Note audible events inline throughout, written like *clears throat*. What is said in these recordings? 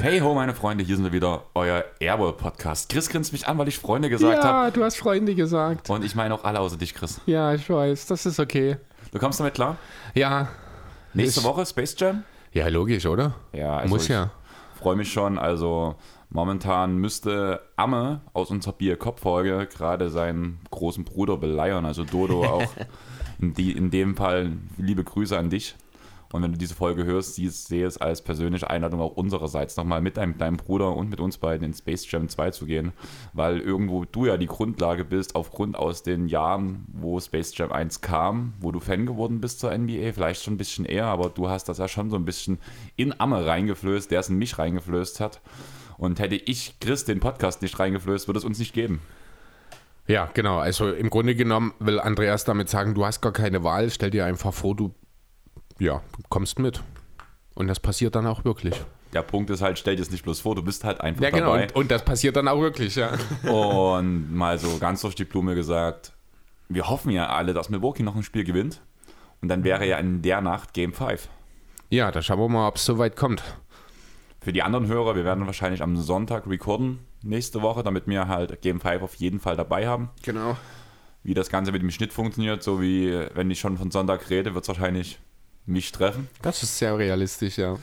Hey ho, meine Freunde, hier sind wir wieder, euer Airwall-Podcast. Chris grinst mich an, weil ich Freunde gesagt habe. Ja, du hast Freunde gesagt. Und ich meine auch alle außer dich, Chris. Ja, ich weiß, das ist okay. Du kommst damit klar? Ja. Nächste Ich- Woche Space Jam? Ja, logisch, oder? Ja, also Muss ich ja. freue mich schon. Also momentan müsste Amme aus unserer Bier-Kopf-Folge gerade seinen großen Bruder beleiern. Also Dodo *laughs* auch in, die, in dem Fall liebe Grüße an dich. Und wenn du diese Folge hörst, siehst, sehe es als persönliche Einladung auch unsererseits nochmal mit deinem, deinem Bruder und mit uns beiden in Space Jam 2 zu gehen, weil irgendwo du ja die Grundlage bist, aufgrund aus den Jahren, wo Space Jam 1 kam, wo du Fan geworden bist zur NBA, vielleicht schon ein bisschen eher, aber du hast das ja schon so ein bisschen in Amme reingeflößt, der es in mich reingeflößt hat. Und hätte ich Chris den Podcast nicht reingeflößt, würde es uns nicht geben. Ja, genau. Also im Grunde genommen will Andreas damit sagen, du hast gar keine Wahl. Stell dir einfach vor, du ja, kommst mit. Und das passiert dann auch wirklich. Der Punkt ist halt, stell dir es nicht bloß vor, du bist halt einfach Ja, genau. dabei. Und, und das passiert dann auch wirklich, ja. *laughs* Und mal so ganz durch die Blume gesagt, wir hoffen ja alle, dass Milwaukee noch ein Spiel gewinnt. Und dann wäre ja in der Nacht Game 5. Ja, da schauen wir mal, ob es so weit kommt. Für die anderen Hörer, wir werden wahrscheinlich am Sonntag recorden nächste Woche, damit wir halt Game 5 auf jeden Fall dabei haben. Genau. Wie das Ganze mit dem Schnitt funktioniert, so wie wenn ich schon von Sonntag rede, wird es wahrscheinlich mich treffen. Das ist sehr realistisch, ja.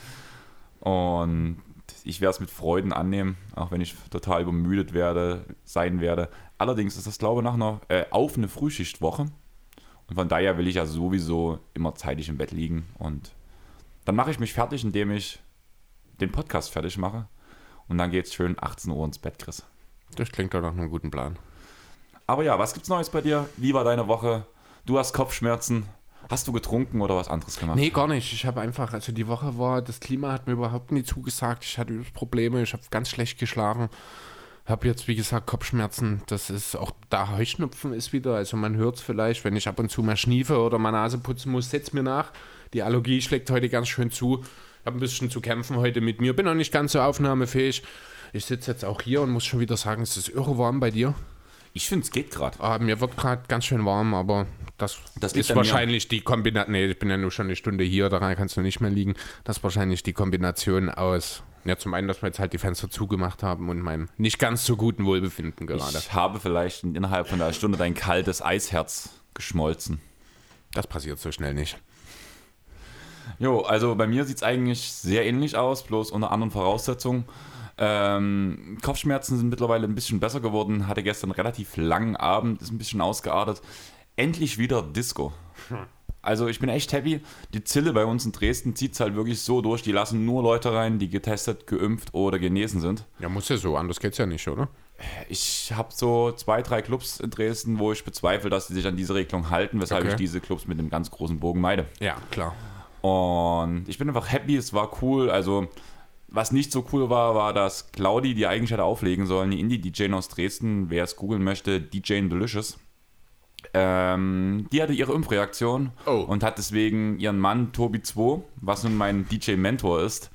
Und ich werde es mit Freuden annehmen, auch wenn ich total übermüdet werde, sein werde. Allerdings ist das, glaube ich, nach einer, äh, auf eine Frühschichtwoche. Und von daher will ich ja sowieso immer zeitig im Bett liegen. Und dann mache ich mich fertig, indem ich den Podcast fertig mache. Und dann geht es schön 18 Uhr ins Bett, Chris. Das klingt doch nach einem guten Plan. Aber ja, was gibt's Neues bei dir? Wie war deine Woche? Du hast Kopfschmerzen. Hast du getrunken oder was anderes gemacht? Nee, gar nicht. Ich habe einfach, also die Woche war, das Klima hat mir überhaupt nie zugesagt. Ich hatte Probleme, ich habe ganz schlecht geschlafen. Habe jetzt, wie gesagt, Kopfschmerzen. Das ist auch da Heuschnupfen ist wieder. Also man hört es vielleicht, wenn ich ab und zu mal schniefe oder mal Nase putzen muss, setzt mir nach. Die Allergie schlägt heute ganz schön zu. Habe ein bisschen zu kämpfen heute mit mir. Bin noch nicht ganz so aufnahmefähig. Ich sitze jetzt auch hier und muss schon wieder sagen, es ist irre warm bei dir. Ich finde, es geht gerade. Ah, mir wird gerade ganz schön warm, aber das, Das ist wahrscheinlich die Kombination. Nee, ich bin ja nur schon eine Stunde hier, daran kannst du nicht mehr liegen. Das ist wahrscheinlich die Kombination aus. Ja, zum einen, dass wir jetzt halt die Fenster zugemacht haben und meinem nicht ganz so guten Wohlbefinden gerade. Ich habe vielleicht innerhalb von einer Stunde dein kaltes Eisherz geschmolzen. Das passiert so schnell nicht. Jo, also bei mir sieht es eigentlich sehr ähnlich aus, bloß unter anderen Voraussetzungen. Ähm, Kopfschmerzen sind mittlerweile ein bisschen besser geworden. Hatte gestern einen relativ langen Abend, ist ein bisschen ausgeartet. Endlich wieder Disco. Also ich bin echt happy. Die Zille bei uns in Dresden zieht es halt wirklich so durch. Die lassen nur Leute rein, die getestet, geimpft oder genesen sind. Ja, muss ja so, anders geht's ja nicht, oder? Ich habe so zwei, drei Clubs in Dresden, wo ich bezweifle, dass sie sich an diese Regelung halten, weshalb Okay. ich diese Clubs mit einem ganz großen Bogen meide. Ja, klar. Und ich bin einfach happy, es war cool. Also, was nicht so cool war, war, dass Claudi, die eigentlich hätte auflegen sollen, die Indie-DJ aus Dresden, wer es googeln möchte, DJ Delicious, ähm, die hatte ihre Impfreaktion Oh. und hat deswegen ihren Mann Tobi 2, was nun mein DJ-Mentor ist,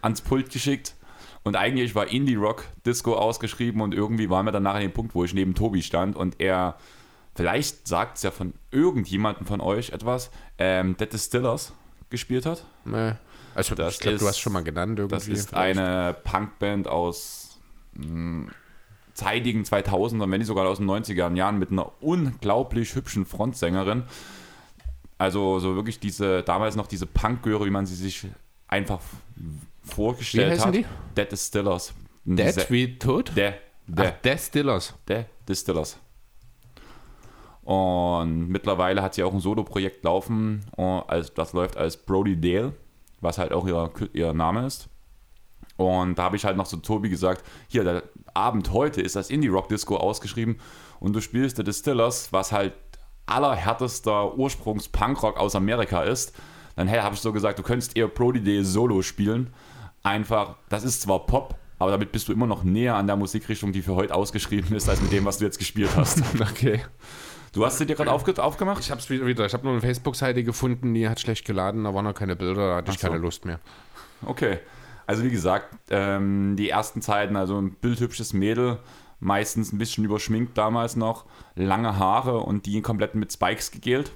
ans Pult geschickt. Und eigentlich war Indie-Rock Disco ausgeschrieben und irgendwie waren wir dann nachher an dem Punkt, wo ich neben Tobi stand und er, vielleicht sagt es ja von irgendjemandem von euch etwas, ähm, Dead Distillers gespielt hat. Nee. Also, Das ich glaube, du hast schon mal genannt irgendwie. Das ist vielleicht. eine Punkband aus mh, zeitigen 2000ern, wenn nicht sogar aus den 90er Jahren mit einer unglaublich hübschen Frontsängerin. Also so wirklich diese, damals noch diese Punkgöre, wie man sie sich einfach vorgestellt Wie heißen hat. die? Dead Distillers. Dead wie tot? Der, der, Ach, Death Stillers. der Distillers. Und mittlerweile hat sie auch ein Solo-Projekt laufen, das läuft als Brody Dale, was halt auch ihr, ihr Name ist. Und da habe ich halt noch zu Tobi gesagt, hier, der Abend heute ist das Indie-Rock-Disco ausgeschrieben und du spielst The Distillers, was halt allerhärtester Ursprungs-Punkrock aus Amerika ist. Dann hey, habe ich so gesagt, du könntest eher Brody Dale Solo spielen. Einfach, das ist zwar Pop, aber damit bist du immer noch näher an der Musikrichtung, die für heute ausgeschrieben ist, als mit dem, was du jetzt gespielt hast. *laughs* Okay. Du hast sie dir gerade aufge aufgemacht? Ich hab's wieder, wieder. Ich habe nur eine Facebook-Seite gefunden, die hat schlecht geladen, da waren noch keine Bilder, da hatte ich so. keine Lust mehr. Okay. Also wie gesagt, ähm, die ersten Zeiten, also ein bildhübsches Mädel, meistens ein bisschen überschminkt damals noch, lange Haare und die komplett mit Spikes gegelt.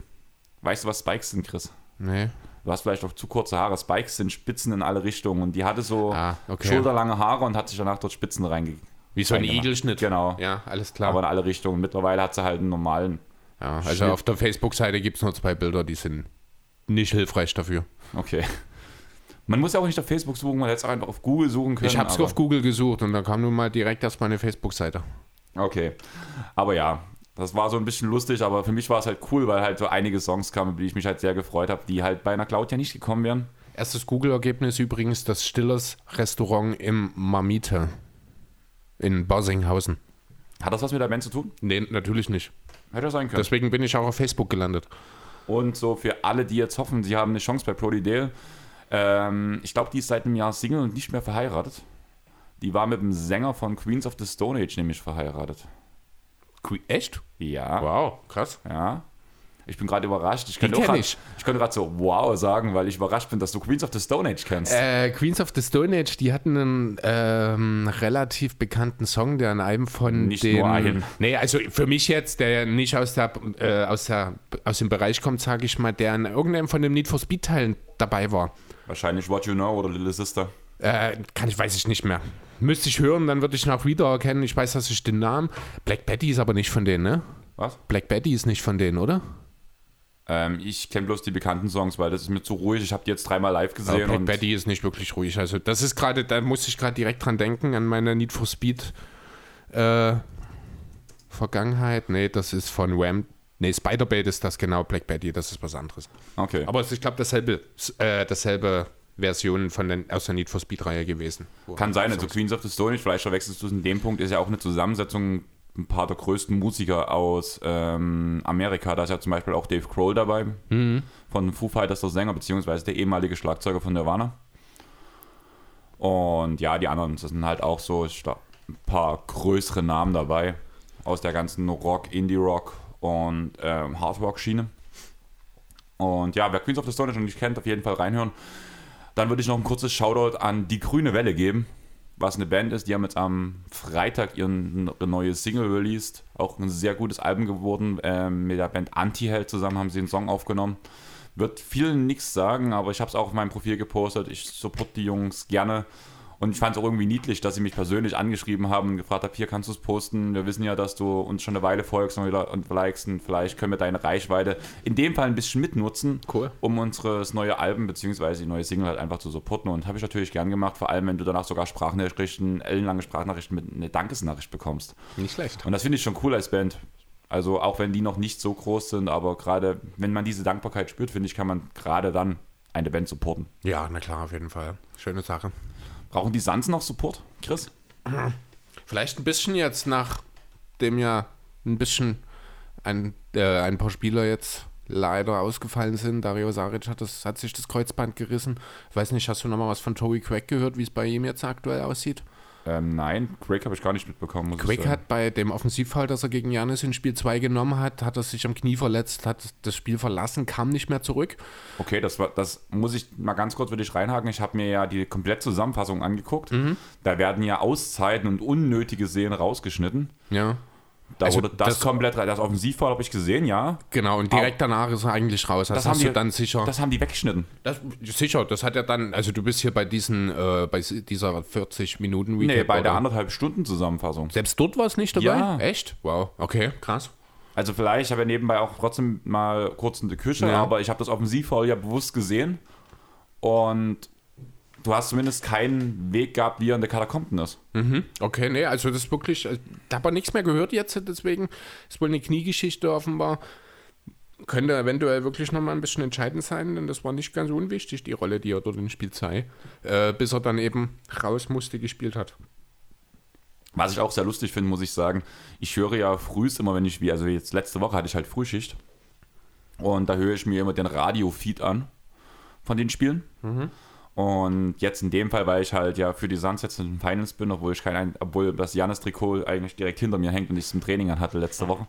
Weißt du, was Spikes sind, Chris? Nee. Du hast vielleicht auch zu kurze Haare. Spikes sind Spitzen in alle Richtungen und die hatte so Ah, okay. schulterlange Haare und hat sich danach dort Spitzen reingegeben. Wie so ein. Igelschnitt. Genau. Ja, alles klar. Aber in alle Richtungen. Mittlerweile hat sie halt einen normalen. Ja, also Schnitt. auf der Facebook-Seite gibt es nur zwei Bilder, die sind nicht hilfreich dafür. Okay. Man muss ja auch nicht auf Facebook suchen, man hätte es auch einfach auf Google suchen können. Ich habe es auf Google gesucht und da kam nun mal direkt erstmal eine Facebook-Seite. Okay. Aber ja, das war so ein bisschen lustig, aber für mich war es halt cool, weil halt so einige Songs kamen, über die ich mich halt sehr gefreut habe, die halt bei einer Cloud ja nicht gekommen wären. Erstes Google-Ergebnis übrigens das Stillers Restaurant im Mamite in Barsinghausen. Hat das was mit der Band zu tun? Nee, natürlich nicht. Hätte sein können. Deswegen bin ich auch auf Facebook gelandet. Und so für alle, die jetzt hoffen, sie haben eine Chance bei Brody Dale. Ähm, ich glaube, die ist seit einem Jahr Single und nicht mehr verheiratet. Die war mit dem Sänger von Queens of the Stone Age nämlich verheiratet. Echt? Ja. Wow, krass. Ja. Ich bin gerade überrascht. Ich könnte grad- ich. ich gerade so wow sagen, weil ich überrascht bin, dass du Queens of the Stone Age kennst. Äh, Queens of the Stone Age, die hatten einen ähm, relativ bekannten Song, der an einem von Nicht den. nur einen. Nee, also für mich jetzt, der nicht aus, der, äh, aus, der, aus dem Bereich kommt, sage ich mal, der an irgendeinem von den Need for Speed Teilen dabei war. Wahrscheinlich What You Know oder Little Sister. Äh, kann ich, weiß ich nicht mehr. Müsste ich hören, dann würde ich ihn auch wiedererkennen. Ich weiß, dass ich den Namen. Black Betty ist aber nicht von denen, ne? Was? Black Betty ist nicht von denen, oder? Ähm, ich kenne bloß die bekannten Songs, weil das ist mir zu ruhig. Ich habe die jetzt dreimal live Aber gesehen. Black und Betty ist nicht wirklich ruhig. Also das ist gerade, da muss ich gerade direkt dran denken, an meine Need for Speed äh, Vergangenheit. Nee, das ist von Wham. Nee, Spider-Bait ist das genau, Black Betty, das ist was anderes. Okay. Aber es ist, ich glaube, dasselbe, äh, dasselbe Version von den, aus der Need for Speed-Reihe gewesen. Kann sein, also Queens of the Stone vielleicht verwechselst du es in dem Punkt, ist ja auch eine Zusammensetzung ein paar der größten Musiker aus ähm, Amerika. Da ist ja zum Beispiel auch Dave Grohl dabei, von Foo Fighters, der Sänger, beziehungsweise der ehemalige Schlagzeuger von Nirvana. Und ja, die anderen, das sind halt auch so ein paar größere Namen dabei aus der ganzen Rock, Indie-Rock und ähm, Hard-Rock-Schiene. Und ja, wer Queens of the Stone Age noch nicht kennt, auf jeden Fall reinhören. Dann würde ich noch ein kurzes Shoutout an Die Grüne Welle geben, was eine Band ist. Die haben jetzt am Freitag ihren, ihre neue Single released. Auch ein sehr gutes Album geworden. Ähm, mit der Band Anti-Held zusammen haben sie einen Song aufgenommen. Wird vielen nichts sagen, aber ich habe es auch auf meinem Profil gepostet. Ich support die Jungs gerne. Und ich fand es auch irgendwie niedlich, dass sie mich persönlich angeschrieben haben und gefragt haben, hier kannst du es posten. Wir wissen ja, dass du uns schon eine Weile folgst und und likest und vielleicht können wir deine Reichweite in dem Fall ein bisschen mitnutzen, Cool. um unseres neue Album bzw. die neue Single halt einfach zu supporten. Und habe ich natürlich gern gemacht, vor allem wenn du danach sogar Sprachnachrichten, ellenlange Sprachnachrichten mit einer Dankesnachricht bekommst. Nicht schlecht. Und das finde ich schon cool als Band. Also auch wenn die noch nicht so groß sind, aber gerade wenn man diese Dankbarkeit spürt, finde ich, kann man gerade dann eine Band supporten. Ja, na klar, auf jeden Fall. Schöne Sache. Brauchen die Sans noch Support, Chris? Vielleicht ein bisschen jetzt, nachdem ja ein bisschen ein, äh, ein paar Spieler jetzt leider ausgefallen sind. Dario Saric hat, das, hat sich das Kreuzband gerissen. Ich weiß nicht, hast du noch mal was von Toby Craig gehört, wie es bei ihm jetzt aktuell aussieht? Ähm, nein, Craig habe ich gar nicht mitbekommen. Sagen. hat bei dem Offensivfall, das er gegen Janis in Spiel 2 genommen hat, hat er sich am Knie verletzt, hat das Spiel verlassen, kam nicht mehr zurück. Okay, das, war, das muss ich mal ganz kurz für dich reinhaken. Ich habe mir ja die komplette Zusammenfassung angeguckt. Mhm. Da werden ja Auszeiten und unnötige Szenen rausgeschnitten. Ja. Da Also wurde das, das- komplett, das Offensivfall habe ich gesehen, ja. Genau, und direkt danach ist er eigentlich raus. Das, Das hast haben du die- dann sicher. Das haben die weggeschnitten. Das, sicher, das hat ja dann, also du bist hier bei diesen, äh, bei dieser 40 Minuten Recap. Nee, bei der oder? anderthalb Stunden Zusammenfassung. Selbst dort war es nicht dabei? Ja. Echt? Wow, okay, krass. Also vielleicht, ich habe ja nebenbei auch trotzdem mal kurz in die Küche, Ja. aber ich habe das Offensivfoul ja bewusst gesehen. Und du hast zumindest keinen Weg gehabt, wie er in der Katakomben ist. Okay, nee, also das ist wirklich, äh, da habe ich nichts mehr gehört jetzt, deswegen ist wohl eine Kniegeschichte offenbar. Könnte eventuell wirklich nochmal ein bisschen entscheidend sein, denn das war nicht ganz unwichtig, die Rolle, die er dort in Spiel 2, äh, bis er dann eben raus musste, gespielt hat. Was ich auch sehr lustig finde, muss ich sagen, ich höre ja frühst immer, wenn ich, wie, also jetzt letzte Woche hatte ich halt Frühschicht. Und da höre ich mir immer den Radio-Feed an von den Spielen. Und jetzt in dem Fall, weil ich halt ja für die Suns jetzt in den Finals bin, obwohl ich kein, ein- obwohl das Janis-Trikot eigentlich direkt hinter mir hängt und ich es im Training an hatte letzte Woche,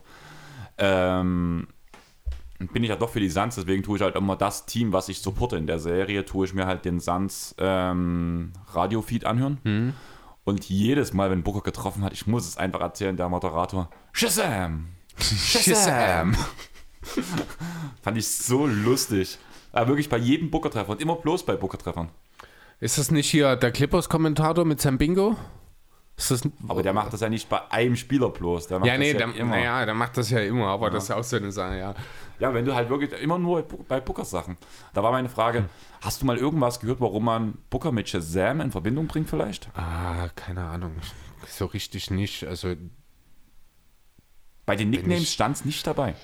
ähm, bin ich ja doch für die Suns, deswegen tue ich halt immer das Team, was ich supporte in der Serie, tue ich mir halt den Suns ähm, Radio-Feed anhören. Mhm. Und jedes Mal, wenn Booker getroffen hat, ich muss es einfach erzählen, der Moderator, Shazam! Shazam! *laughs* Fand ich so lustig. Aber wirklich bei jedem Booker-Treffer und immer bloß bei Booker-Treffern. Ist das nicht hier der Clippers-Kommentator mit seinem Bingo? Aber der macht das ja nicht bei einem Spieler bloß. Der macht ja, nee, das der, naja, der macht das ja immer, aber das ist auch so eine Sache, ja. Ja, wenn du halt wirklich immer nur bei Bookers Sachen. Da war meine Frage, hast du mal irgendwas gehört, warum man Booker mit Shazam in Verbindung bringt vielleicht? Ah, keine Ahnung. So richtig nicht. Also, Bei den Nicknames stand es nicht dabei.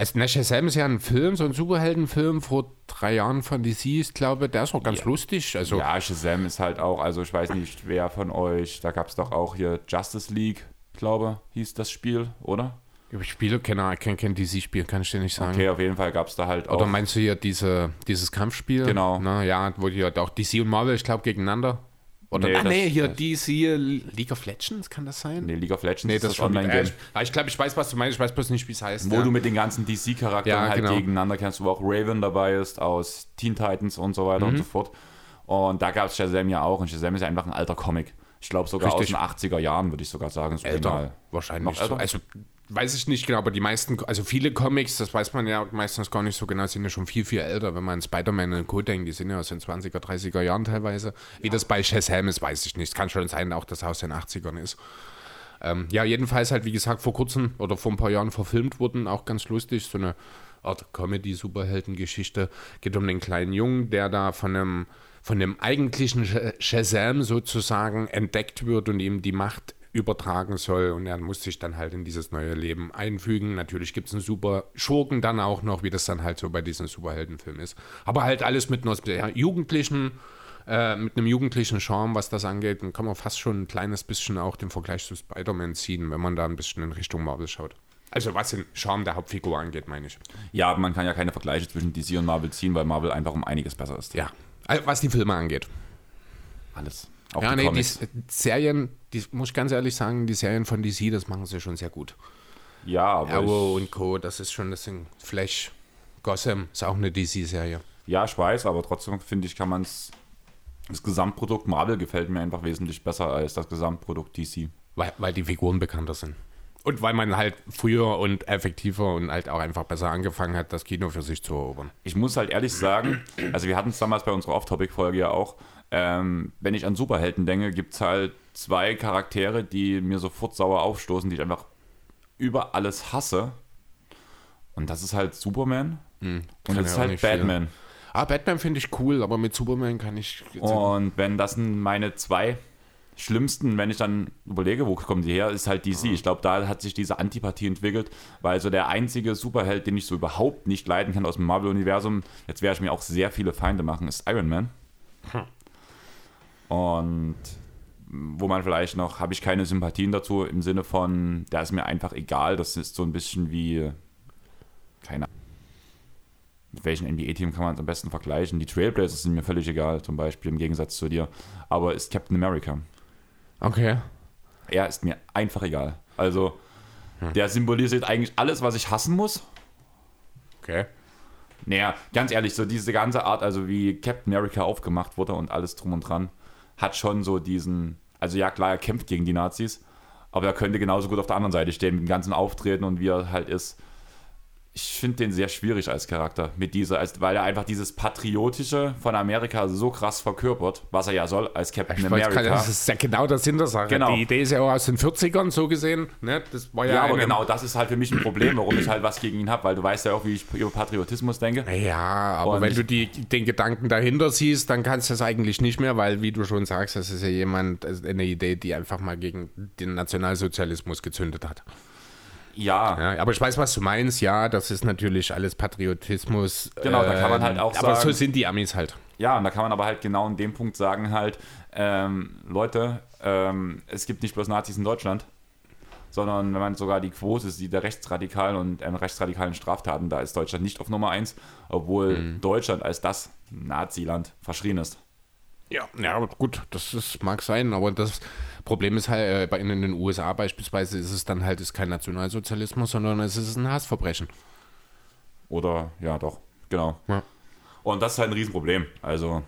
Also na, Shazam ist ja ein Film, so ein Superheldenfilm vor drei Jahren von DC. Ich glaube, der ist auch ganz Ja. lustig. Also, Ja, Shazam ist halt auch, also ich weiß nicht, wer von euch, da gab es doch auch hier Justice League, glaube hieß das Spiel, oder? ich spiele kein, kein, kein DC-Spiel, kann ich dir nicht sagen. Okay, auf jeden Fall gab es da halt auch. Oder meinst du hier diese, dieses Kampfspiel? Genau. Na, ja, wo die halt auch DC und Marvel, ich glaube, gegeneinander. Oder Nee, ah, das- nee, hier das- DC League of Legends, kann das sein? nee, League of Legends Nee, ist das Online-Game. Äh, ich glaube, ich weiß, was du meinst, ich weiß bloß nicht, wie es heißt. wo ja. du mit den ganzen DC-Charakteren Ja, halt genau. gegeneinander kämpfst, wo auch Raven dabei ist aus Teen Titans und so Mhm. weiter und so fort. Und da gab es Shazam ja auch. Und Shazam ist ja einfach ein alter Comic. Ich glaube sogar Richtig. aus den 80er Jahren, würde ich sogar sagen. Das älter, Original. wahrscheinlich. Noch So. älter? Also weiß ich nicht genau, aber die meisten, also viele Comics, das weiß man ja meistens gar nicht so genau, sind ja schon viel, viel älter. Wenn man an Spider-Man und Co. denkt, die sind ja aus den 20er, 30er Jahren teilweise. Wie das bei Shazam ist, weiß ich nicht. Es kann schon sein, auch dass er aus den 80ern ist. Ähm, ja, jedenfalls halt, wie gesagt, vor kurzem oder vor ein paar Jahren verfilmt wurden, auch ganz lustig, so eine Art Comedy-Superhelden-Geschichte. Geht um den kleinen Jungen, der da von einem, von dem eigentlichen Sh- Shazam sozusagen entdeckt wird und ihm die Macht übertragen soll und er muss sich dann halt in dieses neue Leben einfügen. Natürlich gibt es einen super Schurken dann auch noch, wie das dann halt so bei diesen Superheldenfilmen ist. Aber halt alles mit einer jugendlichen, äh, mit einem jugendlichen Charme, was das angeht. Dann kann man fast schon ein kleines bisschen auch den Vergleich zu Spider-Man ziehen, wenn man da ein bisschen in Richtung Marvel schaut. Also was den Charme der Hauptfigur angeht, meine ich. Ja, aber man kann ja keine Vergleiche zwischen DC und Marvel ziehen, weil Marvel einfach um einiges besser ist. Ja. Also, was die Filme angeht. Alles. Auch ja, die nee, die Serien, die muss ich ganz ehrlich sagen, die Serien von DC, das machen sie schon sehr gut. ja, aber Arrow und Co., das ist schon das Ding. Flash, Gotham ist auch eine DC-Serie. ja, ich weiß, aber trotzdem finde ich, kann man es. Das Gesamtprodukt Marvel gefällt mir einfach wesentlich besser als das Gesamtprodukt DC. Weil, weil die Figuren bekannter sind. Und weil man halt früher und effektiver und halt auch einfach besser angefangen hat, das Kino für sich zu erobern. Ich muss halt ehrlich sagen, also wir hatten es damals bei unserer Off-Topic-Folge ja auch, ähm, wenn ich an Superhelden denke, gibt es halt zwei Charaktere, die mir sofort sauer aufstoßen, die ich einfach über alles hasse. Und das ist halt Superman und kann das ist halt nicht viel. Batman. Ah, Batman finde ich cool, aber mit Superman kann ich. Und wenn das sind meine zwei schlimmsten, wenn ich dann überlege, wo kommen die her, ist halt DC. Ich glaube, da hat sich diese Antipathie entwickelt, weil so der einzige Superheld, den ich so überhaupt nicht leiden kann aus dem Marvel-Universum, jetzt werde ich mir auch sehr viele Feinde machen, ist Iron Man. Und wo man vielleicht noch, habe ich keine Sympathien dazu im Sinne von, der ist mir einfach egal. Das ist so ein bisschen wie, keine Ahnung. Mit welchem NBA-Team kann man es am besten vergleichen? Die Trailblazers sind mir völlig egal, zum Beispiel im Gegensatz zu dir. Aber ist Captain America. Okay. Er ist mir einfach egal. Also, der symbolisiert eigentlich alles, was ich hassen muss. Okay. Naja, ganz ehrlich, so diese ganze Art, also wie Captain America aufgemacht wurde und alles drum und dran, hat schon so diesen. Also, ja, klar, er kämpft gegen die Nazis, aber er könnte genauso gut auf der anderen Seite stehen, mit dem ganzen Auftreten und wie er halt ist. Ich finde den sehr schwierig als Charakter, mit dieser, als, weil er einfach dieses Patriotische von Amerika so krass verkörpert, was er ja soll als Captain Ich America. gerade, das ist ja genau der Sinn der Sache. Genau. Die Idee ist ja auch aus den 40ern so gesehen. Ne? Das war ja, Ja, aber genau das ist halt für mich ein Problem, warum ich halt was gegen ihn habe, weil du weißt ja auch, wie ich über Patriotismus denke. Ja, aber Und wenn du die, den Gedanken dahinter siehst, dann kannst du es eigentlich nicht mehr, weil, wie du schon sagst, das ist ja jemand, das eine Idee, die einfach mal gegen den Nationalsozialismus gezündet hat. Ja, Ja, aber ich weiß, was du meinst. Ja, das ist natürlich alles Patriotismus. Genau, da kann man halt auch Aber so sagen- sind die Amis halt. ja, und da kann man aber halt genau in dem Punkt sagen halt, ähm, Leute, ähm, es gibt nicht bloß Nazis in Deutschland, sondern wenn man sogar die Quote sieht der rechtsradikalen und ähm, rechtsradikalen Straftaten, da ist Deutschland nicht auf Nummer eins, obwohl Mhm. Deutschland als das Naziland verschrien ist. Ja, ja, gut, das ist, mag sein, aber das Problem ist halt, äh, bei in den USA beispielsweise ist es dann halt ist kein Nationalsozialismus, sondern es ist ein Hassverbrechen. Oder, ja, doch, genau. Ja. Und das ist halt ein Riesenproblem. Also,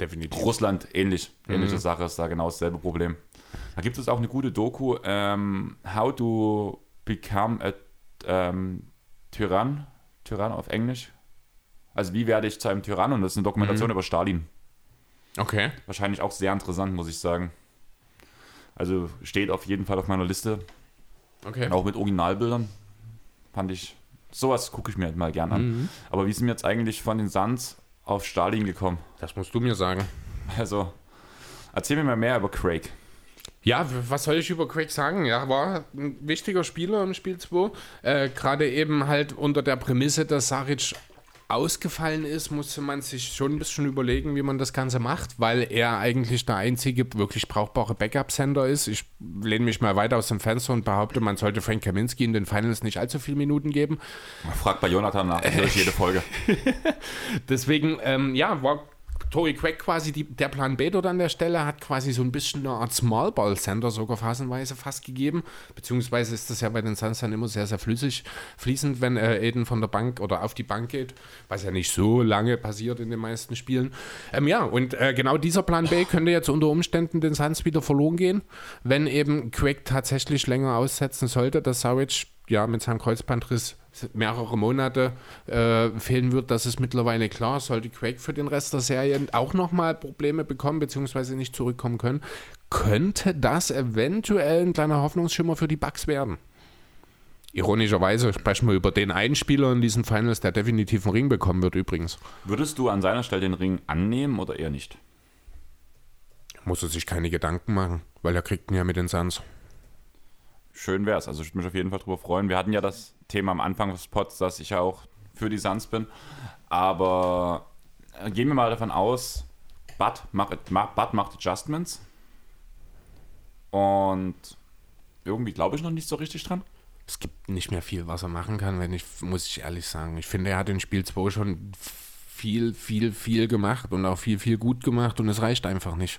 Definitiv. Russland ähnlich. Ähnliche Sache ist da genau dasselbe Problem. Da gibt es auch eine gute Doku, ähm, How to Become a ähm, Tyrann. Tyrann auf Englisch. Also wie werde ich zu einem Tyrann? Und das ist eine Dokumentation über Stalin. Okay. Wahrscheinlich auch sehr interessant, muss ich sagen. Also steht auf jeden Fall auf meiner Liste. Okay. Auch mit Originalbildern. Fand ich. Sowas gucke ich mir halt mal gern an. Aber wie sind wir jetzt eigentlich von den Suns auf Stalin gekommen? Das musst du mir sagen. Also, erzähl mir mal mehr über Craig. Ja, was soll ich über Craig sagen? Ja, war ein wichtiger Spieler im Spiel 2. Äh, Gerade eben halt unter der Prämisse, dass Saric ausgefallen ist, musste man sich schon ein bisschen überlegen, wie man das Ganze macht, weil er eigentlich der einzige wirklich brauchbare Backup-Sender ist. Ich lehne mich mal weiter aus dem Fenster und behaupte, man sollte Frank Kaminski in den Finals nicht allzu viele Minuten geben. Frag bei Jonathan nach, höre ich jede Folge. *laughs* Deswegen, ähm, ja, war Tory Craig quasi die, der Plan B dort an der Stelle, hat quasi so ein bisschen eine Art Small Ball Center sogar phasenweise fast gegeben. Beziehungsweise ist das ja bei den Suns dann immer sehr, sehr flüssig, fließend, wenn äh, Aiden von der Bank oder auf die Bank geht, was ja nicht so lange passiert in den meisten Spielen. Ähm, ja, und äh, genau dieser Plan B könnte jetzt unter Umständen den Suns wieder verloren gehen, wenn eben Craig tatsächlich länger aussetzen sollte, dass Saric ja mit seinem Kreuzbandriss mehrere Monate äh, fehlen wird, das ist mittlerweile klar. Sollte Craig für den Rest der Serie auch nochmal Probleme bekommen, beziehungsweise nicht zurückkommen können, könnte das eventuell ein kleiner Hoffnungsschimmer für die Bucks werden. Ironischerweise sprechen wir über den einen Spieler in diesen Finals, der definitiv einen Ring bekommen wird, übrigens. Würdest du an seiner Stelle den Ring annehmen oder eher nicht? Muss er sich keine Gedanken machen, weil er kriegt ihn ja mit den Suns. Schön wär's. Also ich würde mich auf jeden Fall drüber freuen. Wir hatten ja das Thema am Anfang des Pods, dass ich ja auch für die Suns bin. Aber äh, gehen wir mal davon aus, Bud macht, ma- Bud macht Adjustments. Und irgendwie glaube ich noch nicht so richtig dran. Es gibt nicht mehr viel, was er machen kann, wenn ich, muss ich ehrlich sagen. Ich finde, er hat in Spiel 2 schon viel, viel, viel gemacht und auch viel, viel gut gemacht und es reicht einfach nicht.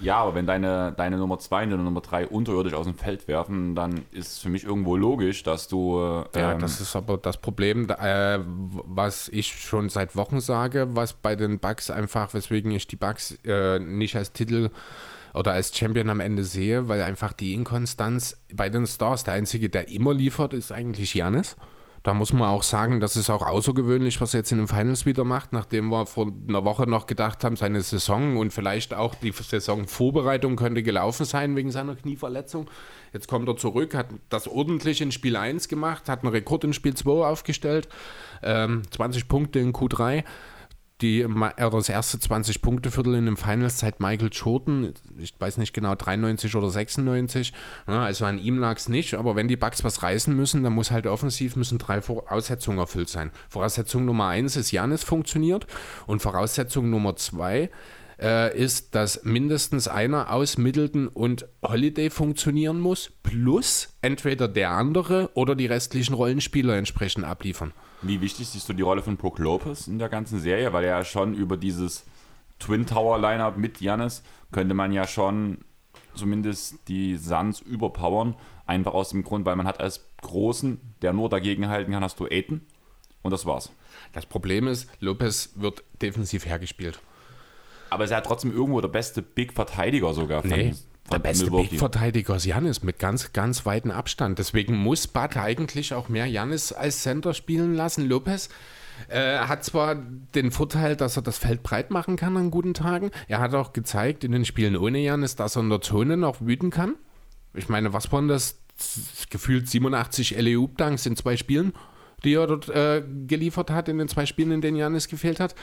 Ja, aber wenn deine, deine Nummer 2 und deine Nummer 3 unterirdisch aus dem Feld werfen, dann ist für mich irgendwo logisch, dass du. äh, Ja, ähm, das ist aber das Problem, äh, was ich schon seit Wochen sage, was bei den Bucks einfach, weswegen ich die Bucks äh, nicht als Titel oder als Champion am Ende sehe, weil einfach die Inkonstanz bei den Stars, der einzige, der immer liefert, ist eigentlich Janis. Da muss man auch sagen, das ist auch außergewöhnlich, was er jetzt in den Finals wieder macht, nachdem wir vor einer Woche noch gedacht haben, seine Saison und vielleicht auch die Saisonvorbereitung könnte gelaufen sein wegen seiner Knieverletzung. Jetzt kommt er zurück, hat das ordentlich in Spiel 1 gemacht, hat einen Rekord in Spiel 2 aufgestellt, ähm, 20 Punkte in Q3. Die, äh, das erste 20-Punkte-Viertel in den Finals seit Michael Jordan, ich weiß nicht genau, 93 oder 96. Ja, also an ihm lag es nicht, aber wenn die Bucks was reißen müssen, dann muss halt offensiv müssen drei Voraussetzungen erfüllt sein. Voraussetzung Nummer eins ist, Janis funktioniert und Voraussetzung Nummer zwei äh, ist, dass mindestens einer aus Middleton und Holiday funktionieren muss, plus entweder der andere oder die restlichen Rollenspieler entsprechend abliefern. Wie wichtig siehst du die Rolle von Brook Lopez in der ganzen Serie? Weil er ja schon über dieses Twin Tower Lineup mit Janis könnte man ja schon zumindest die Suns überpowern. Einfach aus dem Grund, weil man hat als Großen, der nur dagegen halten kann, hast du Aiden. Und das war's. Das Problem ist, Lopez wird defensiv hergespielt. Aber er ist ja trotzdem irgendwo der beste Big-Verteidiger sogar. Von, Nee, von der beste. Big-Verteidiger ist Janis mit ganz, ganz weitem Abstand. Deswegen muss Bud eigentlich auch mehr Janis als Center spielen lassen. Lopez äh, hat zwar den Vorteil, dass er das Feld breit machen kann an guten Tagen. Er hat auch gezeigt in den Spielen ohne Janis, dass er in der Zone noch wüten kann. Ich meine, was waren das? Gefühlt 87 LEU-Dunks in zwei Spielen, die er dort äh, geliefert hat, in den zwei Spielen, in denen Janis gefehlt hat.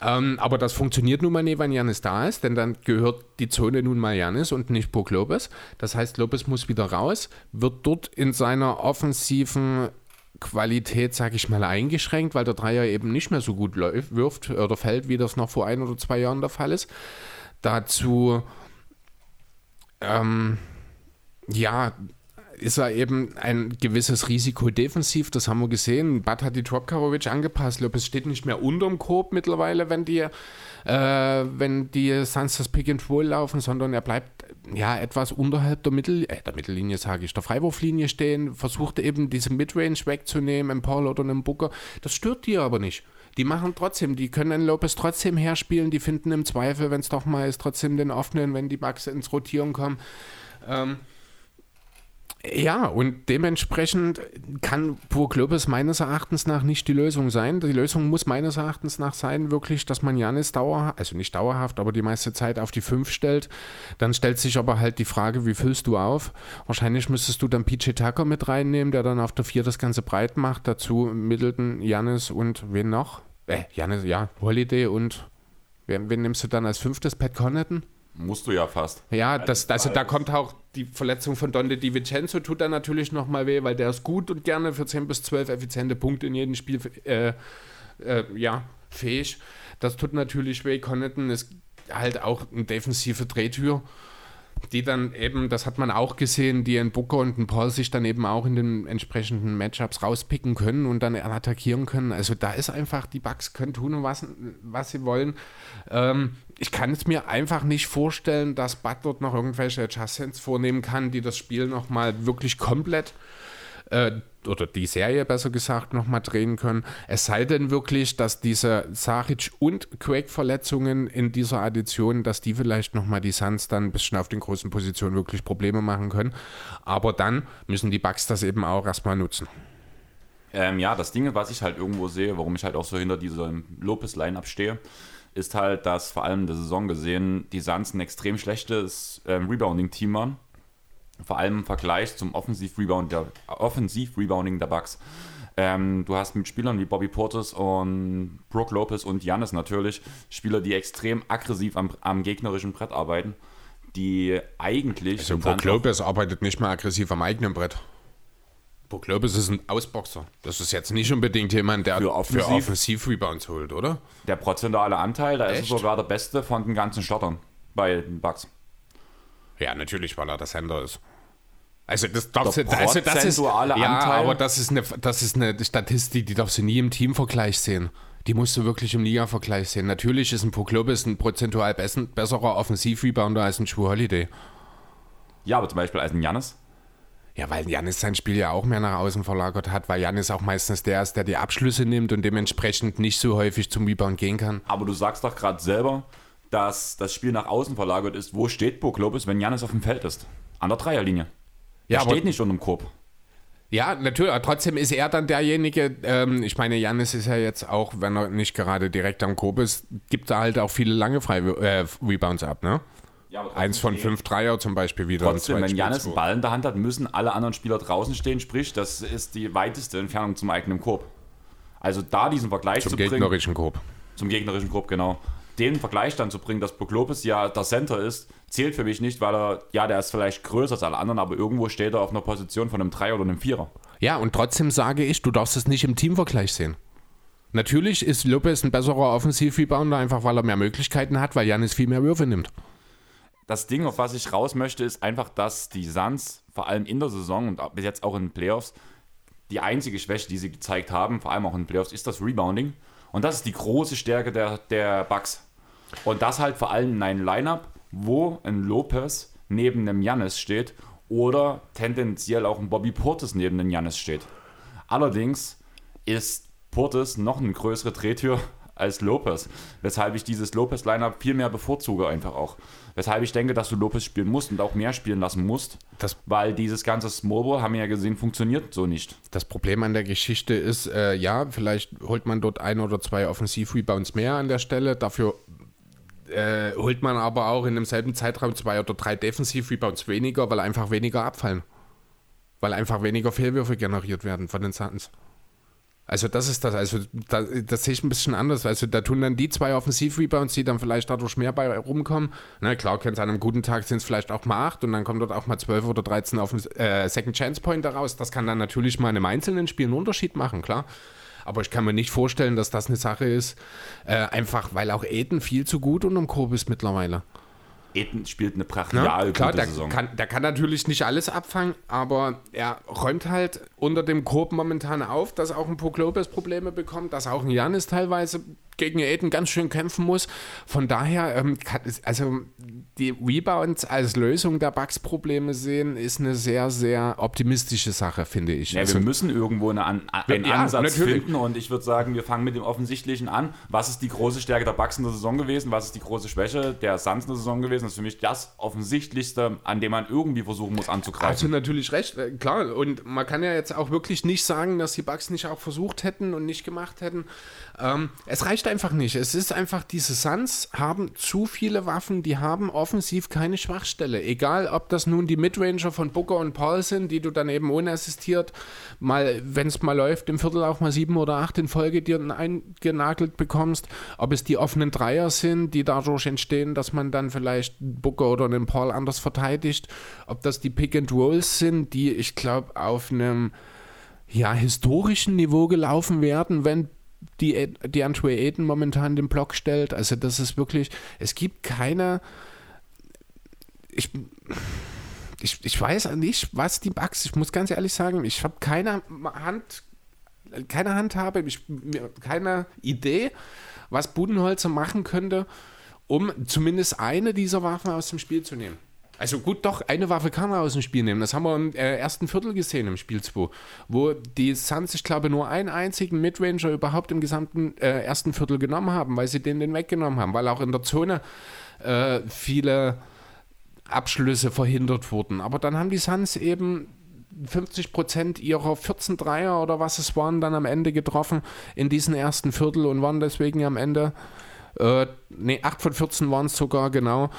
Ähm, aber das funktioniert nun mal nicht, wenn Janis da ist, denn dann gehört die Zone nun mal Janis und nicht Brook Lopez. Das heißt, Lopez muss wieder raus, wird dort in seiner offensiven Qualität, sage ich mal, eingeschränkt, weil der Dreier eben nicht mehr so gut läuft, wirft oder fällt, wie das noch vor ein oder zwei Jahren der Fall ist. Dazu, ähm, ja, ist er eben ein gewisses Risiko defensiv, das haben wir gesehen. Bad hat die Drop Coverage angepasst. Lopez steht nicht mehr unterm Korb mittlerweile, wenn die, äh, wenn die Suns das Pick and Roll laufen, sondern er bleibt ja etwas unterhalb der, Mittel, äh, der Mittellinie, sage ich, der Freiwurflinie stehen, versucht eben diese Midrange wegzunehmen, einen Paul oder einen Booker. Das stört die aber nicht. Die machen trotzdem, die können einen Lopez trotzdem herspielen, die finden im Zweifel, wenn es doch mal ist, trotzdem den offenen, wenn die Bugs ins Rotieren kommen. Ähm, ja, und dementsprechend kann Burg Lopez meines Erachtens nach nicht die Lösung sein. Die Lösung muss meines Erachtens nach sein, wirklich, dass man Janis dauerhaft, also nicht dauerhaft, aber die meiste Zeit auf die 5 stellt. Dann stellt sich aber halt die Frage, wie füllst du auf? Wahrscheinlich müsstest du dann PJ Tucker mit reinnehmen, der dann auf der 4 das Ganze breit macht. Dazu Middleton, Janis und wen noch? Äh, Janis, ja, Holiday und wen, wen nimmst du dann als fünftes? Pat Connaughton? Musst du ja fast. Ja, das, also da kommt auch die Verletzung von Donde Di Vincenzo tut dann natürlich nochmal weh, weil der ist gut und gerne für 10 bis 12 effiziente Punkte in jedem Spiel äh, äh, ja, fähig. Das tut natürlich weh. Connaughton ist halt auch eine defensive Drehtür die dann eben, das hat man auch gesehen, die ein Booker und ein Paul sich dann eben auch in den entsprechenden Matchups rauspicken können und dann attackieren können. Also da ist einfach, die Bugs können tun, was, was sie wollen. Ähm, ich kann es mir einfach nicht vorstellen, dass dort noch irgendwelche Adjustments vornehmen kann, die das Spiel nochmal wirklich komplett äh, oder die Serie besser gesagt nochmal drehen können. Es sei denn wirklich, dass diese Saric und Quake-Verletzungen in dieser Addition, dass die vielleicht nochmal die Suns dann ein bisschen auf den großen Positionen wirklich Probleme machen können. Aber dann müssen die Bugs das eben auch erstmal nutzen. Ähm, ja, das Ding, was ich halt irgendwo sehe, warum ich halt auch so hinter diesem Lopez-Line-Up stehe, ist halt, dass vor allem in der Saison gesehen die Suns ein extrem schlechtes ähm, Rebounding-Team waren vor allem im Vergleich zum Offensiv-Rebound der, Offensiv-Rebounding der Bucks. Ähm, du hast mit Spielern wie Bobby Portis und Brook Lopez und Janis natürlich Spieler, die extrem aggressiv am, am gegnerischen Brett arbeiten, die eigentlich. Also Brook Lopez arbeitet nicht mehr aggressiv am eigenen Brett. Brook Lopez ist ein Ausboxer. Das ist jetzt nicht unbedingt jemand, der für, Offensiv, für Offensiv-Rebounds holt, oder? Der prozentuale Anteil, da Echt? ist sogar der beste von den ganzen Startern bei den Bucks. Ja, natürlich, weil er der Sender ist. Also das, darfst du, also das ist ja, Anteil. aber das ist eine das ist eine Statistik, die darfst du nie im Teamvergleich sehen. Die musst du wirklich im Liga-Vergleich sehen. Natürlich ist ein Poklobis ein prozentual besserer Offensiv-Rebounder als ein True Holiday. Ja, aber zum Beispiel als ein Janis? Ja, weil Janis sein Spiel ja auch mehr nach außen verlagert hat, weil Janis auch meistens der ist, der die Abschlüsse nimmt und dementsprechend nicht so häufig zum Rebound gehen kann. Aber du sagst doch gerade selber, dass das Spiel nach außen verlagert ist. Wo steht Burg Lopez, wenn Janis auf dem Feld ist? An der Dreierlinie. Er ja, steht nicht unter dem Korb. Ja, natürlich. Aber trotzdem ist er dann derjenige. Ähm, ich meine, Janis ist ja jetzt auch, wenn er nicht gerade direkt am Korb ist, gibt er halt auch viele lange Frei äh, Rebounds ab, ne? Ja, Eins von fünf Dreier zum Beispiel wieder. Trotzdem, wenn Janis einen Ball in der Hand hat, müssen alle anderen Spieler draußen stehen. Sprich, das ist die weiteste Entfernung zum eigenen Korb. Also da diesen Vergleich zum zu bringen. Zum gegnerischen Korb. Zum gegnerischen Korb, genau den Vergleich dann zu bringen, dass Boklopes ja der Center ist, zählt für mich nicht, weil er, ja, der ist vielleicht größer als alle anderen, aber irgendwo steht er auf einer Position von einem Dreier oder einem Vierer. Ja, und trotzdem sage ich, du darfst es nicht im Teamvergleich sehen. Natürlich ist Lopez ein besserer Offensiv-Rebounder, einfach weil er mehr Möglichkeiten hat, weil Janis viel mehr Würfe nimmt. Das Ding, auf was ich raus möchte, ist einfach, dass die Suns vor allem in der Saison und bis jetzt auch in den Playoffs die einzige Schwäche, die sie gezeigt haben, vor allem auch in den Playoffs, ist das Rebounding. Und das ist die große Stärke der, der Bucks. Und das halt vor allem in einem Lineup, wo ein Lopez neben einem Jannis steht oder tendenziell auch ein Bobby Portis neben dem Jannis steht. Allerdings ist Portis noch eine größere Drehtür als Lopez, weshalb ich dieses Lopez-Lineup viel mehr bevorzuge einfach auch. Weshalb ich denke, dass du Lopez spielen musst und auch mehr spielen lassen musst, das weil dieses ganze Smallball, haben wir ja gesehen, funktioniert so nicht. Das Problem an der Geschichte ist, äh, ja, vielleicht holt man dort ein oder zwei Offensiv-Rebounds mehr an der Stelle, dafür äh, holt man aber auch in demselben Zeitraum zwei oder drei Defensiv-Rebounds weniger, weil einfach weniger abfallen. Weil einfach weniger Fehlwürfe generiert werden von den Suns. Also das ist das, also da, das sehe ich ein bisschen anders. Also da tun dann die zwei Offensiv-Rebounds, die dann vielleicht dadurch mehr bei rumkommen. Na klar, kann es an einem guten Tag sind es vielleicht auch mal acht und dann kommt dort auch mal zwölf oder dreizehn auf den äh, Second Chance Point daraus. Das kann dann natürlich mal in einem einzelnen Spiel einen Unterschied machen, klar. Aber ich kann mir nicht vorstellen, dass das eine Sache ist, äh, einfach weil auch Eden viel zu gut unterm Korb ist mittlerweile. Aiden spielt eine brachial ja, klar, Saison. kann, der kann natürlich nicht alles abfangen, aber er räumt halt unter dem Korb momentan auf, dass auch ein Puck Lopez Probleme bekommt, dass auch ein Janis teilweise gegen Aiden ganz schön kämpfen muss. Von daher, ähm, kann, also die Rebounds als Lösung der Bugs-Probleme sehen, ist eine sehr, sehr optimistische Sache, finde ich. Ja, also, wir müssen irgendwo eine An einen Ja, Ansatz natürlich. finden und ich würde sagen, wir fangen mit dem Offensichtlichen an. Was ist die große Stärke der Bucks in der Saison gewesen? Was ist die große Schwäche der Suns in der Saison gewesen? Das ist für mich das Offensichtlichste, an dem man irgendwie versuchen muss Hast du anzugreifen. natürlich recht, äh, klar. Und man kann ja jetzt auch wirklich nicht sagen, dass die Bugs nicht auch versucht hätten und nicht gemacht hätten. Ähm, es reicht einfach nicht. Es ist einfach, diese Suns haben zu viele Waffen, die haben offensiv keine Schwachstelle. Egal, ob das nun die Midranger von Booker und Paul sind, die du dann eben unassistiert mal, wenn es mal läuft, im Viertel auch mal sieben oder acht in Folge dir eingenagelt bekommst. Ob es die offenen Dreier sind, die dadurch entstehen, dass man dann vielleicht Booker oder einen Paul anders verteidigt. Ob das die Pick and Rolls sind, die ich glaube auf einem ja, historischen Niveau gelaufen werden, wenn die, die Andre Ayton momentan den Block stellt. Also das ist wirklich, es gibt keine, ich, ich, ich weiß nicht, was die Bugs, ich muss ganz ehrlich sagen, ich habe keine Hand, keine Handhabe, ich, keine Idee, was Budenholzer machen könnte, um zumindest eine dieser Waffen aus dem Spiel zu nehmen. Also gut, doch, eine Waffe kann er aus dem Spiel nehmen. Das haben wir im äh, ersten Viertel gesehen im Spiel 2, wo die Suns, ich glaube, nur einen einzigen Midranger überhaupt im gesamten äh, ersten Viertel genommen haben, weil sie den, den weggenommen haben, weil auch in der Zone äh, viele Abschlüsse verhindert wurden. Aber dann haben die Suns eben 50 Prozent ihrer 14 Dreier oder was es waren, dann am Ende getroffen in diesem ersten Viertel und waren deswegen am Ende, äh, nee, 8 von 14 waren es sogar, genau.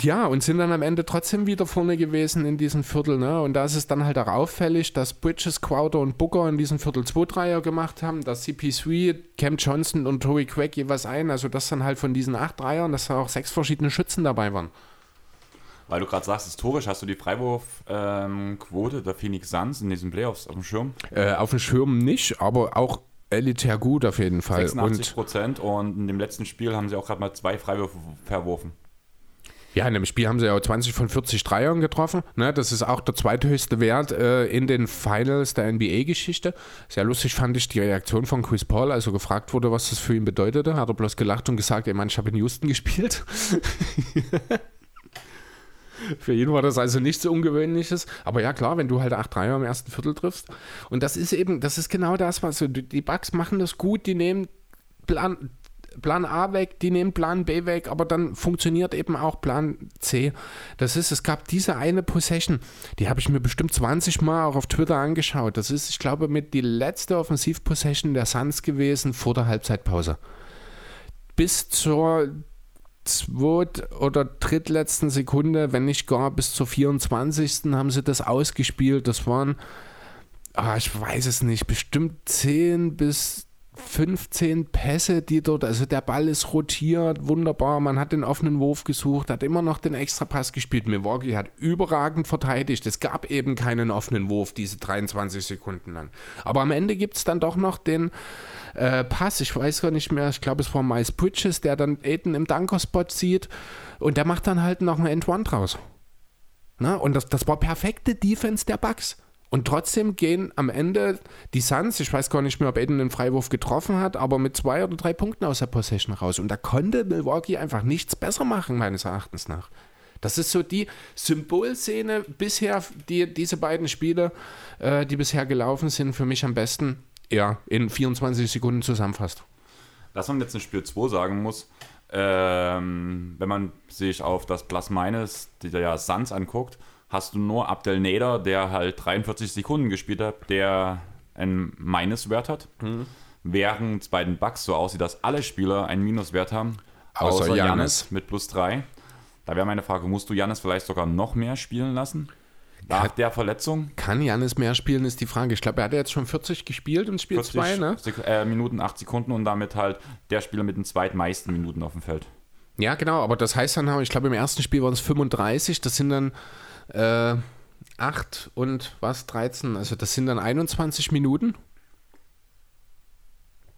Ja, und sind dann am Ende trotzdem wieder vorne gewesen in diesem Viertel. Ne? Und da ist es dann halt auch auffällig, dass Bridges, Crowder und Booker in diesem Viertel 2 Dreier gemacht haben, dass CP3, Cam Johnson und Tory Craig jeweils ein. Also das dann halt von diesen acht Dreiern, dass da auch sechs verschiedene Schützen dabei waren. Weil du gerade sagst, historisch hast du die Freiwurfquote der Phoenix Suns in diesen Playoffs auf dem Schirm. Äh, auf dem Schirm nicht, aber auch elitär gut auf jeden Fall. 86 Und Prozent und in dem letzten Spiel haben sie auch gerade mal zwei Freiwürfe verworfen. ja, in dem Spiel haben sie ja auch 20 von 40 Dreiern getroffen. Ne? Das ist auch der zweithöchste Wert äh, in den Finals der NBA-Geschichte. Sehr lustig fand ich die Reaktion von Chris Paul, als er gefragt wurde, was das für ihn bedeutete. Hat er bloß gelacht und gesagt, ey Mann, ich habe in Houston gespielt. *laughs* Für ihn war das also nichts Ungewöhnliches. Aber ja, klar, wenn du halt acht Dreier im ersten Viertel triffst. Und das ist eben, das ist genau das, was so, die Bugs machen das gut, die nehmen Plan, Plan A weg, die nehmen Plan B weg, aber dann funktioniert eben auch Plan C. Das ist, es gab diese eine Possession, die habe ich mir bestimmt 20 Mal auch auf Twitter angeschaut. Das ist, ich glaube, mit die letzte Offensivpossession der Suns gewesen vor der Halbzeitpause. Bis zur zweit- oder drittletzten Sekunde, wenn nicht gar bis zur 24. haben sie das ausgespielt. Das waren, ah, ich weiß es nicht, bestimmt 10 bis 15 Pässe, die dort, also der Ball ist rotiert, wunderbar, man hat den offenen Wurf gesucht, hat immer noch den Extrapass gespielt. Milwaukee hat überragend verteidigt. Es gab eben keinen offenen Wurf, diese 23 Sekunden lang. Aber am Ende gibt es dann doch noch den äh, Pass, ich weiß gar nicht mehr, ich glaube es war Miles Bridges, der dann Aiden im Dunker-Spot sieht und der macht dann halt noch einen End-One draus. Na, und das, das war perfekte Defense der Bucks. Und trotzdem gehen am Ende die Suns, ich weiß gar nicht mehr, ob Aiden den Freiwurf getroffen hat, aber mit zwei oder drei Punkten aus der Possession raus. Und da konnte Milwaukee einfach nichts besser machen, meines Erachtens nach. Das ist so die Symbolszene bisher, die diese beiden Spiele, äh, die bisher gelaufen sind, für mich am besten ja, in 24 Sekunden zusammenfasst. Was man jetzt in Spiel 2 sagen muss, ähm, wenn man sich auf das Plus-Minus der Suns anguckt, hast du nur Abdel Nader, der halt 43 Sekunden gespielt hat, der einen Minus-Wert hat. Während es bei den Bucks so aussieht, dass alle Spieler einen Minuswert haben. Außer. Janis mit plus 3. Da wäre meine Frage, musst du Janis vielleicht sogar noch mehr spielen lassen? Nach der Verletzung? Kann Janis mehr spielen, ist die Frage. Ich glaube, er hat jetzt schon 40 gespielt im Spiel 2, ne? Äh, Minuten, 8 Sekunden und damit halt der Spieler mit den zweitmeisten Minuten auf dem Feld. Ja, genau, aber das heißt dann, ich glaube, im ersten Spiel waren es 35, das sind dann äh, 8 und was, 13, also das sind dann 21 Minuten,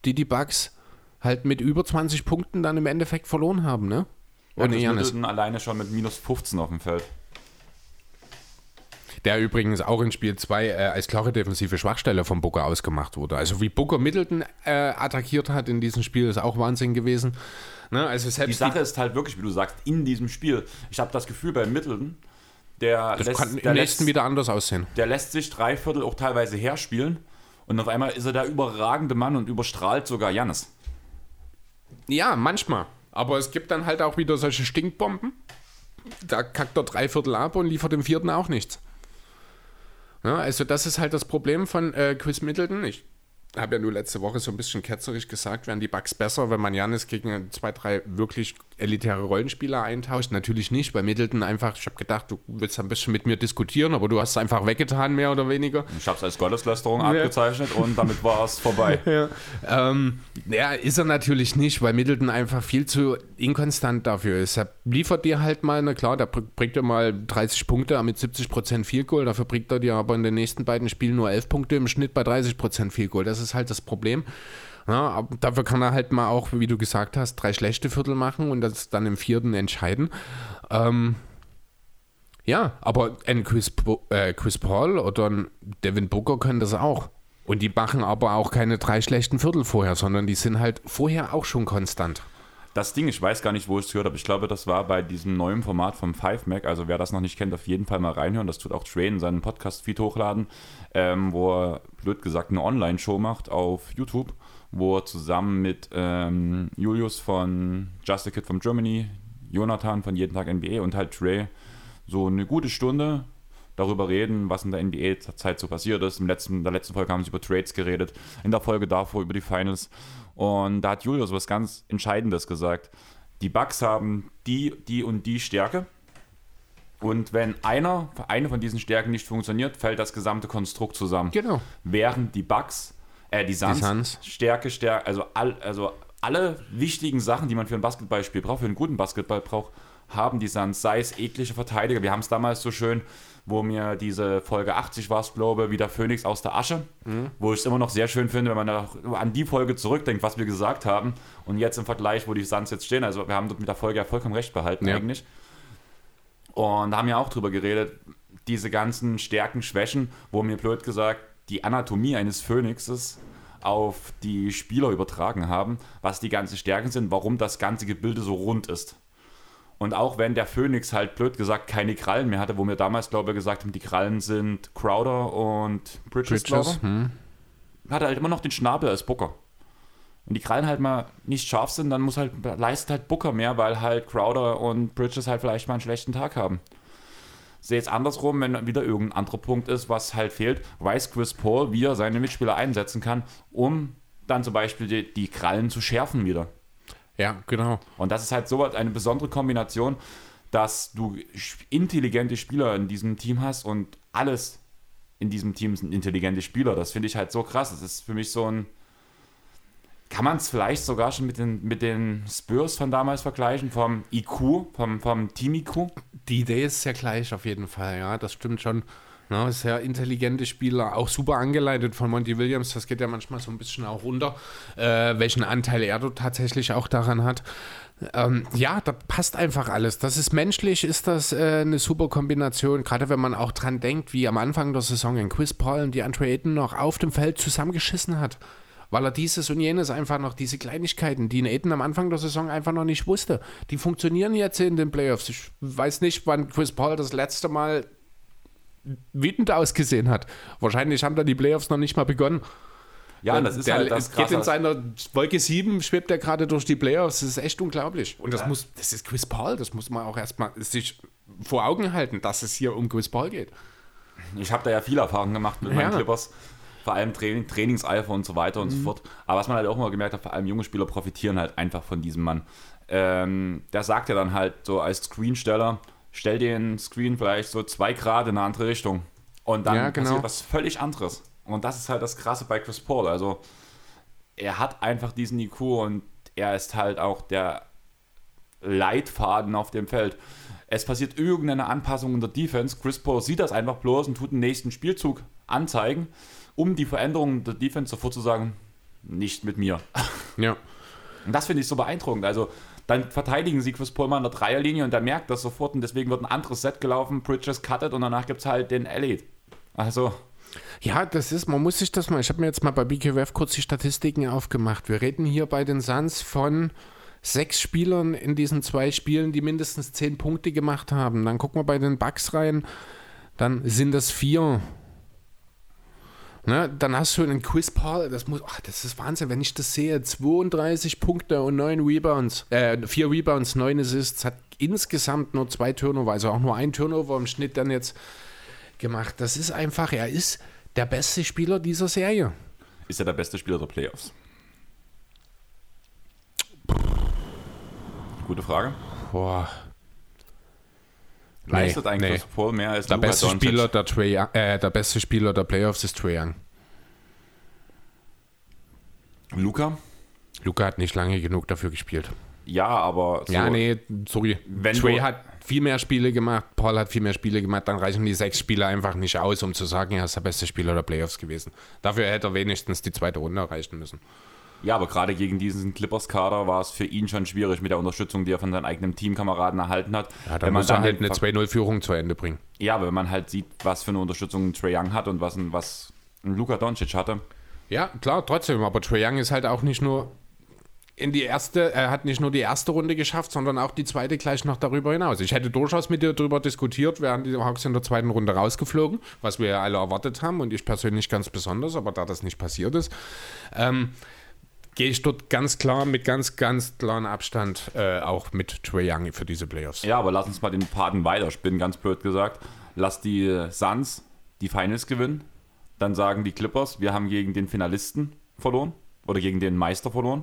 die die Bugs halt mit über 20 Punkten dann im Endeffekt verloren haben, ne? ohne Chris Janis. Alleine schon mit minus 15 auf dem Feld. Der übrigens auch in Spiel 2 äh, als klare defensive Schwachstelle von Booker ausgemacht wurde. Also wie Booker Middleton äh, attackiert hat in diesem Spiel, ist auch Wahnsinn gewesen. Ne? Also Die selbst Sache ist halt wirklich, wie du sagst, in diesem Spiel. Ich habe das Gefühl bei Middleton, der, das lässt, kann der, im nächsten lässt, wieder anders aussehen. der lässt sich drei Viertel auch teilweise herspielen und auf einmal ist er der überragende Mann und überstrahlt sogar Jannis. Ja, manchmal. Aber es gibt dann halt auch wieder solche Stinkbomben. Da kackt er drei Viertel ab und liefert im vierten auch nichts. Ja, also das ist halt das Problem von äh, Chris Middleton. Ich habe ja nur letzte Woche so ein bisschen ketzerisch gesagt, wären die Bugs besser, wenn man Janis gegen zwei, drei wirklich elitäre Rollenspieler eintauscht. Natürlich nicht, bei Middleton einfach, ich habe gedacht, du willst ein bisschen mit mir diskutieren, aber du hast es einfach weggetan, mehr oder weniger. Ich habe es als Gotteslästerung abgezeichnet und damit war es vorbei. *laughs* Ja. Ähm, ja, ist er natürlich nicht, weil Middleton einfach viel zu inkonstant dafür ist. Er liefert dir halt mal, na klar, br- bringt dir mal 30 Punkte mit 70% Field Goal, dafür bringt er dir aber in den nächsten beiden Spielen nur 11 Punkte im Schnitt bei 30% Field Goal. Das ist halt das Problem. Ja, aber dafür kann er halt mal auch, wie du gesagt hast, drei schlechte Viertel machen und das dann im vierten entscheiden. Ähm, ja, aber ein Chris, äh, Chris Paul oder ein Devin Booker können das auch. Und die machen aber auch keine drei schlechten Viertel vorher, sondern die sind halt vorher auch schon konstant. Das Ding, ich weiß gar nicht, wo ich es gehört habe. Ich glaube, das war bei diesem neuen Format vom 5Mac. Also wer das noch nicht kennt, auf jeden Fall mal reinhören. Das tut auch Trey in seinen Podcast-Feed hochladen, ähm, wo er, blöd gesagt, eine Online-Show macht auf YouTube, wo er zusammen mit ähm, Julius von Just a Kid from Germany, Jonathan von Jeden Tag NBA und halt Trey so eine gute Stunde darüber reden, was in der NBA Zeit so passiert ist. Im letzten, in der letzten Folge haben sie über Trades geredet, in der Folge davor über die Finals. Und da hat Julius was ganz Entscheidendes gesagt. Die Bucks haben die, die und die Stärke. Und wenn einer, eine von diesen Stärken nicht funktioniert, fällt das gesamte Konstrukt zusammen. Genau. Während die Bucks, äh, die Suns, Suns. Stärke, Stärke, also, all, also alle wichtigen Sachen, die man für ein Basketballspiel braucht, für einen guten Basketball braucht, haben die Suns, sei es eklige Verteidiger. Wir haben es damals so schön, wo mir diese Folge 80 war es, glaube wie der Phönix aus der Asche, wo ich es immer noch sehr schön finde, wenn man an die Folge zurückdenkt, was wir gesagt haben und jetzt im Vergleich, wo die Suns jetzt stehen. Also wir haben dort mit der Folge ja vollkommen recht behalten Ja. eigentlich. Und haben ja auch drüber geredet, diese ganzen Stärken, Schwächen, wo mir blöd gesagt die Anatomie eines Phönixes auf die Spieler übertragen haben, was die ganzen Stärken sind, warum das ganze Gebilde so rund ist. Und auch wenn der Phönix halt blöd gesagt keine Krallen mehr hatte, wo wir damals, glaube ich, gesagt haben, die Krallen sind Crowder und Bridges, Bridges, hm. hat er halt immer noch den Schnabel als Booker. Wenn die Krallen halt mal nicht scharf sind, dann muss halt, leistet halt Booker mehr, weil halt Crowder und Bridges halt vielleicht mal einen schlechten Tag haben. Sehe jetzt andersrum, wenn wieder irgendein anderer Punkt ist, was halt fehlt, weiß Chris Paul, wie er seine Mitspieler einsetzen kann, um dann zum Beispiel die, die Krallen zu schärfen wieder. Ja, genau. Und das ist halt so eine besondere Kombination, dass du intelligente Spieler in diesem Team hast und alles in diesem Team sind intelligente Spieler. Das finde ich halt so krass. Das ist für mich so ein. Kann man es vielleicht sogar schon mit den, mit den Spurs von damals vergleichen, vom IQ, vom, vom Team-IQ? Die Idee ist sehr gleich auf jeden Fall, ja, das stimmt schon. Ja, sehr intelligente Spieler, auch super angeleitet von Monty Williams. Das geht ja manchmal so ein bisschen auch runter, äh, welchen Anteil er tatsächlich auch daran hat. Ähm, ja, da passt einfach alles. Das ist menschlich, ist das äh, eine super Kombination. Gerade wenn man auch dran denkt, wie am Anfang der Saison ein Chris Paul und die Andre Ayton noch auf dem Feld zusammengeschissen hat. Weil er dieses und jenes einfach noch, diese Kleinigkeiten, die Aiden am Anfang der Saison einfach noch nicht wusste, die funktionieren jetzt in den Playoffs. Ich weiß nicht, wann Chris Paul das letzte Mal wütend ausgesehen hat. Wahrscheinlich haben da die Playoffs noch nicht mal begonnen. Ja, das ist der halt das geht in seiner Wolke 7, schwebt er gerade durch die Playoffs. Das ist echt unglaublich. Und das muss, das ist Chris Paul, das muss man auch erstmal sich vor Augen halten, dass es hier um Chris Paul geht. Ich habe da ja viel Erfahrung gemacht mit meinen Ja. Clippers. Vor allem Training, Trainingseifer und so weiter und so fort. Aber was man halt auch immer gemerkt hat, vor allem junge Spieler profitieren halt einfach von diesem Mann. Ähm, der sagt ja dann halt so als Screensteller, stell den Screen vielleicht so zwei Grad in eine andere Richtung. Und dann Ja, genau. passiert was völlig anderes. Und das ist halt das Krasse bei Chris Paul. Also er hat einfach diesen IQ und er ist halt auch der Leitfaden auf dem Feld. Es passiert irgendeine Anpassung in der Defense. Chris Paul sieht das einfach bloß und tut den nächsten Spielzug anzeigen, um die Veränderung der Defense sofort zu sagen, nicht mit mir. *laughs* Ja. Und das finde ich so beeindruckend. Also Dann verteidigen sie Chris Paul mal an der Dreierlinie und der merkt das sofort und deswegen wird ein anderes Set gelaufen, Bridges cuttet und danach gibt es halt den Elite. Also, Ja, das ist, man muss sich das mal, ich habe mir jetzt mal bei BKWF kurz die Statistiken aufgemacht. Wir reden hier bei den Suns von sechs Spielern in diesen zwei Spielen, die mindestens zehn Punkte gemacht haben. Dann gucken wir bei den Bucks rein, dann sind das vier. Ne, dann hast du einen Chris Paul, das muss, ach, das ist Wahnsinn, wenn ich das sehe, 32 Punkte und 9 Rebounds, äh, 4 Rebounds, 9 Assists, hat insgesamt nur zwei Turnover, also auch nur ein Turnover im Schnitt dann jetzt gemacht. Das ist einfach, er ist der beste Spieler dieser Serie. ist er der beste Spieler der Playoffs? Gute Frage. Boah. Leistet Nee, eigentlich nee. Paul mehr als Der Luka beste, Doncic? Spieler der, Trae Young, äh, der beste Spieler der Playoffs ist Trae Young. Luca? Luca hat nicht lange genug dafür gespielt. Ja, aber so, ja, nee, sorry. Wenn Trae hat viel mehr Spiele gemacht, Paul hat viel mehr Spiele gemacht, dann reichen die sechs Spiele einfach nicht aus, um zu sagen, er ist der beste Spieler der Playoffs gewesen. Dafür hätte er wenigstens die zweite Runde erreichen müssen. Ja, aber gerade gegen diesen Clippers-Kader war es für ihn schon schwierig mit der Unterstützung, die er von seinen eigenen Teamkameraden erhalten hat. Ja, da Wenn man muss er dann halt eine einfach- 2-0-Führung zu Ende bringen. Ja, aber wenn man halt sieht, was für eine Unterstützung ein Trae Young hat und was ein, was ein Luka Doncic hatte. Ja, klar, trotzdem. Aber Trae Young ist halt auch nicht nur in die erste, er hat nicht nur die erste Runde geschafft, sondern auch die zweite gleich noch darüber hinaus. Ich hätte durchaus mit dir darüber diskutiert, wären die Hawks in der zweiten Runde rausgeflogen, was wir ja alle erwartet haben und ich persönlich ganz besonders, aber da das nicht passiert ist, ähm, gehe ich dort ganz klar mit ganz, ganz klaren Abstand äh, auch mit Trae Young für diese Playoffs. Ja, aber lass uns mal den Paten weiterspinnen, ganz blöd gesagt. Lass die Suns die Finals gewinnen. Dann sagen die Clippers, wir haben gegen den Finalisten verloren oder gegen den Meister verloren.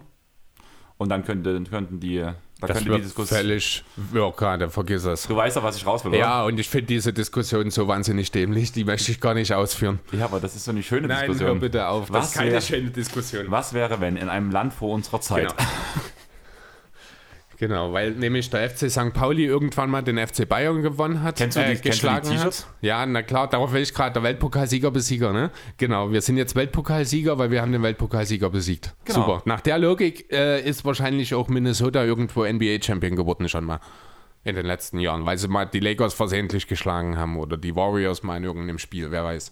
Und dann könnte, könnten die, da Das könnte die Diskussion. völlig, ja, gerade, vergiss es. Du weißt doch, was ich raus will, oder? Ja, und ich finde diese Diskussion so wahnsinnig dämlich, die möchte ich gar nicht ausführen. Ja, aber das ist so eine schöne Nein, Diskussion. hör bitte auf. Was das ist keine wär- schöne Diskussion. Was wäre, wenn in einem Land vor unserer Zeit Genau. Genau, weil nämlich der FC St. Pauli irgendwann mal den FC Bayern gewonnen hat, Kennst du die- äh, kennst du geschlagen hat. Ja, na klar, darauf will ich gerade, der Weltpokalsieger Besieger, ne? Genau, wir sind jetzt Weltpokalsieger, weil wir haben den Weltpokalsieger besiegt. Genau. Super. Nach der Logik äh, ist wahrscheinlich auch Minnesota irgendwo NBA-Champion geworden schon mal in den letzten Jahren, weil sie mal die Lakers versehentlich geschlagen haben oder die Warriors mal in irgendeinem Spiel, wer weiß.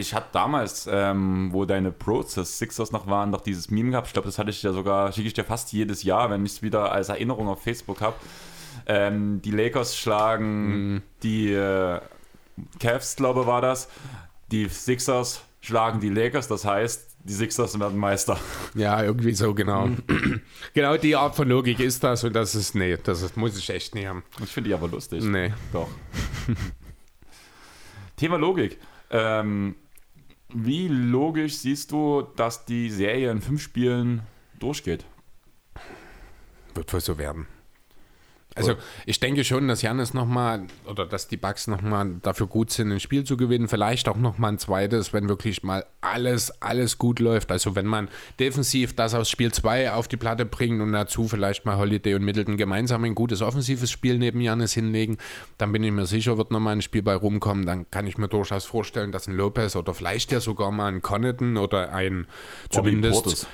Ich hatte damals, ähm, wo deine Process Sixers noch waren, noch dieses Meme gehabt. Ich glaube, das hatte ich ja sogar, schicke ich dir fast jedes Jahr, wenn ich es wieder als Erinnerung auf Facebook habe. Ähm, die Lakers schlagen die äh, Cavs, glaube war das. Die Sixers schlagen die Lakers, das heißt, die Sixers werden Meister. Ja, irgendwie so, genau. Mhm. *clears throat* genau die Art von Logik ist das und das ist, nee, das ist, muss ich echt nie haben. Ich finde die aber lustig. Nee. Doch. *laughs* Thema Logik. Ähm, wie logisch siehst du, dass die Serie in fünf Spielen durchgeht? Wird wohl so werden. Also ich denke schon, dass Janis nochmal oder dass die Bugs nochmal dafür gut sind, ein Spiel zu gewinnen. Vielleicht auch nochmal ein zweites, wenn wirklich mal alles, alles gut läuft. Also wenn man defensiv das aus Spiel 2 auf die Platte bringt und dazu vielleicht mal Holiday und Middleton gemeinsam ein gutes offensives Spiel neben Janis hinlegen, dann bin ich mir sicher, wird nochmal ein Spiel bei rumkommen. Dann kann ich mir durchaus vorstellen, dass ein Lopez oder vielleicht ja sogar mal ein Connaughton oder ein zumindest... Portis.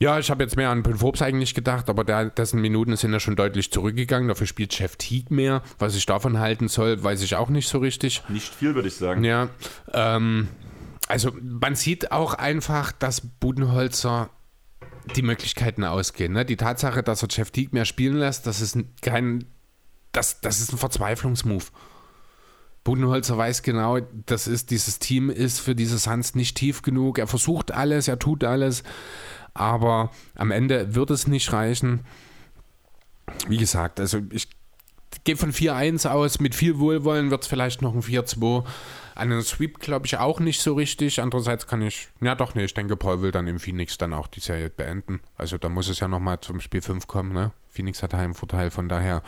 Ja, ich habe jetzt mehr an Forbes eigentlich gedacht, aber der, dessen Minuten sind ja schon deutlich zurückgegangen. Dafür spielt Chef Teague mehr. Was ich davon halten soll, weiß ich auch nicht so richtig. Nicht viel, würde ich sagen. Ja, ähm, also man sieht auch einfach, dass Budenholzer die Möglichkeiten ausgehen. Ne? Die Tatsache, dass er Jeff Teague mehr spielen lässt, das ist ein- kein, das, das ist ein Verzweiflungsmove. Budenholzer weiß genau, das ist, dieses Team ist für diese Suns nicht tief genug. Er versucht alles, er tut alles, aber am Ende wird es nicht reichen. Wie gesagt, also ich gehe von 4-1 aus. Mit viel Wohlwollen wird es vielleicht noch ein 4-2. An einen Sweep glaube ich auch nicht so richtig. Andererseits kann ich, ja doch, nee, ich denke, Paul will dann im Phoenix dann auch die Serie beenden. Also da muss es ja nochmal zum Spiel 5 kommen. Ne? Phoenix hat Heimvorteil, von daher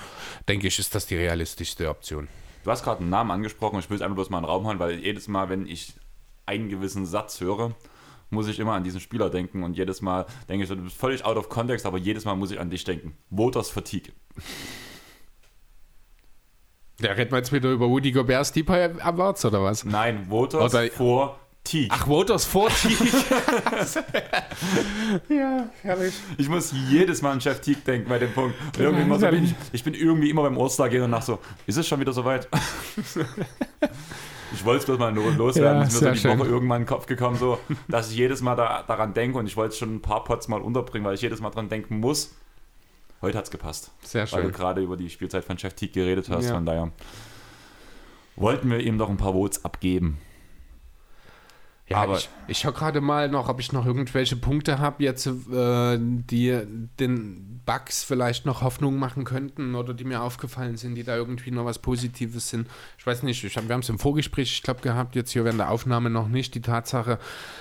denke ich, ist das die realistischste Option. Du hast gerade einen Namen angesprochen, ich will es einfach bloß mal in den Raum hauen, weil jedes Mal, wenn ich einen gewissen Satz höre, muss ich immer an diesen Spieler denken und jedes Mal denke ich, du bist völlig out of context, aber jedes Mal muss ich an dich denken. Voters Fatigue. Der redet wir jetzt wieder über Woody Gobert Deep Awards oder was? Nein, Voters Oder- vor Teague. Ach, Voters for Teague. *laughs* ja, herrlich. Ich muss jedes Mal an Jeff Teague denken bei dem Punkt. Und irgendwie so bin ich, ich bin irgendwie immer beim All-Star gehen und nach so, ist es schon wieder soweit? *laughs* ich wollte es bloß mal nur loswerden. Ja, ist mir so die schön. Woche irgendwann in den Kopf gekommen, so, dass ich jedes Mal da, daran denke und ich wollte es schon ein paar Pots mal unterbringen, weil ich jedes Mal dran denken muss. Heute hat es gepasst. Sehr Weil du schön. gerade über die Spielzeit von Jeff Teague geredet hast. Ja. Von daher wollten wir ihm doch ein paar Votes abgeben. Ja, Aber- ich, ich schaue gerade mal noch, ob ich noch irgendwelche Punkte habe jetzt, äh, die den Bugs vielleicht noch Hoffnung machen könnten oder die mir aufgefallen sind, die da irgendwie noch was Positives sind. Ich weiß nicht, ich hab, wir haben es im Vorgespräch, ich glaube, gehabt, jetzt hier während der Aufnahme noch nicht, die Tatsache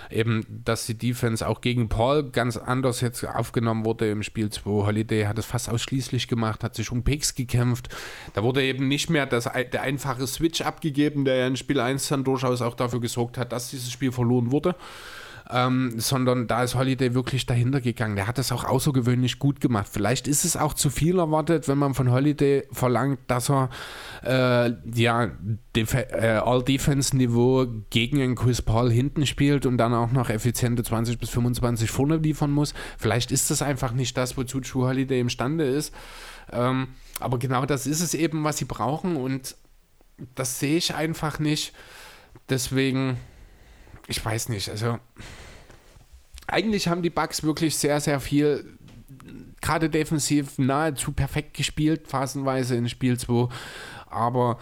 eben, dass die Defense auch gegen Paul ganz anders jetzt aufgenommen wurde im Spiel 2. Holiday hat es fast ausschließlich gemacht, hat sich um Picks gekämpft. Da wurde eben nicht mehr das, der einfache Switch abgegeben, der ja in Spiel 1 dann durchaus auch dafür gesorgt hat, dass dieses Spiel verloren wurde. Ähm, sondern da ist Holiday wirklich dahinter gegangen. Der hat das auch außergewöhnlich gut gemacht. Vielleicht ist es auch zu viel erwartet, wenn man von Holiday verlangt, dass er äh, ja Def äh, All-Defense-Niveau gegen einen Chris Paul hinten spielt und dann auch noch effiziente 20 bis 25 vorne liefern muss. Vielleicht ist das einfach nicht das, wozu True Holiday imstande ist. Ähm, aber genau das ist es eben, was sie brauchen und das sehe ich einfach nicht. Deswegen, ich weiß nicht, also eigentlich haben die Bucks wirklich sehr, sehr viel, gerade defensiv nahezu perfekt gespielt, phasenweise in Spiel 2. Aber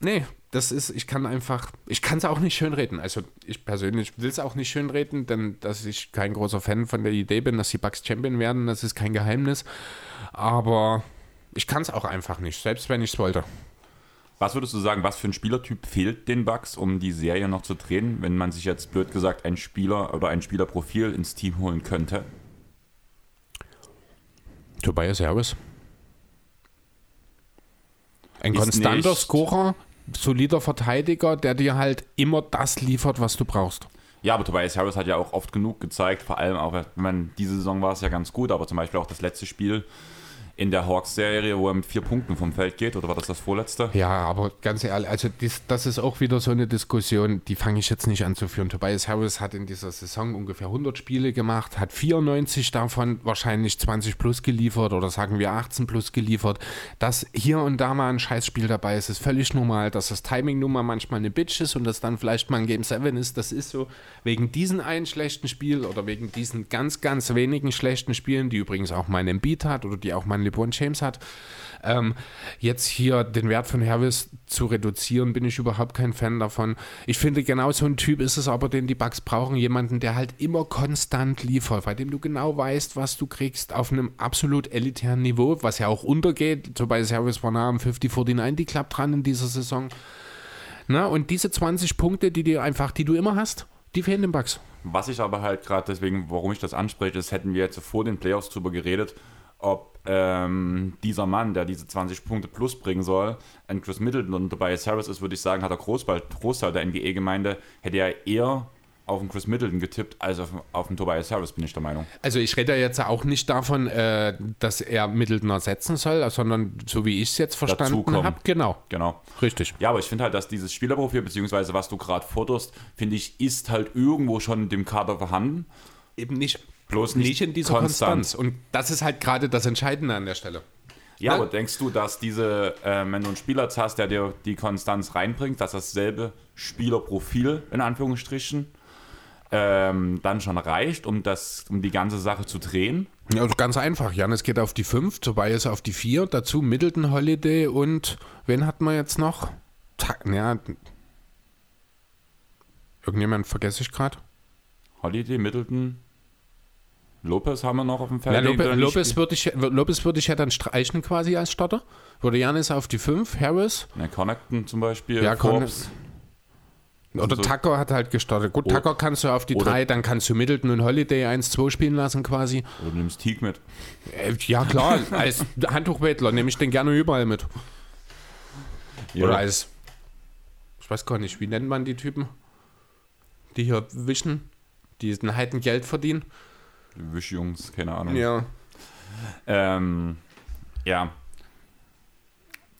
nee, das ist, ich kann einfach, ich kann es auch nicht schönreden. Also ich persönlich will es auch nicht schönreden, denn dass ich kein großer Fan von der Idee bin, dass die Bucks Champion werden, das ist kein Geheimnis. Aber ich kann es auch einfach nicht, selbst wenn ich es wollte. Was würdest du sagen, was für ein Spielertyp fehlt den Bucks, um die Serie noch zu drehen, wenn man sich jetzt blöd gesagt ein Spieler oder ein Spielerprofil ins Team holen könnte? Tobias Harris. Ein Ist konstanter nicht- Scorer, solider Verteidiger, der dir halt immer das liefert, was du brauchst. Ja, aber Tobias Harris hat ja auch oft genug gezeigt, vor allem auch, wenn man diese Saison war es ja ganz gut, aber zum Beispiel auch das letzte Spiel in der Hawks-Serie, wo er mit vier Punkten vom Feld geht, oder war das das vorletzte? Ja, aber ganz ehrlich, also dies, das ist auch wieder so eine Diskussion, die fange ich jetzt nicht an zu führen. Tobias Harris hat in dieser Saison ungefähr 100 Spiele gemacht, hat 94 davon wahrscheinlich 20 plus geliefert oder sagen wir 18 plus geliefert. Dass hier und da mal ein Scheißspiel dabei ist, ist völlig normal. Dass das Timing nun mal manchmal eine Bitch ist und das dann vielleicht mal ein Game 7 ist, das ist so. Wegen diesen einen schlechten Spiel oder wegen diesen ganz, ganz wenigen schlechten Spielen, die übrigens auch mein Embiid hat oder die auch mein LeBron James hat, ähm, jetzt hier den Wert von Harris zu reduzieren, bin ich überhaupt kein Fan davon. Ich finde, genau so ein Typ ist es aber, den die Bugs brauchen. Jemanden, der halt immer konstant liefert, bei dem du genau weißt, was du kriegst auf einem absolut elitären Niveau, was ja auch untergeht. Tobias Harris war nah am 50-49 Club dran in dieser Saison. Na, und diese 20 Punkte, die dir einfach, die du immer hast, die fehlen den Bugs. Was ich aber halt gerade deswegen, warum ich das anspreche, ist, hätten wir jetzt vor den Playoffs drüber geredet, ob ähm, dieser Mann, der diese 20 Punkte plus bringen soll, ein Chris Middleton und Tobias Harris ist, würde ich sagen, hat der Großteil, Großteil der NBA-Gemeinde, hätte er eher auf den Chris Middleton getippt, als auf, auf den Tobias Harris, bin ich der Meinung. Also ich rede ja jetzt auch nicht davon, äh, dass er Middleton ersetzen soll, sondern so wie ich es jetzt verstanden habe, genau, Genau. richtig. Ja, aber ich finde halt, dass dieses Spielerprofil, beziehungsweise was du gerade forderst, finde ich, ist halt irgendwo schon in dem Kader vorhanden. Eben nicht, Bloß nicht nicht in dieser konstant. Konstanz. Und das ist halt gerade das Entscheidende an der Stelle. Ja, Ne? aber denkst du, dass diese, äh, wenn du einen Spieler hast, der dir die Konstanz reinbringt, dass dasselbe Spielerprofil, in Anführungsstrichen, ähm, dann schon reicht, um, das, um die ganze Sache zu drehen? Ja, also ganz einfach. Janis geht auf die 5, Tobias auf die 4, dazu Middleton Holiday und wen hatten wir jetzt noch? Ta ja, irgendjemand vergesse ich gerade. Holiday, Middleton, Lopez haben wir noch auf dem Feld. Ja, den Lopez, würde ich, Lopez würde ich ja dann streichen quasi als Starter. Würde Janis auf die 5, Harris. Ne, Connecton zum Beispiel, Ja, Forbes. Oder so- Tucker hat halt gestartet. Gut, Oder- Tucker kannst du auf die oder- 3, dann kannst du Middleton und Holiday 1-2 spielen lassen quasi. Oder du nimmst Teague mit. Äh, ja, klar, *laughs* als Handtuchbettler nehme ich den gerne überall mit. Ja. Oder als, ich weiß gar nicht, wie nennt man die Typen, die hier wischen, die ein Heiden Geld verdienen? Wischjungs, keine Ahnung. Ja. Ähm, ja.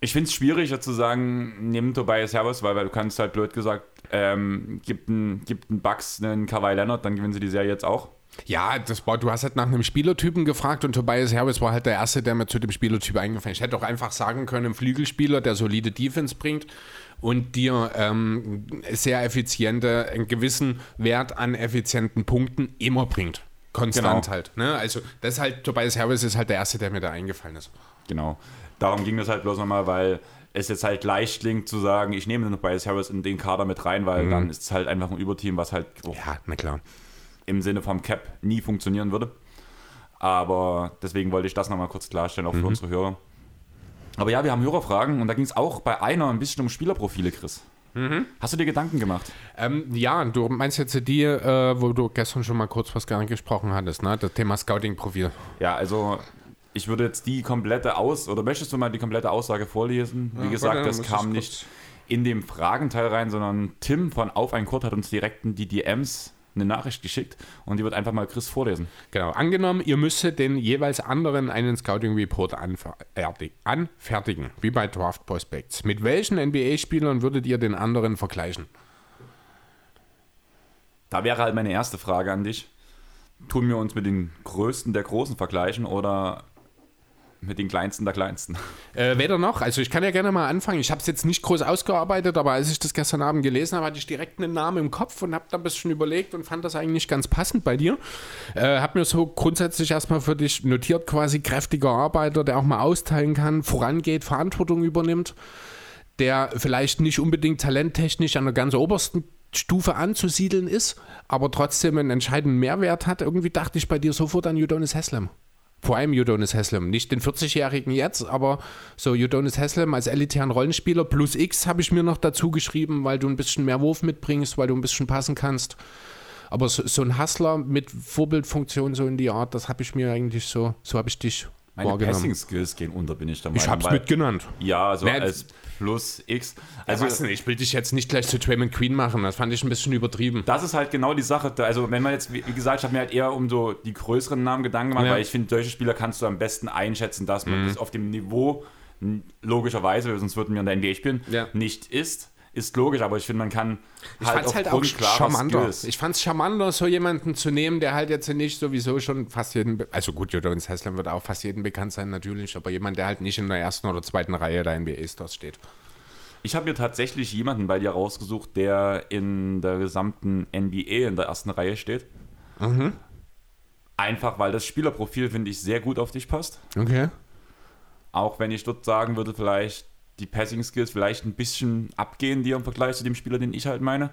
Ich finde es schwierig, jetzt zu sagen, nimm Tobias Harris, weil, weil du kannst halt blöd gesagt ähm, gibt ein, gibt ein Bucks einen Kawhi Leonard, dann gewinnen sie die Serie jetzt auch. Ja, das war, du hast halt nach einem Spielertypen gefragt und Tobias Harris war halt der Erste, der mir zu dem Spielertyp eingefallen ist. Ich hätte auch einfach sagen können, ein Flügelspieler, der solide Defense bringt und dir ähm, sehr effiziente, einen gewissen Wert an effizienten Punkten immer bringt. Konstant Genau. halt. Ne? Also das ist halt, Tobias Harris ist halt der Erste, der mir da eingefallen ist. Genau. Darum ging das halt bloß nochmal, weil es jetzt halt leicht klingt zu sagen, ich nehme noch Bias Harris in den Kader mit rein, weil dann ist es halt einfach ein Überteam, was halt auch Ja, na klar. im Sinne vom Cap nie funktionieren würde. Aber deswegen wollte ich das nochmal kurz klarstellen, auch für unsere Hörer. Aber ja, wir haben Hörerfragen und da ging es auch bei einer ein bisschen um Spielerprofile, Chris. Hast du dir Gedanken gemacht? Ähm, ja, du meinst jetzt die, äh, wo du gestern schon mal kurz was gar gesprochen hattest, ne? Das Thema Scouting-Profil. Ja, also ich würde jetzt die komplette Aus- oder möchtest du mal die komplette Aussage vorlesen? Wie Ja, gesagt, das kam ich nicht in dem Fragenteil rein, sondern Tim von Auf ein Kurt hat uns direkt in die DMs eine Nachricht geschickt und die wird einfach mal Chris vorlesen. Genau, angenommen, ihr müsstet den jeweils anderen einen Scouting-Report anfertig- anfertigen, wie bei Draft Prospects. Mit welchen NBA-Spielern würdet ihr den anderen vergleichen? Da wäre halt meine erste Frage an dich. Tun wir uns mit den Größten der Großen vergleichen oder mit den Kleinsten der Kleinsten? Äh, weder noch, also ich kann ja gerne mal anfangen. Ich habe es jetzt nicht groß ausgearbeitet, aber als ich das gestern Abend gelesen habe, hatte ich direkt einen Namen im Kopf und habe da ein bisschen überlegt und fand das eigentlich ganz passend bei dir. Äh, habe mir so grundsätzlich erstmal für dich notiert, quasi kräftiger Arbeiter, der auch mal austeilen kann, vorangeht, Verantwortung übernimmt, der vielleicht nicht unbedingt talenttechnisch an der ganz obersten Stufe anzusiedeln ist, aber trotzdem einen entscheidenden Mehrwert hat. Irgendwie dachte ich bei dir sofort an Udonis Haslem. Vor allem Udonis Haslem. Nicht den 40-Jährigen jetzt, aber so Udonis Haslem als elitären Rollenspieler plus X habe ich mir noch dazu geschrieben, weil du ein bisschen mehr Wurf mitbringst, weil du ein bisschen passen kannst. Aber so, so ein Hustler mit Vorbildfunktion so in die Art, das habe ich mir eigentlich so, so habe ich dich Meine. Passing-Skills gehen unter, bin ich der Meinung. Ich weil- mitgenannt. Ja, also Nee, als plus X. Also, Also ich will dich jetzt nicht gleich zu Draymond Queen machen, das fand ich ein bisschen übertrieben. das ist halt genau die Sache. Da- Also wenn man jetzt, wie gesagt, ich habe mir halt eher um so die größeren Namen Gedanken gemacht, Ja. Mhm. weil ich finde, solche Spieler kannst du am besten einschätzen, dass man das auf dem Niveau logischerweise, sonst würden wir in der NBA spielen, Ja. nicht ist. Ist logisch, aber ich finde, man kann Ich fand es halt auch charmanter. Ich fand es charmanter, so jemanden zu nehmen, der halt jetzt nicht sowieso schon fast jeden, also gut, Jodonis Haslam wird auch fast jeden bekannt sein natürlich, aber jemand, der halt nicht in der ersten oder zweiten Reihe der NBA-Stars steht. Ich habe mir tatsächlich jemanden bei dir rausgesucht, der in der gesamten NBA in der ersten Reihe steht. Mhm. Einfach, weil das Spielerprofil, finde ich, sehr gut auf dich passt. Okay. Auch wenn ich dort sagen würde, vielleicht die Passing Skills vielleicht ein bisschen abgehen dir im Vergleich zu dem Spieler, den ich halt meine.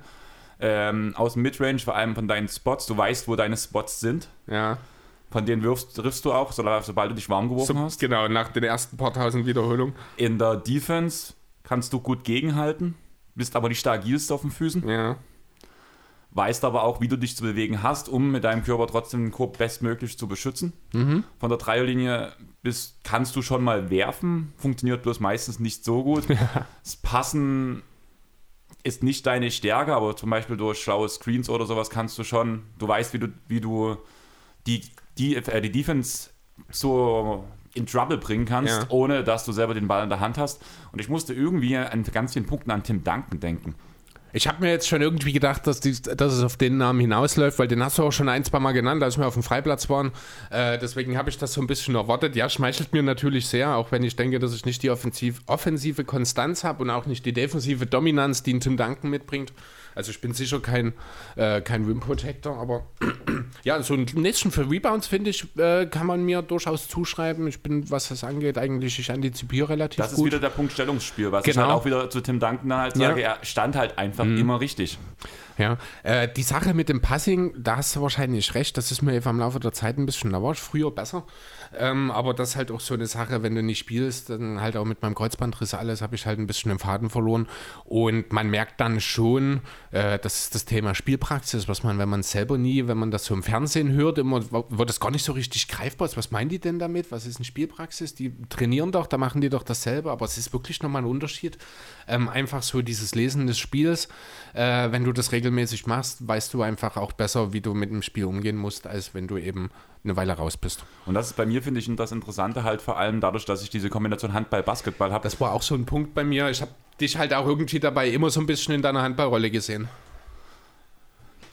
Ähm, aus dem Midrange, vor allem von deinen Spots. Du weißt, wo deine Spots sind. Ja. Von denen wirfst, triffst du auch, so- sobald du dich warm geworfen So, hast. genau, nach den ersten paar tausend Wiederholungen. In der Defense kannst du gut gegenhalten, bist aber nicht der agilste auf den Füßen. Ja. weißt aber auch, wie du dich zu bewegen hast, um mit deinem Körper trotzdem den Korb bestmöglich zu beschützen. Von der Dreierlinie bist, kannst du schon mal werfen, funktioniert bloß meistens nicht so gut. Das Passen ist nicht deine Stärke, aber zum Beispiel durch schlaue Screens oder sowas kannst du schon, du weißt, wie du, wie du die, die, äh, die Defense so in Trouble bringen kannst, Ja. ohne dass du selber den Ball in der Hand hast. Und ich musste irgendwie an ganz vielen Punkten an Tim Duncan denken. Ich habe mir jetzt schon irgendwie gedacht, dass, die, dass es auf den Namen hinausläuft, weil den hast du auch schon ein, zwei Mal genannt, als wir auf dem Freiplatz waren. Äh, deswegen habe ich das so ein bisschen erwartet. Ja, schmeichelt mir natürlich sehr, auch wenn ich denke, dass ich nicht die offensiv, offensive Konstanz habe und auch nicht die defensive Dominanz, die ein Tim Duncan mitbringt. Also ich bin sicher kein, äh, kein Rim Protector, aber *clears throat* ja, so ein Nation für Rebounds, finde ich, äh, kann man mir durchaus zuschreiben. Ich bin, was das angeht, eigentlich, ich antizipiere relativ Das ist gut. wieder der Punkt Stellungsspiel, was ich Genau. halt auch wieder zu Tim Duncan halt Ja. Mhm. sage, er stand halt einfach immer richtig. Ja, äh, die Sache mit dem Passing, da hast du wahrscheinlich recht, das ist mir eben im Laufe der Zeit ein bisschen, da war ich früher besser. Ähm, aber das ist halt auch so eine Sache, wenn du nicht spielst, dann halt auch mit meinem Kreuzbandriss alles, habe ich halt ein bisschen den Faden verloren. Und man merkt dann schon, äh, das ist das Thema Spielpraxis, was man, wenn man selber nie, wenn man das so im Fernsehen hört, immer wird das gar nicht so richtig greifbar. ist. Was meinen die denn damit? Was ist eine Spielpraxis? Die trainieren doch, da machen die doch dasselbe, aber es ist wirklich nochmal ein Unterschied. Ähm, einfach so dieses Lesen des Spiels, äh, wenn du das regelmäßig machst, weißt du einfach auch besser, wie du mit dem Spiel umgehen musst, als wenn du eben eine Weile raus bist. Und das ist bei mir, finde ich, das Interessante halt vor allem dadurch, dass ich diese Kombination Handball-Basketball habe. Das war auch so ein Punkt bei mir. Ich habe dich halt auch irgendwie dabei immer so ein bisschen in deiner Handballrolle gesehen.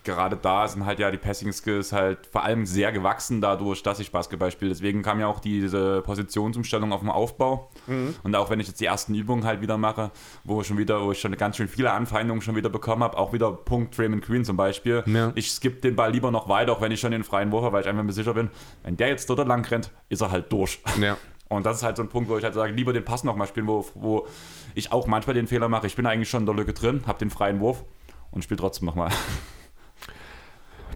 Gerade da sind halt ja die Passing Skills halt vor allem sehr gewachsen dadurch, dass ich Basketball spiele. Deswegen kam ja auch diese Positionsumstellung auf dem Aufbau. Und auch wenn ich jetzt die ersten Übungen halt wieder mache, wo ich schon wieder, wo ich schon ganz schön viele Anfeindungen schon wieder bekommen habe, auch wieder Punkt Draymond Green zum Beispiel. Ja. Ich skippe den Ball lieber noch weiter, auch wenn ich schon den freien Wurf habe, weil ich einfach mir sicher bin, wenn der jetzt dort lang rennt, ist er halt durch. Ja. *laughs* Und das ist halt so ein Punkt, wo ich halt sage, lieber den Pass nochmal spielen, wo, wo ich auch manchmal den Fehler mache. Ich bin eigentlich schon in der Lücke drin, habe den freien Wurf und spiele trotzdem nochmal. *laughs*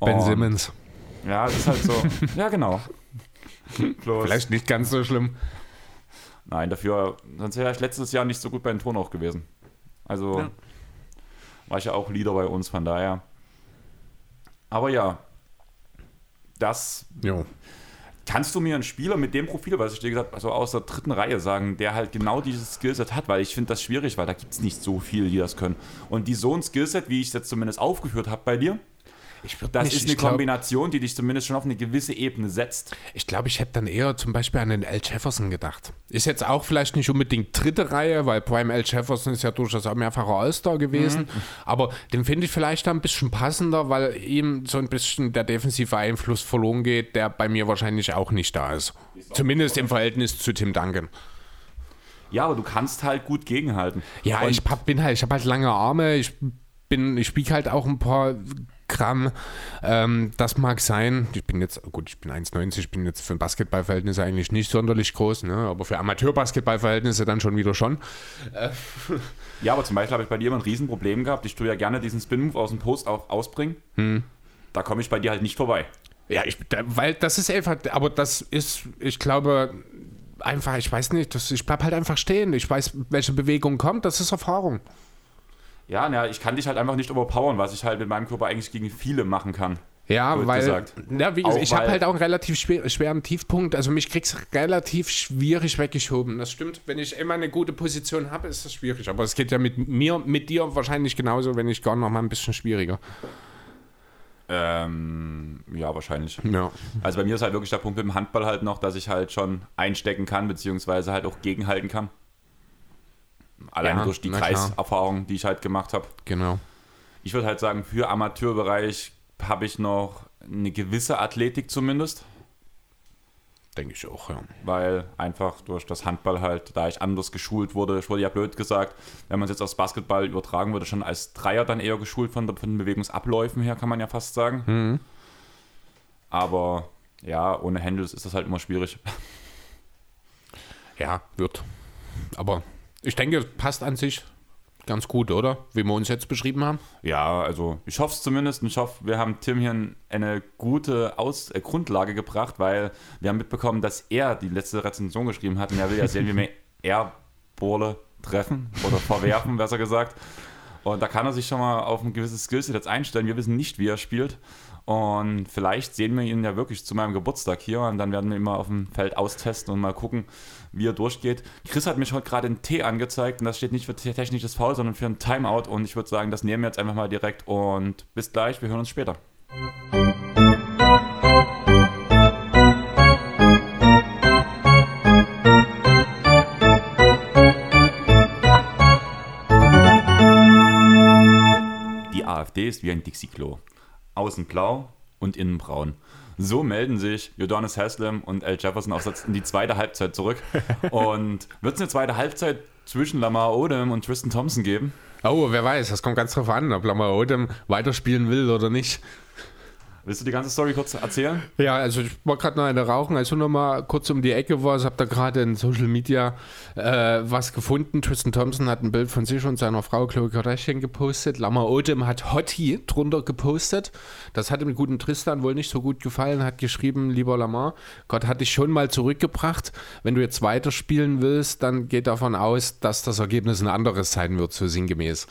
Ben Und- Simmons. Ja, das ist halt so. *laughs* ja, genau. Bloß, Vielleicht nicht ganz so schlimm. Nein, dafür, sonst wäre ich letztes Jahr nicht so gut bei den Toren auch gewesen. Also Ja. war ich ja auch Leader bei uns, von daher. Aber ja, das Jo. Kannst du mir einen Spieler mit dem Profil, was ich dir gesagt habe, also aus der dritten Reihe sagen, der halt genau dieses Skillset hat, weil ich finde das schwierig, weil da gibt es nicht so viele, die das können. Und die so ein Skillset, wie ich es jetzt zumindest aufgeführt habe bei dir, das nicht- ist eine ich glaub- Kombination, die dich zumindest schon auf eine gewisse Ebene setzt. Ich glaube, ich hätte dann eher zum Beispiel an den L. Jefferson gedacht. Ist jetzt auch vielleicht nicht unbedingt dritte Reihe, weil Prime L. Jefferson ist ja durchaus auch mehrfacher All-Star gewesen. Aber den finde ich vielleicht ein bisschen passender, weil ihm so ein bisschen der defensive Einfluss verloren geht, der bei mir wahrscheinlich auch nicht da ist. Zumindest im Verhältnis zu Tim Duncan. Ja, aber du kannst halt gut gegenhalten. Ja, Und ich hab, bin halt, ich habe halt lange Arme, ich bin, ich wiege halt auch ein paar Gramm. Ähm, das mag sein. Ich bin jetzt, gut, ich bin 1,90, ich bin jetzt für Basketballverhältnisse eigentlich nicht sonderlich groß, ne? aber für Amateurbasketballverhältnisse dann schon wieder schon. *laughs* Ja, aber zum Beispiel habe ich bei dir immer ein Riesenproblem gehabt. Ich tue ja gerne diesen Spin-Move aus dem Post auch ausbringen. Hm. Da komme ich bei dir halt nicht vorbei. Ja, ich, da, weil das ist einfach, aber das ist, ich glaube, einfach, ich weiß nicht, das, ich bleib halt einfach stehen. Ich weiß, welche Bewegung kommt, das ist Erfahrung. Ja, na, ich kann dich halt einfach nicht overpowern, was ich halt mit meinem Körper eigentlich gegen viele machen kann. Ja, weil, gesagt. ja, wie gesagt, ich habe halt auch einen relativ schwer, schweren Tiefpunkt. Also mich kriegst relativ schwierig weggeschoben. Das stimmt. Wenn ich immer eine gute Position habe, ist das schwierig. Aber es geht ja mit mir, mit dir wahrscheinlich genauso, wenn nicht gar noch mal ein bisschen schwieriger. Ähm, ja, wahrscheinlich. Ja. Also bei mir ist halt wirklich der Punkt mit dem Handball halt noch, dass ich halt schon einstecken kann, beziehungsweise halt auch gegenhalten kann. Alleine Ja, durch die. Kreiserfahrung, die ich halt gemacht habe. Genau. Ich würde halt sagen, für Amateurbereich habe ich noch eine gewisse Athletik zumindest, Denke ich auch, ja. weil einfach durch das Handball halt, da ich anders geschult wurde, ich wurde ja blöd gesagt, wenn man es jetzt aufs Basketball übertragen würde, schon als Dreier dann eher geschult von, von den Bewegungsabläufen her, kann man ja fast sagen. Aber ja, ohne Handles ist das halt immer schwierig. Ja, wird. Aber ich denke, passt an sich ganz gut, oder? Wie wir uns jetzt beschrieben haben. Ja, also ich hoffe es zumindest. Und ich hoffe, wir haben Tim hier eine gute Aus äh, Grundlage gebracht, weil wir haben mitbekommen, dass er die letzte Rezension geschrieben hat und er will ja sehen, wie wir *laughs* Airbole treffen oder verwerfen, besser gesagt. Und da kann er sich schon mal auf ein gewisses Skillset jetzt einstellen. Wir wissen nicht, wie er spielt. Und vielleicht sehen wir ihn ja wirklich zu meinem Geburtstag hier und dann werden wir ihn mal auf dem Feld austesten und mal gucken, wie er durchgeht. Chris hat mich heute gerade einen T angezeigt und das steht nicht für technisches Foul, sondern für ein Timeout und ich würde sagen, das nehmen wir jetzt einfach mal direkt und bis gleich, wir hören uns später. Die AfD ist wie ein Dixie-Klo. Außen blau und innen braun. So melden sich Jodonis Haslam und Al Jefferson auch in die zweite Halbzeit zurück. *laughs* Und wird es eine zweite Halbzeit zwischen Lamar Odom und Tristan Thompson geben? Oh, wer weiß, das kommt ganz drauf an, ob Lamar Odom weiterspielen will oder nicht. Willst du die ganze Story kurz erzählen? Ja, also ich war gerade noch eine rauchen, als du noch mal kurz um die Ecke warst, hab da gerade in Social Media äh, was gefunden. Tristan Thompson hat ein Bild von sich und seiner Frau Chloe Kardashian gepostet. Lamar Odom hat Hottie drunter gepostet. Das hat dem guten Tristan wohl nicht so gut gefallen, hat geschrieben, lieber Lamar, Gott hat dich schon mal zurückgebracht. Wenn du jetzt weiterspielen willst, dann geht davon aus, dass das Ergebnis ein anderes sein wird, so sinngemäß.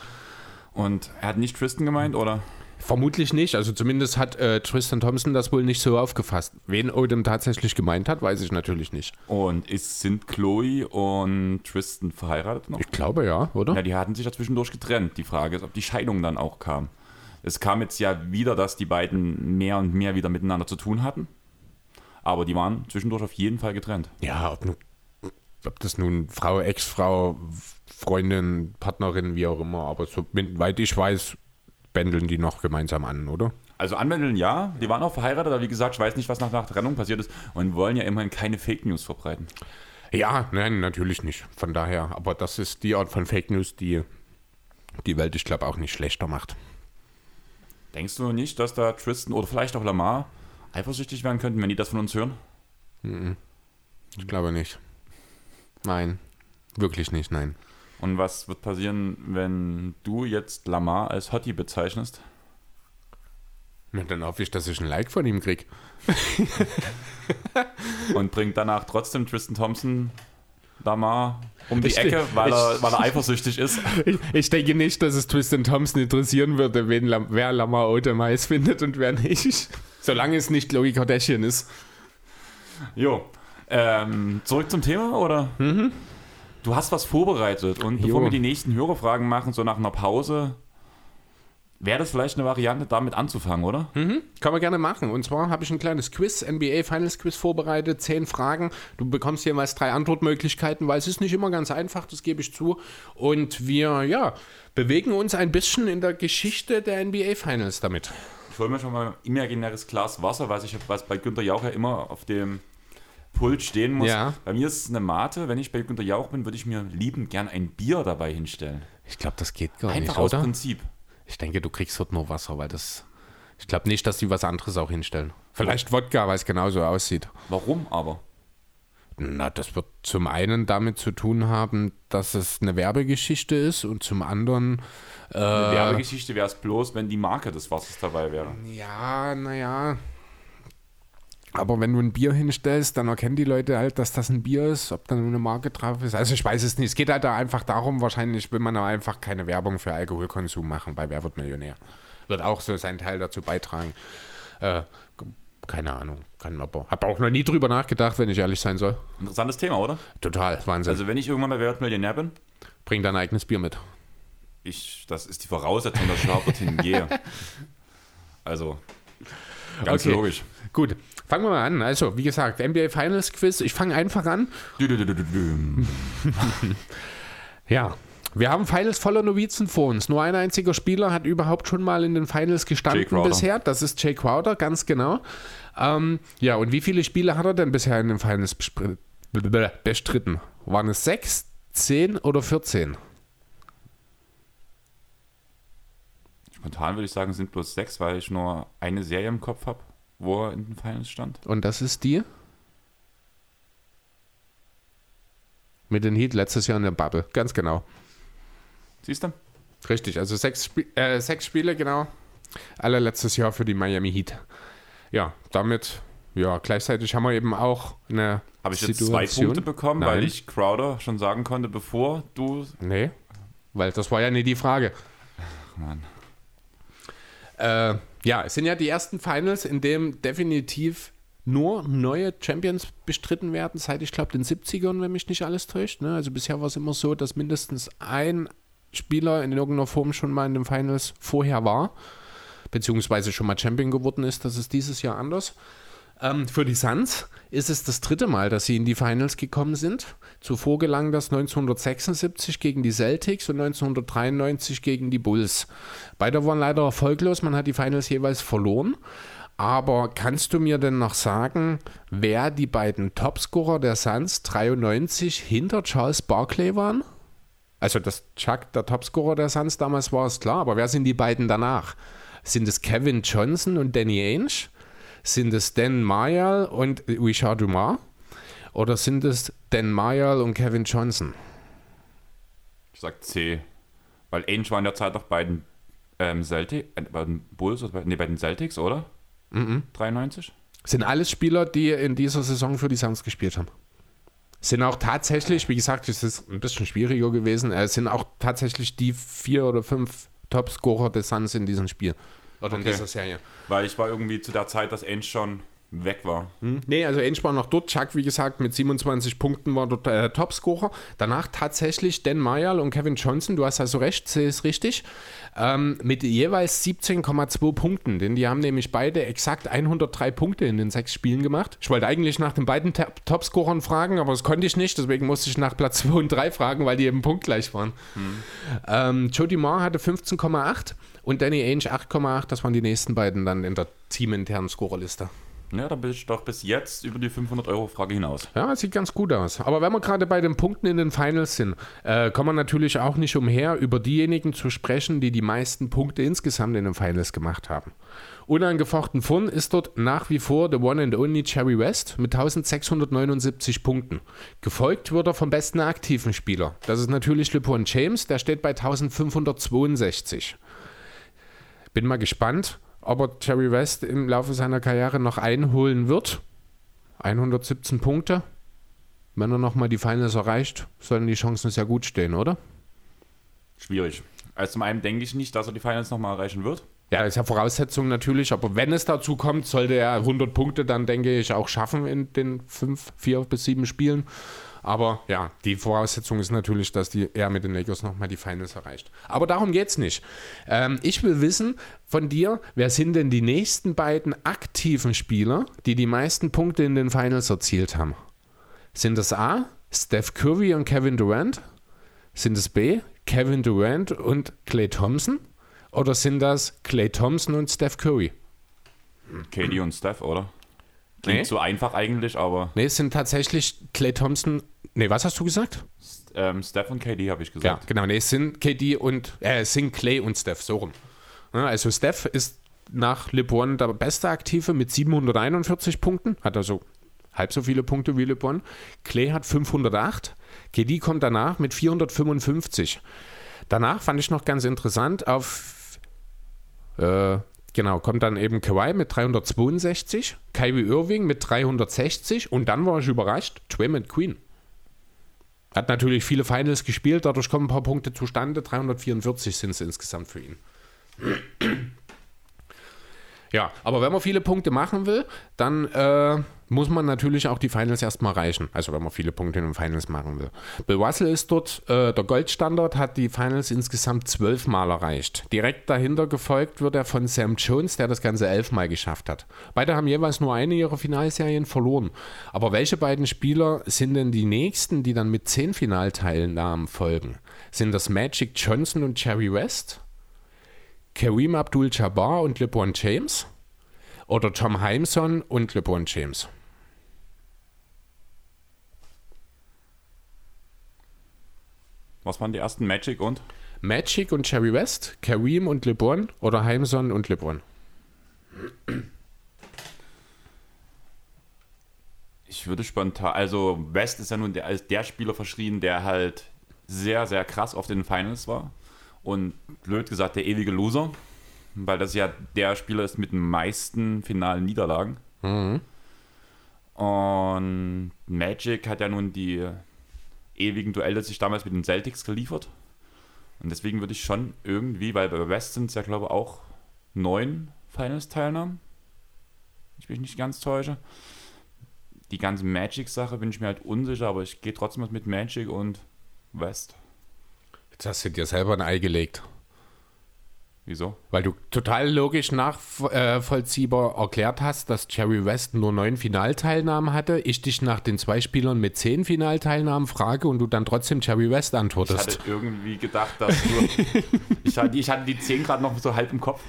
Und er hat nicht Tristan gemeint, oder? Vermutlich nicht. Also zumindest hat äh, Tristan Thompson das wohl nicht so aufgefasst. Wen Odom tatsächlich gemeint hat, weiß ich natürlich nicht. Und ist, sind Chloe und Tristan verheiratet noch? Ich glaube ja, oder? Ja, die hatten sich ja zwischendurch getrennt. Die Frage ist, ob die Scheidung dann auch kam. Es kam jetzt ja wieder, dass die beiden mehr und mehr wieder miteinander zu tun hatten. Aber die waren zwischendurch auf jeden Fall getrennt. Ja, ob nun ob das nun Frau, Ex-Frau, Freundin, Partnerin, wie auch immer, aber soweit ich weiß, bändeln die noch gemeinsam an, oder? Also anwenden ja, die waren auch verheiratet, aber wie gesagt, ich weiß nicht, was nach der Trennung passiert ist und wollen ja immerhin keine Fake News verbreiten. Ja, nein, natürlich nicht. Von daher, aber das ist die Art von Fake News, die die Welt, ich glaube, auch nicht schlechter macht. Denkst du nicht, dass da Tristan oder vielleicht auch Lamar eifersüchtig werden könnten, wenn die das von uns hören? Ich glaube nicht. Nein, wirklich nicht, nein. Und was wird passieren, wenn du jetzt Lamar als Hottie bezeichnest? Na, dann hoffe ich, dass ich ein Like von ihm krieg. *laughs* Und bringt danach trotzdem Tristan Thompson Lamar um die Ich- Ecke, weil er, ich- weil er eifersüchtig ist? *laughs* Ich, ich denke nicht, dass es Tristan Thompson interessieren würde, wen, Lam- wer Lamar Odom heiß findet und wer nicht. *laughs* Solange es nicht Chloe Kardashian ist. Jo. Ähm, zurück zum Thema, oder? Du hast was vorbereitet und bevor Jo. wir die nächsten Hörerfragen machen, so nach einer Pause, wäre das vielleicht eine Variante, damit anzufangen, oder? Kann man gerne machen. Und zwar habe ich ein kleines Quiz, NBA Finals Quiz vorbereitet, zehn Fragen. Du bekommst jeweils drei Antwortmöglichkeiten, weil es ist nicht immer ganz einfach, das gebe ich zu. Und wir, ja, bewegen uns ein bisschen in der Geschichte der NBA Finals damit. Ich hole mir schon mal ein imaginäres Glas Wasser, was ich was bei Günter Jauch ja immer auf dem Pult stehen muss. Ja. Bei mir ist es eine Mate. Wenn ich bei Günter Jauch bin, würde ich mir liebend gern ein Bier dabei hinstellen. Ich glaube, das geht gar Einfach nicht, aus oder? Prinzip. Ich denke, du kriegst dort nur Wasser, weil das. Ich glaube nicht, dass die was anderes auch hinstellen. Vielleicht Wodka, weil es genauso aussieht. Warum aber? Na, das wird zum einen damit zu tun haben, dass es eine Werbegeschichte ist und zum anderen. Eine Äh, Werbegeschichte wäre es bloß, wenn die Marke des Wassers dabei wäre. Ja, naja. Aber wenn du ein Bier hinstellst, dann erkennen die Leute halt, dass das ein Bier ist, ob da nur eine Marke drauf ist. Also ich weiß es nicht. Es geht halt da einfach darum, wahrscheinlich will man auch einfach keine Werbung für Alkoholkonsum machen bei Wer wird Millionär. Wird auch so seinen Teil dazu beitragen. Äh, keine Ahnung. Kann aber. Hab auch noch nie drüber nachgedacht, wenn ich ehrlich sein soll. Interessantes Thema, oder? Total, Wahnsinn. Also wenn ich irgendwann mal Wer Millionär bin, Bring dein eigenes Bier mit. ich, das ist die Voraussetzung, dass ich überhaupt dorthin gehe. *laughs* Also, ganz Okay. logisch. Gut, fangen wir mal an. Also, wie gesagt, NBA Finals Quiz. Ich fange einfach an. *laughs* Ja. Wir haben Finals voller Novizen vor uns. Nur ein einziger Spieler hat überhaupt schon mal in den Finals gestanden bisher. Das ist Jay Crowder, ganz genau. Ähm, ja, und wie viele Spiele hat er denn bisher in den Finals bestritten? Waren es sechs, zehn oder 14? Spontan würde ich sagen, es sind bloß sechs, weil ich nur eine Serie im Kopf habe, wo er in den Finals stand. Und das ist die? Mit den Heat letztes Jahr in der Bubble. Ganz genau. Siehst du? Richtig, also sechs, Spie äh, sechs Spiele, genau. Alle letztes Jahr für die Miami Heat. Ja, damit, ja, gleichzeitig haben wir eben auch eine Habe ich jetzt Situation. zwei Punkte bekommen, Nein. weil ich Crowder schon sagen konnte, bevor du. Nee, weil das war ja nie die Frage. Mann. Äh, ja, es sind ja die ersten Finals, in dem definitiv nur neue Champions bestritten werden, seit ich glaube den 70ern, wenn mich nicht alles täuscht. Ne? Also bisher war es immer so, dass mindestens ein Spieler in irgendeiner Form schon mal in den Finals vorher war, beziehungsweise schon mal Champion geworden ist. Das ist dieses Jahr anders. Ähm, für die Suns ist es das dritte Mal, dass sie in die Finals gekommen sind. Zuvor gelang das 1976 gegen die Celtics und 1993 gegen die Bulls. Beide waren leider erfolglos, man hat die Finals jeweils verloren. Aber kannst du mir denn noch sagen, wer die beiden Topscorer der Suns 93 hinter Charles Barkley waren? Also, dass Chuck der Topscorer der Suns damals war, ist klar, aber wer sind die beiden danach? Sind es Kevin Johnson und Danny Ainge? Sind es Dan Mayal und Richard Dumas? Oder sind es Dan Mayal und Kevin Johnson? Ich sag C. Weil Ainge war in der Zeit noch bei den ähm, Celtics, äh, bei den Bulls, oder bei, nee, bei den Celtics, oder? 93? Sind alles Spieler, die in dieser Saison für die Suns gespielt haben. Sind auch tatsächlich, wie gesagt, es ist ein bisschen schwieriger gewesen, äh, sind auch tatsächlich die vier oder fünf Topscorer des Suns in diesem Spiel. Oder in Okay. dieser Serie. Weil ich war irgendwie zu der Zeit, dass Ainge schon weg war. Hm? Nee, also Ensch war noch dort. Chuck, wie gesagt, mit 27 Punkten war dort äh, Topscorer. Danach tatsächlich Dan Mayal und Kevin Johnson, du hast also recht, sehe es richtig, ähm, mit jeweils 17,2 Punkten. Denn die haben nämlich beide exakt 103 Punkte in den sechs Spielen gemacht. Ich wollte eigentlich nach den beiden Topscorern fragen, aber das konnte ich nicht. Deswegen musste ich nach Platz 2 und 3 fragen, weil die eben punktgleich waren. Hm. Ähm, Jody Moore hatte 15,8 und Danny Ainge 8,8. Das waren die nächsten beiden dann in der teaminternen Scorerliste. Ja, da bin ich doch bis jetzt über die 500-Euro-Frage hinaus. Ja, sieht ganz gut aus. Aber wenn wir gerade bei den Punkten in den Finals sind, äh, kommen wir natürlich auch nicht umher, über diejenigen zu sprechen, die die meisten Punkte insgesamt in den Finals gemacht haben. Unangefochten von ist dort nach wie vor the one and only Cherry West mit 1679 Punkten. Gefolgt wird er vom besten aktiven Spieler. Das ist natürlich LeBron James, der steht bei 1562. Bin mal gespannt, ob er Jerry West im Laufe seiner Karriere noch einholen wird. 117 Punkte. Wenn er nochmal die Finals erreicht, sollen die Chancen sehr gut stehen, oder? Schwierig. Also zum einen denke ich nicht, dass er die Finals nochmal erreichen wird. Ja, das ist ja Voraussetzung natürlich, aber wenn es dazu kommt, sollte er 100 Punkte dann, denke ich, auch schaffen in den 5, 4 bis 7 Spielen. Aber ja, die Voraussetzung ist natürlich, dass die, er mit den Lakers nochmal die Finals erreicht. Aber darum geht es nicht. Ähm, ich will wissen von dir, wer sind denn die nächsten beiden aktiven Spieler, die die meisten Punkte in den Finals erzielt haben? Sind das A, Steph Curry und Kevin Durant? Sind es B, Kevin Durant und Clay Thompson? Oder sind das Clay Thompson und Steph Curry? KD und Steph, oder? Klingt nee. so einfach eigentlich, aber. Nee, es sind tatsächlich Clay Thompson. Nee, was hast du gesagt? Ähm, Steph und KD habe ich gesagt. Ja, genau. Nee, es sind KD und. Äh, es sind Clay und Steph, so rum. Ja, also Steph ist nach LeBron der beste Aktive mit 741 Punkten. Hat also halb so viele Punkte wie LeBron. Clay hat 508. KD kommt danach mit 455. Danach fand ich noch ganz interessant auf. Äh, Genau, kommt dann eben Kawhi mit 362, Kyrie Irving mit 360 und dann war ich überrascht, Draymond Queen. Hat natürlich viele Finals gespielt, dadurch kommen ein paar Punkte zustande. 344 sind es insgesamt für ihn. *clears throat* Ja, aber wenn man viele Punkte machen will, dann äh, muss man natürlich auch die Finals erstmal erreichen. Also wenn man viele Punkte in den Finals machen will. Bill Russell ist dort äh, der Goldstandard, hat die Finals insgesamt zwölfmal erreicht. Direkt dahinter gefolgt wird er von Sam Jones, der das Ganze elfmal geschafft hat. Beide haben jeweils nur eine ihrer Finalserien verloren. Aber welche beiden Spieler sind denn die nächsten, die dann mit zehn Finalteilnahmen folgen? Sind das Magic Johnson und Jerry West? Kareem Abdul-Jabbar und LeBron James oder Tom Heimson und LeBron James? Was waren die ersten Magic und? Magic und Jerry West, Kareem und LeBron oder Heimson und LeBron? Ich würde spontan, also West ist ja nun der, als der Spieler verschrien, der halt sehr, sehr krass auf den Finals war und blöd gesagt der ewige Loser, weil das ja der Spieler ist mit den meisten finalen Niederlagen. Mhm. Und Magic hat ja nun die ewigen Duelle sich damals mit den Celtics geliefert. Und deswegen würde ich schon irgendwie, weil bei West sind es ja glaube ich auch neun Finals-Teilnahmen. Ich mich nicht ganz täusche. Die ganze Magic-Sache bin ich mir halt unsicher, aber ich gehe trotzdem mit Magic und West. Jetzt hast du dir selber ein Ei gelegt. Wieso? Weil du total logisch nachvollziehbar erklärt hast, dass Jerry West nur neun Finalteilnahmen hatte. Ich dich nach den zwei Spielern mit zehn Finalteilnahmen frage und du dann trotzdem Jerry West antwortest. Ich hatte irgendwie gedacht, dass du. *laughs* ich, hatte, ich hatte die zehn gerade noch so halb im Kopf.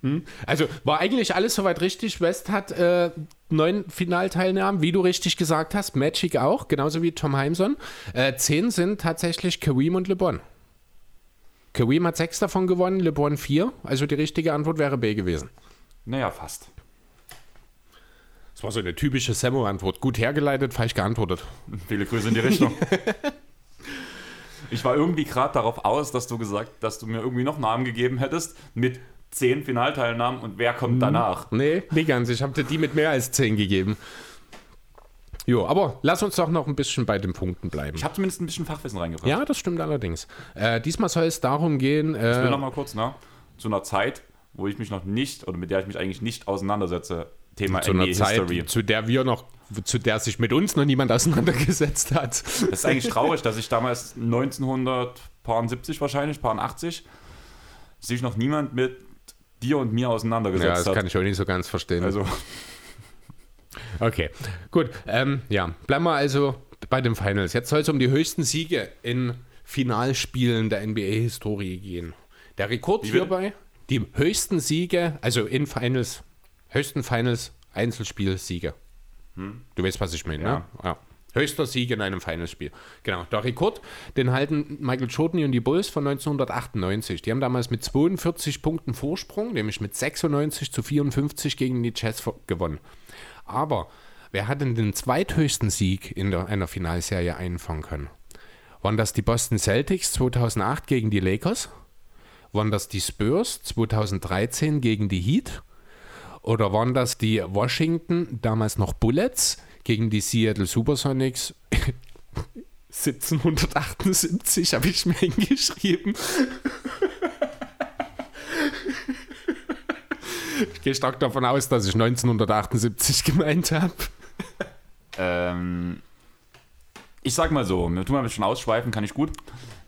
Hm? Also war eigentlich alles soweit richtig. West hat äh, neun Finalteilnahmen, wie du richtig gesagt hast. Magic auch, genauso wie Tom Heimson. Äh, zehn sind tatsächlich Kareem und LeBron. Kareem hat sechs davon gewonnen, LeBron vier. Also die richtige Antwort wäre B gewesen. Naja, fast. Das war so eine typische Sammo-Antwort. Gut hergeleitet, falsch geantwortet. *laughs* Viele Grüße in die Richtung. ich war irgendwie gerade darauf aus, dass du gesagt, dass du mir irgendwie noch Namen gegeben hättest mit zehn Finalteilnahmen und wer kommt hm. danach? Nee, nicht ganz. Ich habe dir die mit mehr als zehn gegeben. Jo, aber lass uns doch noch ein bisschen bei den Punkten bleiben. Ich habe zumindest ein bisschen Fachwissen reingebracht. Ja, das stimmt allerdings. Äh, diesmal soll es darum gehen. Äh, ich will noch mal kurz, ne? Zu einer Zeit, wo ich mich noch nicht oder mit der ich mich eigentlich nicht auseinandersetze, Thema Zu einer NBA Zeit, History. zu der wir noch, zu der sich mit uns noch niemand auseinandergesetzt hat. Das ist eigentlich traurig, dass ich damals 1970 wahrscheinlich, 80, sich noch niemand mit dir und mir Ja, auseinandergesetzt das hat. kann ich auch nicht so ganz verstehen. Also, Okay, gut. Ähm, ja, bleiben wir also bei den Finals. Jetzt soll es um die höchsten Siege in Finalspielen der NBA-Historie gehen. Der Rekord hierbei, die höchsten Siege, also in Finals, höchsten Finals Einzelspielsiege. Du weißt, was ich meine, ne? Ja. Höchster Sieg in einem Finalspiel. Genau. Der Rekord, den halten Michael Jordan und die Bulls von 1998. Die haben damals mit 42 Punkten Vorsprung, nämlich mit 96 zu 54 gegen die Jazz gewonnen. Aber wer hat denn den zweithöchsten Sieg in der, einer Finalserie einfangen können? Waren das die Boston Celtics 2008 gegen die Lakers? Waren das die Spurs 2013 gegen die Heat? Oder waren das die Washington, damals noch Bullets, gegen die Seattle Supersonics *laughs* 1778, habe ich mir *laughs* hingeschrieben. Ich gehe stark davon aus, dass ich 1978 gemeint habe. ähm, ich sag mal so, wir tun mal ein bisschen ausschweifen, kann ich gut.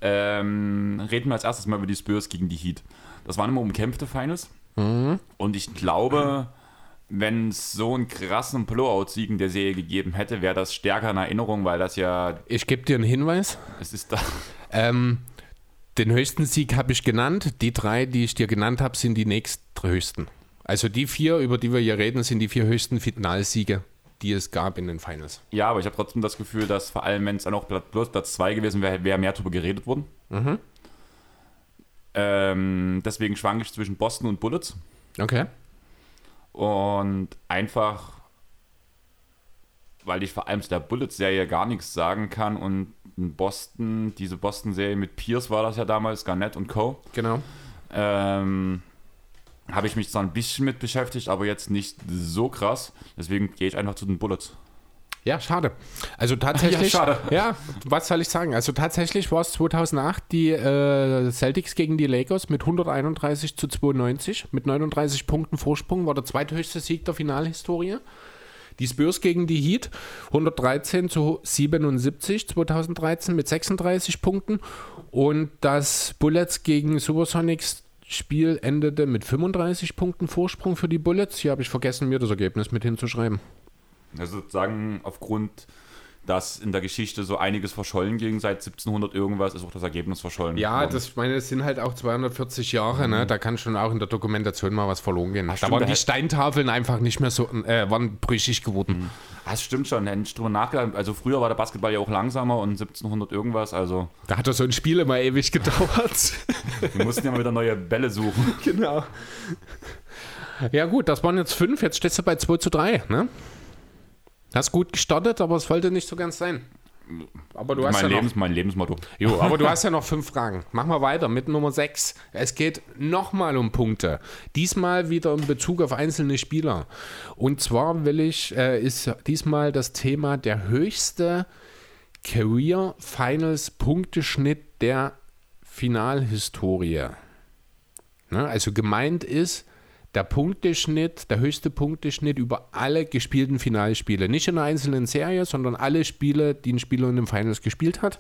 Ähm, reden wir als erstes mal über die Spurs gegen die Heat. Das waren immer umkämpfte Finals. Und ich glaube, wenn es so einen krassen Blowout-Sieg in der Serie gegeben hätte, wäre das stärker in Erinnerung, weil das ja, Ich gebe dir einen Hinweis. es ist da. Ähm, den höchsten Sieg habe ich genannt. Die drei, die ich dir genannt habe, sind die nächsthöchsten. Also die vier, über die wir hier reden, sind die vier höchsten Finalsiege, die es gab in den Finals. Ja, aber ich habe trotzdem das Gefühl, dass vor allem, wenn es dann auch bloß Platz 2 gewesen wäre, wäre mehr darüber geredet worden. Ähm, deswegen schwank ich zwischen Boston und Bullets. Okay. Und einfach, weil ich vor allem zu der Bullets-Serie gar nichts sagen kann und in Boston, diese Boston-Serie mit Pierce war das ja damals, Garnett und Co. Genau. Ähm, habe ich mich zwar ein bisschen mit beschäftigt, aber jetzt nicht so krass. Deswegen gehe ich einfach zu den Bullets. Ja, schade. Also *laughs* tatsächlich. Ja, schade. Ja, was soll ich sagen? Also tatsächlich war es 2008 die äh, Celtics gegen die Lakers mit 131 zu 92. Mit 39 Punkten Vorsprung war der zweithöchste Sieg der Finalhistorie. Die Spurs gegen die Heat 113 zu 77 2013 mit 36 Punkten. Und das Bullets gegen Supersonics Spiel endete mit 35 Punkten Vorsprung für die Bullets. Hier habe ich vergessen, mir das Ergebnis mit hinzuschreiben. Also sozusagen aufgrund, dass in der Geschichte so einiges verschollen ging seit 1700 irgendwas, ist auch das Ergebnis verschollen. Ja, worden. das, meine, es sind halt auch 240 Jahre, ne? Da kann schon auch in der Dokumentation mal was verloren gehen. da stimmt, waren die Steintafeln einfach nicht mehr so, äh, waren brüchig geworden. Ah, Das stimmt schon, hätte ich drüber nachgedacht. Also früher war der Basketball ja auch langsamer und 1700 irgendwas, also Da hat doch so ein Spiel immer ewig *laughs* gedauert. wir mussten ja mal wieder neue Bälle suchen. *laughs* genau. Ja, gut, das waren jetzt fünf, jetzt stehst du bei 2 zu 3, ne? Hast gut gestartet, aber es wollte nicht so ganz sein. Aber du hast Mein, ja noch Lebens, mein Lebensmotto. Jo, *laughs* aber du hast ja noch fünf Fragen. Machen wir weiter mit Nummer 6. Es geht nochmal um Punkte. Diesmal wieder in Bezug auf einzelne Spieler. Und zwar will ich, äh, ist diesmal das Thema der höchste Career Finals Punkteschnitt der Finalhistorie. Ne? Also gemeint ist der Punkteschnitt, der höchste Punkteschnitt über alle gespielten Finalspiele. Nicht in einer einzelnen Serie, sondern alle Spiele, die ein Spieler in den Finals gespielt hat.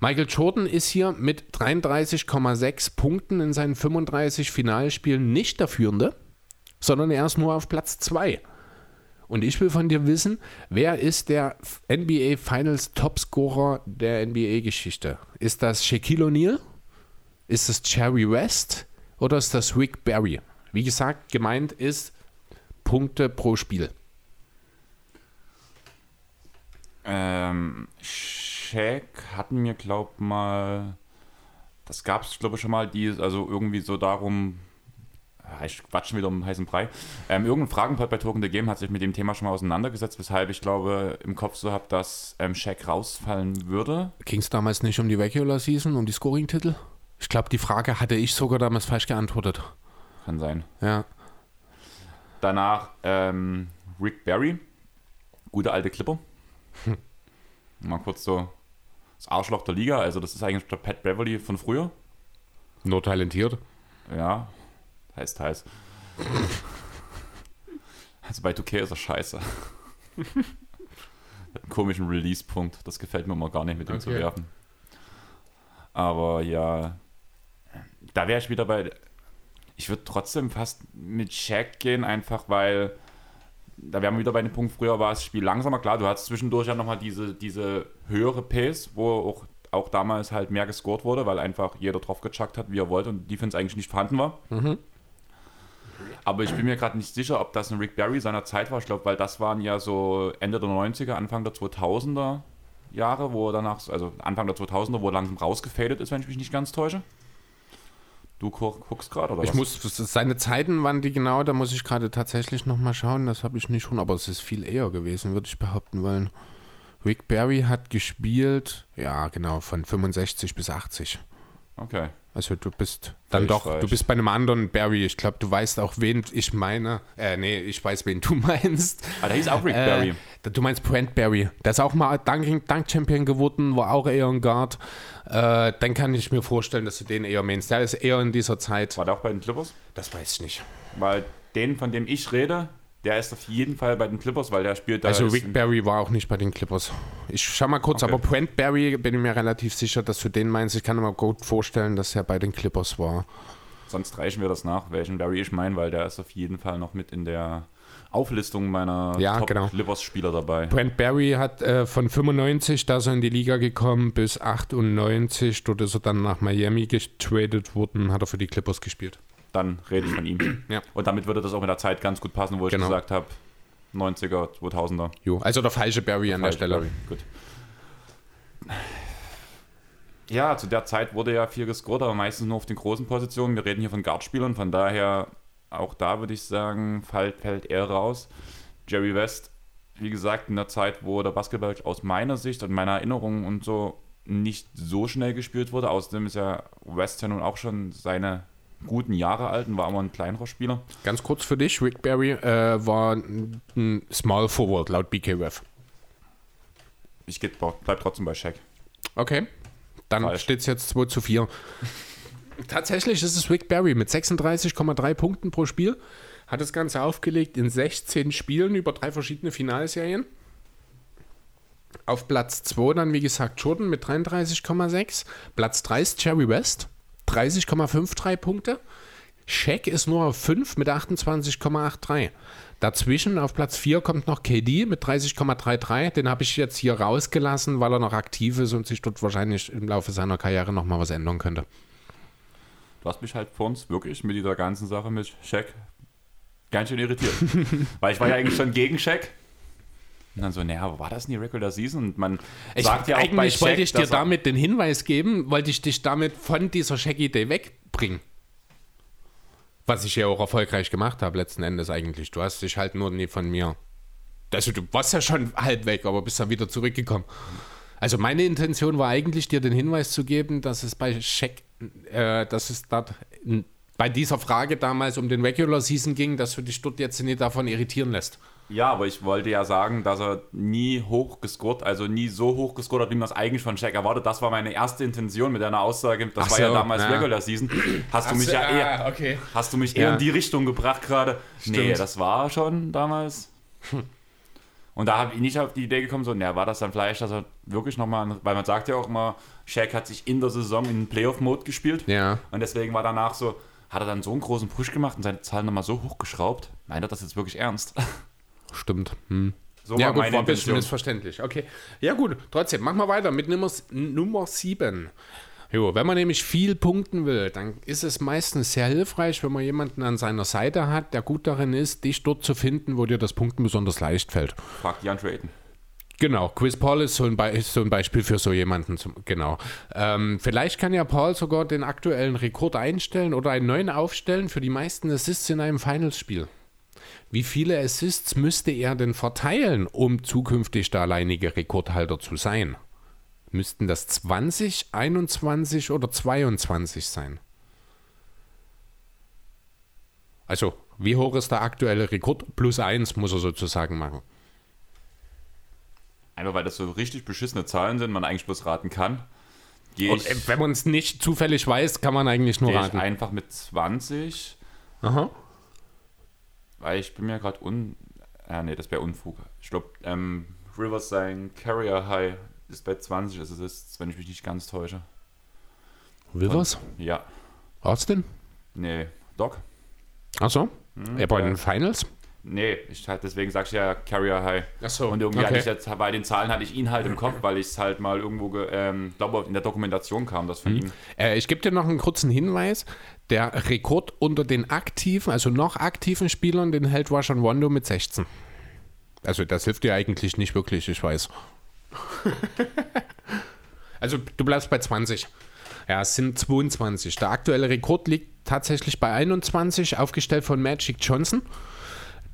Michael Jordan ist hier mit 33,6 Punkten in seinen 35 Finalspielen nicht der Führende, sondern er ist nur auf Platz 2. Und ich will von dir wissen, wer ist der NBA Finals Topscorer der NBA-Geschichte? Ist das Shaquille O'Neal? Ist das Jerry West? Oder ist das Rick Barry? Wie gesagt, gemeint ist Punkte pro Spiel. Ähm, Shaq hatten mir, glaub mal, das gab es, glaube ich, schon mal, die, also irgendwie so darum, ich quatsch wieder um heißen Brei. Ähm, irgendein Fragenpod bei Token the Game hat sich mit dem Thema schon mal auseinandergesetzt, weshalb ich glaube, im Kopf so habe, dass ähm, Shaq rausfallen würde. Ging es damals nicht um die Regular Season, um die Scoring-Titel? Ich glaube, die Frage hatte ich sogar damals falsch geantwortet. Kann sein. Ja. Danach ähm, Rick Barry, gute alte Clipper. *laughs* Mal kurz so das Arschloch der Liga, also das ist eigentlich der Pat Beverly von früher. Nur talentiert. Ja, heißt heiß. *laughs* Also bei 2K ist er scheiße. *laughs* Hat einen komischen Release-Punkt. Das gefällt mir immer gar nicht, mit dem zu Okay. werfen. Aber ja, da wäre ich wieder bei. Ich würde trotzdem fast mit Shaq gehen, einfach weil. Da wären wir wieder bei dem Punkt, früher war das Spiel langsamer. Klar, du hattest zwischendurch ja nochmal diese, diese höhere Pace, wo auch, auch damals halt mehr gescored wurde, weil einfach jeder drauf gechuckt hat, wie er wollte und die Defense eigentlich nicht vorhanden war. Aber ich bin mir gerade nicht sicher, ob das ein Rick Barry seiner Zeit war. Ich glaube, weil das waren ja so Ende der 90er, Anfang der 2000er Jahre, wo er danach, also Anfang der 2000er, wo er langsam rausgefadet ist, wenn ich mich nicht ganz täusche. Du gu- guckst gerade, oder Ich was? muss, seine Zeiten waren die genau, da muss ich gerade tatsächlich nochmal schauen, das habe ich nicht schon, aber es ist viel eher gewesen, würde ich behaupten wollen. Rick Barry hat gespielt, ja genau, von 65 bis 80. Okay. Also du bist dann Völlig doch, falsch. du bist bei einem anderen Barry. Ich glaube, du weißt auch, wen ich meine. Äh, nee, ich weiß, wen du *laughs* meinst. Ah, der hieß auch Rick Äh, Barry. Du meinst Brent Barry. Der ist auch mal Dunk-Champion geworden, war auch eher ein Guard. Äh, dann kann ich mir vorstellen, dass du den eher meinst. Der ist eher in dieser Zeit. War der auch bei den Clippers? Das weiß ich nicht. Weil den, von dem ich rede, der ist auf jeden Fall bei den Clippers, weil der spielt da. Also Rick Barry war auch nicht bei den Clippers. Ich schau mal kurz, Okay. aber Brent Barry bin ich mir relativ sicher, dass du den meinst. Ich kann mir gut vorstellen, dass er bei den Clippers war. Sonst reichen wir das nach, welchen Barry ich meine, weil der ist auf jeden Fall noch mit in der Auflistung meiner Ja, genau. Clippers-Spieler dabei. Brent Barry hat äh, von 95, da ist er in die Liga gekommen, bis 98. Dort ist er dann nach Miami getradet worden, hat er für die Clippers gespielt. Dann rede ich von ihm. *clears throat* Ja. Und damit würde das auch mit der Zeit ganz gut passen, wo ich Genau. gesagt habe, 90er, 2000er. Jo, also der falsche Barry an der Stelle. Barry. Gut. Ja, zu der Zeit wurde ja viel gescored, aber meistens nur auf den großen Positionen. Wir reden hier von Guardspielern, von daher auch da würde ich sagen, fällt, fällt er raus. Jerry West, wie gesagt, in der Zeit, wo der Basketball aus meiner Sicht und meiner Erinnerung und so nicht so schnell gespielt wurde. Außerdem ist ja West ja nun auch schon seine guten Jahre alt und war immer ein kleinerer Spieler. Ganz kurz für dich, Rick Barry äh, war ein Small Forward laut BKRF. Ich geht- bleib trotzdem bei Shaq. Okay, dann steht es jetzt 2 zu 4. *laughs* Tatsächlich ist es Rick Barry mit 36,3 Punkten pro Spiel. Hat das Ganze aufgelegt in 16 Spielen über drei verschiedene Finalserien. Auf Platz 2 dann, wie gesagt, Jordan mit 33,6. Platz 3 ist Jerry West, 30,53 Punkte. Shaq ist nur auf 5 mit 28,83. Dazwischen auf Platz 4 kommt noch KD mit 30,33. Den habe ich jetzt hier rausgelassen, weil er noch aktiv ist und sich dort wahrscheinlich im Laufe seiner Karriere nochmal was ändern könnte. Du hast mich halt vor uns wirklich mit dieser ganzen Sache mit Shaq ganz schön irritiert. *laughs* Weil ich war ja eigentlich schon gegen Shaq. Und dann so, naja, war das in die Regular Season? Und man Ich, sagt ja auch bei eigentlich Shaq, wollte ich dir damit den Hinweis geben, wollte ich dich damit von dieser Shaq-Idee wegbringen. Was ich ja auch erfolgreich gemacht habe, letzten Endes eigentlich. Du hast dich halt nur nie von mir. Also, du warst ja schon halb weg, aber bist dann wieder zurückgekommen. Also, meine Intention war eigentlich, dir den Hinweis zu geben, dass es bei Shaq, äh, dass es dort in, bei dieser Frage damals um den Regular Season ging, dass du dich dort jetzt nicht davon irritieren lässt. Ja, aber ich wollte ja sagen, dass er nie hoch gescored, also nie so hoch gescored hat, wie man es eigentlich von Shaq erwartet. Das war meine erste Intention mit deiner Aussage. Das Ach war ja so, damals ja. Regular Season. Hast du mich ja eher, okay. hast du mich eher Ja. in die Richtung gebracht gerade? Nee, das war schon damals. Und da habe ich nicht auf die Idee gekommen, so, naja, war das dann vielleicht, dass er wirklich nochmal, weil man sagt ja auch immer, Shaq hat sich in der Saison in Playoff-Mode gespielt. Ja. Und deswegen war danach so, hat er dann so einen großen Push gemacht und seine Zahlen nochmal so hochgeschraubt. Meint er das jetzt wirklich ernst? Stimmt. Hm. So ja, war gut, meine war ein bisschen Intention. missverständlich. Okay. Ja, gut, trotzdem, machen wir weiter mit Nummer, Nummer 7. Jo, wenn man nämlich viel punkten will, dann ist es meistens sehr hilfreich, wenn man jemanden an seiner Seite hat, der gut darin ist, dich dort zu finden, wo dir das Punkten besonders leicht fällt. Fragt Jan Trayton. Genau, Chris Paul ist so ein, Be ist so ein Beispiel für so jemanden. Zum, genau. Ähm, vielleicht kann ja Paul sogar den aktuellen Rekord einstellen oder einen neuen aufstellen für die meisten Assists in einem Finals-Spiel. Wie viele Assists müsste er denn verteilen, um zukünftig der alleinige Rekordhalter zu sein? Müssten das 20, 21 oder 22 sein? Also, wie hoch ist der aktuelle Rekord? Plus 1 muss er sozusagen machen. Einfach weil das so richtig beschissene Zahlen sind, man eigentlich bloß raten kann. Gehe Und ich, äh, wenn man es nicht zufällig weiß, kann man eigentlich nur raten. einfach mit 20, Aha. Weil ich bin mir gerade un... äh, nee, das wäre Unfug. Ich glaube, ähm, Rivers sein Carrier High ist bei 20 Assists, wenn ich mich nicht ganz täusche. Rivers? Ja. Austin? Nee, Doc? Achso. Hm, er bei den Finals? Nee, ich halt deswegen sag ich ja Carrier High. Achso. Und irgendwie hatte ich jetzt, bei den Zahlen hatte ich ihn halt im Kopf, weil ich es halt mal irgendwo, ge- ähm, glaube in der Dokumentation kam das von ihm. Äh, ich gebe dir noch einen kurzen Hinweis. Der Rekord unter den aktiven, also noch aktiven Spielern, den hält Rajon Rondo mit 16. Also das hilft dir eigentlich nicht wirklich, ich weiß. *laughs* also du bleibst bei 20. Ja, es sind 22. Der aktuelle Rekord liegt tatsächlich bei 21, aufgestellt von Magic Johnson.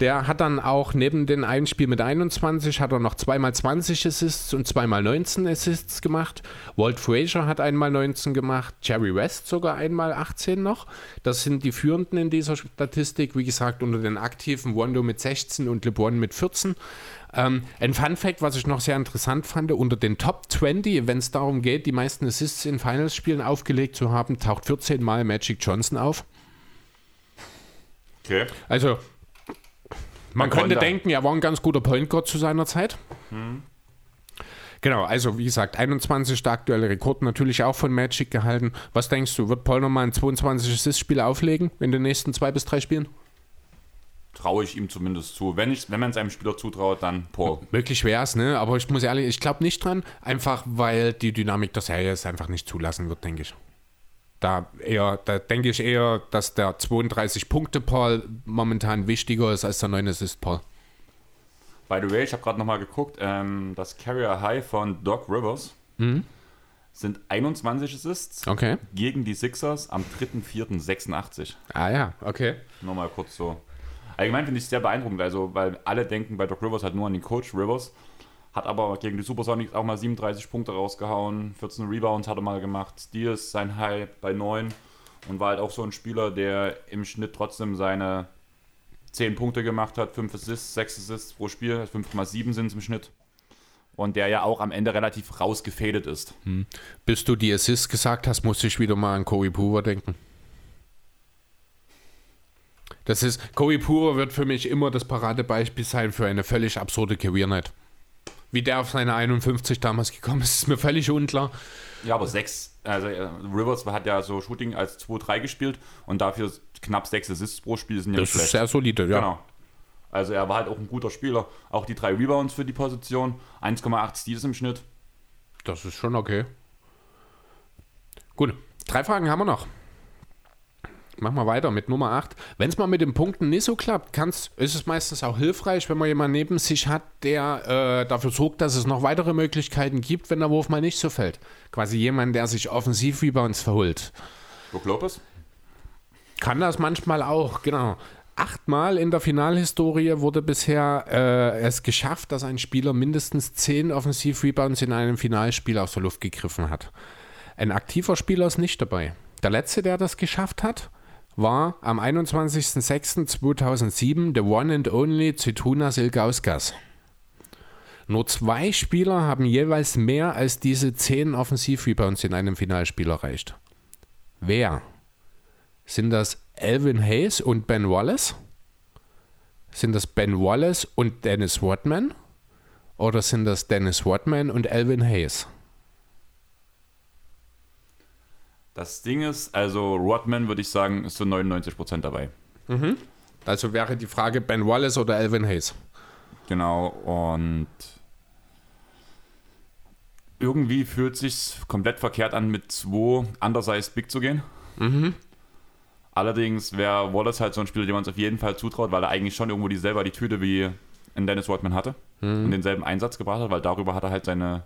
Der hat dann auch neben den einen Spiel mit 21 hat er noch zweimal 20 Assists und zweimal 19 Assists gemacht. Walt Frazier hat einmal 19 gemacht, Jerry West sogar einmal 18 noch. Das sind die Führenden in dieser Statistik. Wie gesagt, unter den Aktiven Rondo mit 16 und LeBron mit 14. Ähm, ein Fun Fact, was ich noch sehr interessant fand, unter den Top 20, wenn es darum geht, die meisten Assists in Finals-Spielen aufgelegt zu haben, taucht 14 Mal Magic Johnson auf. Okay. Also, man könnte denken, er war ein ganz guter Point Guard zu seiner Zeit. Genau, also wie gesagt, 21 der aktuelle Rekord natürlich auch von Magic gehalten. Was denkst du, wird Paul nochmal ein 22 Assist-Spiel auflegen in den nächsten zwei bis drei Spielen? Traue ich ihm zumindest zu. Wenn, ich, wenn man es einem Spieler zutraut, dann Paul. Möglich wäre es, ne? Aber ich muss ehrlich, ich glaube nicht dran, einfach weil die Dynamik der Serie es einfach nicht zulassen wird, denke ich. Da eher, da denke ich eher, dass der 32-Punkte-Paul momentan wichtiger ist als der 9 Assist-Paul. By the way, ich habe gerade nochmal geguckt, ähm, das Carrier High von Doc Rivers sind 21 Assists Okay. gegen die Sixers am 3.4.86. Ah ja, okay. Nochmal kurz so. Allgemein finde ich es sehr beeindruckend, also weil alle denken bei Doc Rivers halt nur an den Coach Rivers, hat aber gegen die Supersonics auch mal 37 Punkte rausgehauen, 14 Rebounds hat er mal gemacht, Steals sein High bei 9 und war halt auch so ein Spieler, der im Schnitt trotzdem seine 10 Punkte gemacht hat, 5 Assists, 6 Assists pro Spiel, 5,7 sind es im Schnitt. Und der ja auch am Ende relativ rausgefadet ist. Bis du die Assists gesagt hast, musste ich wieder mal an Corey Poover denken. Das ist, Corey Poover wird für mich immer das Paradebeispiel sein für eine völlig absurde Career Night. Wie der auf seine 51 damals gekommen ist, *laughs* ist mir völlig unklar. Ja, aber 6, also äh, Rivers hat ja so Shooting als 2-3 gespielt und dafür knapp 6 Assists pro Spiel sind ja Das nicht ist schlecht. sehr solide, ja. Genau. Also er war halt auch ein guter Spieler. Auch die drei Rebounds für die Position. 1,8 Steals im Schnitt. Das ist schon okay. Gut, drei Fragen haben wir noch. Machen wir weiter mit Nummer 8. Wenn es mal mit den Punkten nicht so klappt, kann's, ist es meistens auch hilfreich, wenn man jemanden neben sich hat, der äh, dafür sorgt, dass es noch weitere Möglichkeiten gibt, wenn der Wurf mal nicht so fällt. Quasi jemand, der sich offensiv Rebounds verholt. Brook Lopez? Kann das manchmal auch, genau. Achtmal in der Finalhistorie wurde bisher äh, es geschafft, dass ein Spieler mindestens zehn Offensiv-Rebounds in einem Finalspiel aus der Luft gegriffen hat. Ein aktiver Spieler ist nicht dabei. Der letzte, der das geschafft hat, war am 21.06.2007 the one and only Zitunas Ilgauskas. Nur zwei Spieler haben jeweils mehr als diese zehn Offensiv-Rebounds in einem Finalspiel erreicht. Wer? Sind das Alvin Hayes und Ben Wallace? Sind das Ben Wallace und Dennis Rodman? Oder sind das Dennis Rodman und Alvin Hayes? Das Ding ist, also Rodman würde ich sagen, ist zu 99% dabei. Also wäre die Frage Ben Wallace oder Alvin Hayes. Genau. Und irgendwie fühlt sich komplett verkehrt an, mit zwei undersized Big zu gehen. Allerdings wäre Wallace halt so ein Spieler, dem man es auf jeden Fall zutraut, weil er eigentlich schon irgendwo die selber die Tüte wie in Dennis Rodman hatte und denselben Einsatz gebracht hat, weil darüber hat er halt seine,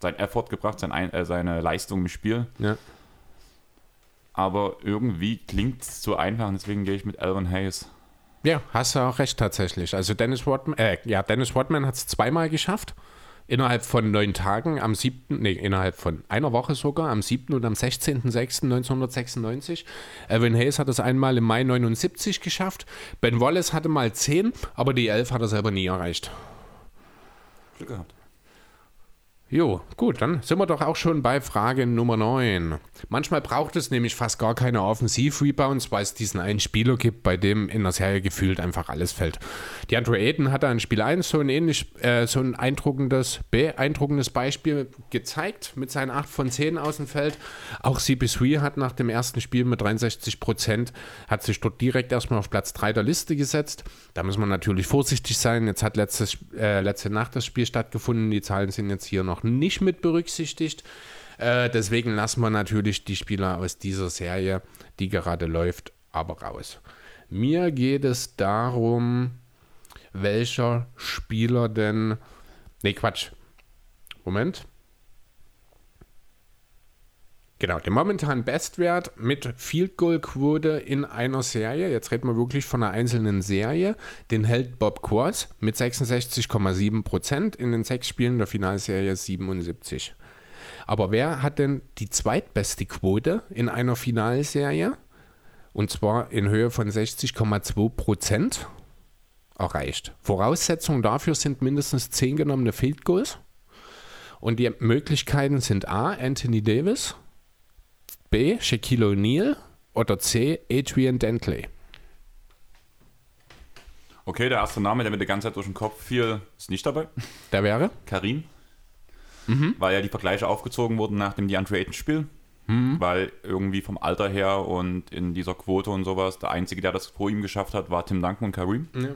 sein Effort gebracht, sein, Ein- äh, seine Leistung im Spiel. Ja. Aber irgendwie klingt es zu einfach und deswegen gehe ich mit Alvin Hayes. Ja, hast du auch recht tatsächlich. Also Dennis Rodman, äh, ja, Dennis Rodman hat es zweimal geschafft. Innerhalb von neun Tagen, am 7., nee, innerhalb von einer Woche sogar, am 7. und am 16.06.1996. Alvin Hayes hat es einmal im Mai 79 geschafft. Ben Wallace hatte mal 10, aber die 11 hat er selber nie erreicht. Glück gehabt. Jo, gut, dann sind wir doch auch schon bei Frage Nummer 9. Manchmal braucht es nämlich fast gar keine Offensiv-Rebounds, weil es diesen einen Spieler gibt, bei dem in der Serie gefühlt einfach alles fällt. Die Andrew Aiden hatte an Spiel 1 so ein ähnlich, äh, so ein eindruckendes, beeindruckendes Beispiel gezeigt mit seinen 8 von 10 aus dem Feld. Auch CP3 hat nach dem ersten Spiel mit 63 Prozent, hat sich dort direkt erstmal auf Platz 3 der Liste gesetzt. Da muss man natürlich vorsichtig sein. Jetzt hat letztes, äh, letzte Nacht das Spiel stattgefunden. Die Zahlen sind jetzt hier noch nicht mit berücksichtigt. Äh, deswegen lassen wir natürlich die Spieler aus dieser Serie, die gerade läuft, aber raus. Mir geht es darum, welcher Spieler denn. Nee, Quatsch. Moment. Genau, den momentanen Bestwert mit Field Goal Quote in einer Serie, jetzt reden wir wirklich von einer einzelnen Serie, den hält Bob Quaz mit 66,7 Prozent in den sechs Spielen der Finalserie 77. Aber wer hat denn die zweitbeste Quote in einer Finalserie? Und zwar in Höhe von 60,2 Prozent erreicht. Voraussetzungen dafür sind mindestens 10 genommene Field Goals. Und die Möglichkeiten sind A. Anthony Davis, B. Shaquille O'Neal oder C. Adrian Dentley. Okay, der erste Name, der mir die ganze Zeit durch den Kopf fiel, ist nicht dabei. Der wäre? Karim. Mhm. Weil ja die Vergleiche aufgezogen wurden nach dem DeAndre Ayton-Spiel. Mhm. Weil irgendwie vom Alter her und in dieser Quote und sowas, der Einzige, der das vor ihm geschafft hat, war Tim Duncan und Karim. Ja.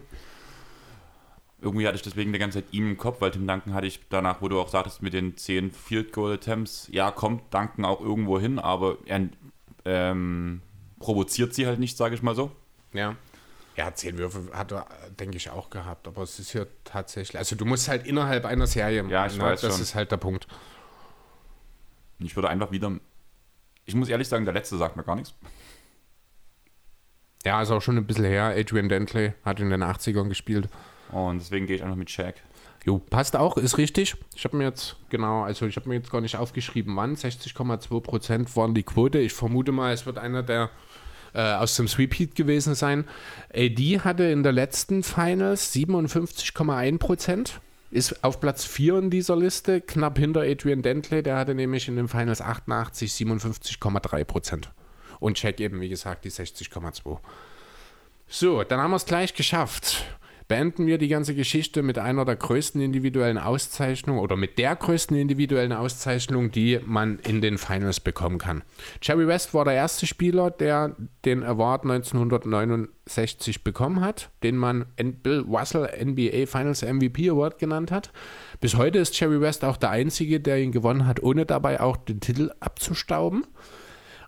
Irgendwie hatte ich deswegen die ganze Zeit ihm im Kopf, weil Tim Duncan hatte ich danach, wo du auch sagtest, mit den 10 Field Goal Attempts, ja, kommt Duncan auch irgendwo hin, aber er ähm, provoziert sie halt nicht, sage ich mal so. Ja. Ja, 10 Würfe hat er, denke ich, auch gehabt, aber es ist hier tatsächlich, also du musst halt innerhalb einer Serie, ja, ich ne? weiß das schon. ist halt der Punkt. Ich würde einfach wieder, ich muss ehrlich sagen, der letzte sagt mir gar nichts. Ja, ist auch schon ein bisschen her. Adrian Dentley hat in den 80ern gespielt. Und deswegen gehe ich einfach mit Shaq. Jo, passt auch, ist richtig. Ich habe mir jetzt, genau, also ich habe mir jetzt gar nicht aufgeschrieben, wann. 60,2 Prozent waren die Quote. Ich vermute mal, es wird einer der äh, aus dem Sweep Heat gewesen sein. AD hatte in der letzten Finals 57,1 Prozent. Ist auf Platz 4 in dieser Liste, knapp hinter Adrian Dentley. Der hatte nämlich in den Finals 88, 57,3 Prozent. Und Shaq eben, wie gesagt, die 60,2. So, dann haben wir es gleich geschafft beenden wir die ganze Geschichte mit einer der größten individuellen Auszeichnungen oder mit der größten individuellen Auszeichnung, die man in den Finals bekommen kann. Jerry West war der erste Spieler, der den Award 1969 bekommen hat, den man Bill Russell NBA Finals MVP Award genannt hat. Bis heute ist Jerry West auch der einzige, der ihn gewonnen hat, ohne dabei auch den Titel abzustauben.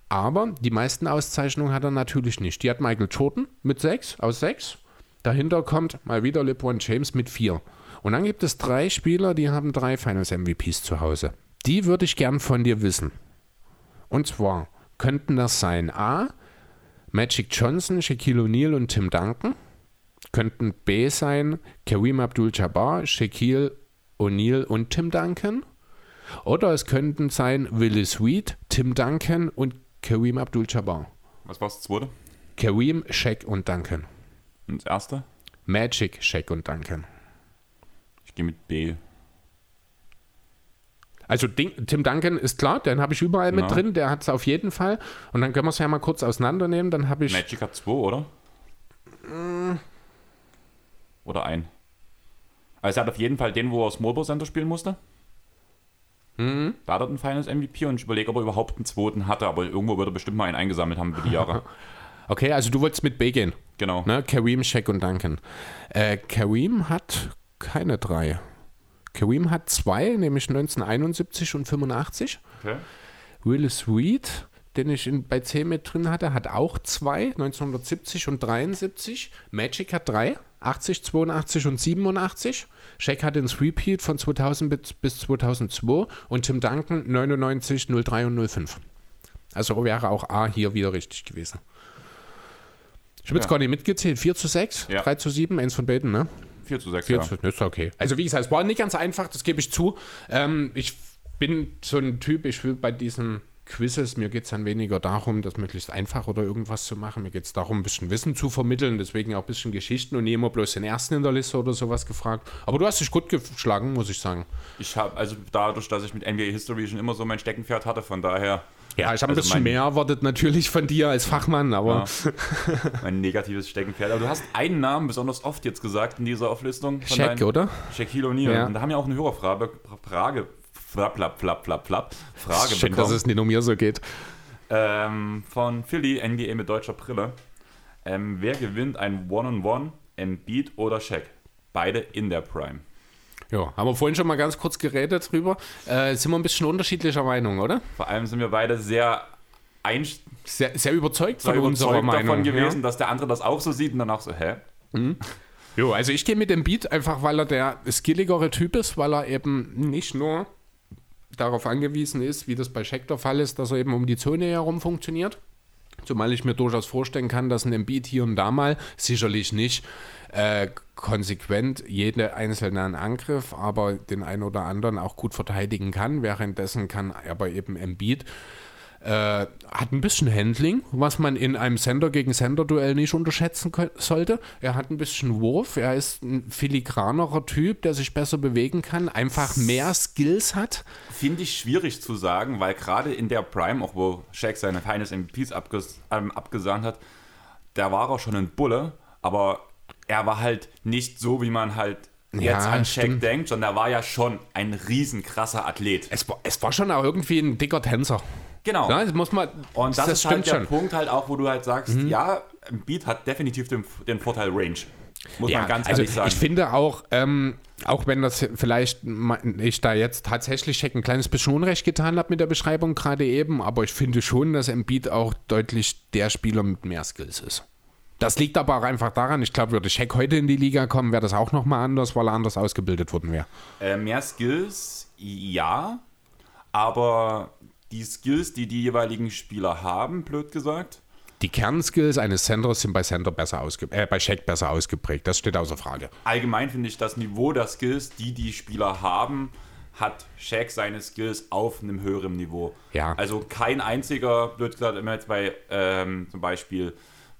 Aber die meisten Auszeichnungen hat er natürlich nicht. Die hat Michael Jordan mit sechs aus sechs. Dahinter kommt mal wieder LeBron James mit vier. Und dann gibt es drei Spieler, die haben drei Finals MVPs zu Hause. Die würde ich gern von dir wissen. Und zwar könnten das sein A. Magic Johnson, Shaquille O'Neal und Tim Duncan. Könnten B sein Kareem Abdul-Jabbar, Shaquille O'Neal und Tim Duncan. Oder es könnten sein Willis Sweet, Tim Duncan und Kareem Abdul-Jabbar. Was war das zweite? Kareem, Shaq und Duncan. Und das erste? Magic, Shaq und Duncan. Ich gehe mit B. Also Tim Duncan ist klar, den habe ich überall genau. mit drin, der hat es auf jeden Fall. Und dann können wir es ja mal kurz auseinandernehmen. Dann habe ich. Magic hat zwei, oder? Mm. Oder ein. Also er hat auf jeden Fall den, wo er Smallball Center spielen musste. Mhm. Da hat er den Finals MVP und ich überlege, ob er überhaupt einen zweiten hatte, aber irgendwo wird er bestimmt mal einen eingesammelt haben über die Jahre. *laughs* okay, also du wolltest mit B gehen. Genau. Ne? Kareem, Shaq und Duncan. Äh, Kareem hat keine drei. Kareem hat zwei, nämlich 1971 und 85. Okay. Willis Reed, den ich in, bei C mit drin hatte, hat auch zwei, 1970 und 73. Magic hat drei, 80, 82 und 87. Shaq hat den Sweep Heat von 2000 bis 2002 und Tim Duncan 99, 03 und 05. Also wäre auch A hier wieder richtig gewesen. Ich habe jetzt gar nicht mitgezählt. 4 zu 6, ja. 3 zu 7, eins von beiden, ne? 4 zu 6, 4 ja. Zu, ist okay. Also wie gesagt, es war nicht ganz einfach, das gebe ich zu. Ähm, ich bin so ein Typ, ich will bei diesem Quizzes. Mir geht es dann weniger darum, das möglichst einfach oder irgendwas zu machen. Mir geht es darum, ein bisschen Wissen zu vermitteln, deswegen auch ein bisschen Geschichten und nie immer bloß den ersten in der Liste oder sowas gefragt. Aber du hast dich gut geschlagen, muss ich sagen. Ich habe, also dadurch, dass ich mit NBA History schon immer so mein Steckenpferd hatte, von daher. Ja, ich habe ein Also bisschen mein- mehr erwartet natürlich von dir als Fachmann, aber *laughs* Mein negatives Steckenpferd. Aber du hast einen Namen besonders oft jetzt gesagt in dieser Auflistung. Shaq, oder? Shaquille O'Neal. Ja. Und da haben wir auch eine Hörerfrage, Frage, flap, flap, flap, flap, flap, Frage Schön, bekommen. dass es nicht um mir so geht. Ähm, von Philly, NBA mit deutscher Brille. Ähm, wer gewinnt ein One-on-One, Embiid oder Shaq? Beide in der Prime. Ja, haben wir vorhin schon mal ganz kurz geredet drüber. Äh, sind wir ein bisschen unterschiedlicher Meinung, oder? Vor allem sind wir beide sehr, Sehr, sehr überzeugt sehr von unserer überzeugt Meinung. davon gewesen, ja. dass der andere das auch so sieht und danach so, hä? Jo, also ich gehe mit dem Beat einfach, weil er der skilligere Typ ist, weil er eben nicht nur darauf angewiesen ist, wie das bei Shaq der Fall ist, dass er eben um die Zone herum funktioniert. Zumal ich mir durchaus vorstellen kann, dass ein Embiid hier und da mal, sicherlich nicht äh, konsequent jeden einzelnen Angriff, aber den einen oder anderen auch gut verteidigen kann. Währenddessen kann aber eben Embiid äh, hat ein bisschen Handling, was man in einem Sender gegen Sender-Duell nicht unterschätzen sollte. Er hat ein bisschen Wurf, er ist ein filigranerer Typ, der sich besser bewegen kann, einfach mehr Skills hat. Finde ich schwierig zu sagen, weil gerade in der Prime, auch wo Shaq seine Finest MVPs abges ähm, abgesahnt hat, da war er schon ein Bulle, aber er war halt nicht so, wie man halt jetzt Ja, an Shaq denkt, sondern er war ja schon ein riesen krasser Athlet. Es war, es war schon auch irgendwie ein dicker Tänzer. Genau. Ja, das muss man. Und das, ist stimmt halt der schon. Mhm. Punkt halt auch, wo du halt sagst, ja, Beat hat definitiv den, den Vorteil Range. Muss Ja, man ganz also ehrlich sagen. ich finde auch, ähm, auch wenn das vielleicht ich da jetzt tatsächlich ein kleines bisschen Unrecht getan habe mit der Beschreibung gerade eben, aber ich finde schon, dass Embiid auch deutlich der Spieler mit mehr Skills ist. Das liegt aber auch einfach daran, ich glaube, würde Shaq heute in die Liga kommen, wäre das auch nochmal anders, weil er anders ausgebildet worden wäre. Äh, mehr Skills, ja, aber die Skills, die die jeweiligen Spieler haben, blöd gesagt, Die Kernskills eines Centers sind bei Center besser ausge äh, bei Shaq besser ausgeprägt, das steht außer Frage. allgemein finde ich das Niveau der Skills, die die Spieler haben, hat Shaq seine Skills auf einem höheren Niveau. Ja. Also kein einziger, blöd gesagt, immer jetzt bei ähm, zum Beispiel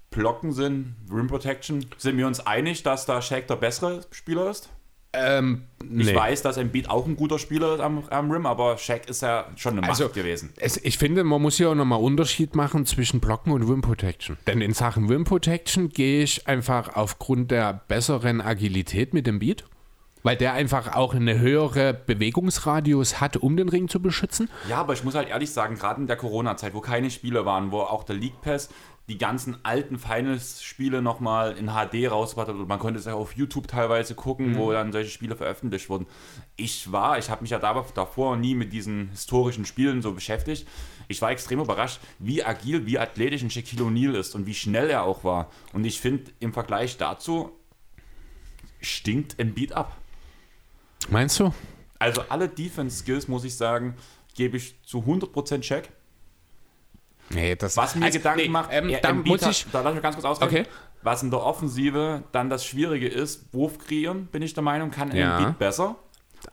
Blocken sind, Rim Protection, sind wir uns einig, dass da Shaq der bessere Spieler ist? Ähm, Ich nee. weiß, dass Embiid auch ein guter Spieler ist am, am Rim, aber Shaq ist ja schon eine Macht Also, gewesen. Es, ich finde, man muss hier auch nochmal Unterschied machen zwischen Blocken und Rim Protection. Denn in Sachen Rim Protection gehe ich einfach aufgrund der besseren Agilität mit dem Beat, weil der einfach auch eine höhere Bewegungsradius hat, um den Ring zu beschützen. Ja, aber ich muss halt ehrlich sagen, gerade in der Corona-Zeit, wo keine Spiele waren, wo auch der League Pass die ganzen alten Finals-Spiele nochmal in HD rausgebracht hat und man konnte es ja auf YouTube teilweise gucken, wo dann solche Spiele veröffentlicht wurden. Ich war, ich habe mich ja da- davor nie mit diesen historischen Spielen so beschäftigt. Ich war extrem überrascht, wie agil, wie athletisch ein Shaquille O'Neal ist und wie schnell er auch war. Und ich finde, im Vergleich dazu stinkt Embiid ab. Meinst du? Also alle Defense-Skills, muss ich sagen, gebe ich zu 100% Check. Nee, das Was mir also, Gedanken nee, macht, ähm, da Embiid muss ich. da lass mich ganz kurz ausreden. Okay. Was in der Offensive dann das Schwierige ist, Wurf kreieren, bin ich der Meinung, kann Ja. Embiid besser.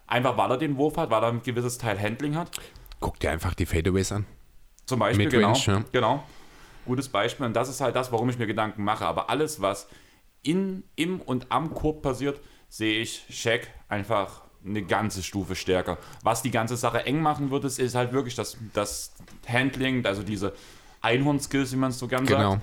Einfach weil er den Wurf hat, weil er ein gewisses Teil Handling hat. Guck dir einfach die Fadeaways an. Zum Beispiel, Midrange, genau, ja. genau. Gutes Beispiel. Und das ist halt das, warum ich mir Gedanken mache. Aber alles, was in, im und am Korb passiert, sehe ich Shaq einfach eine ganze Stufe stärker. Was die ganze Sache eng machen würde, ist, ist halt wirklich das, das Handling, also diese Einhorn-Skills, wie man es so gern Genau. sagt.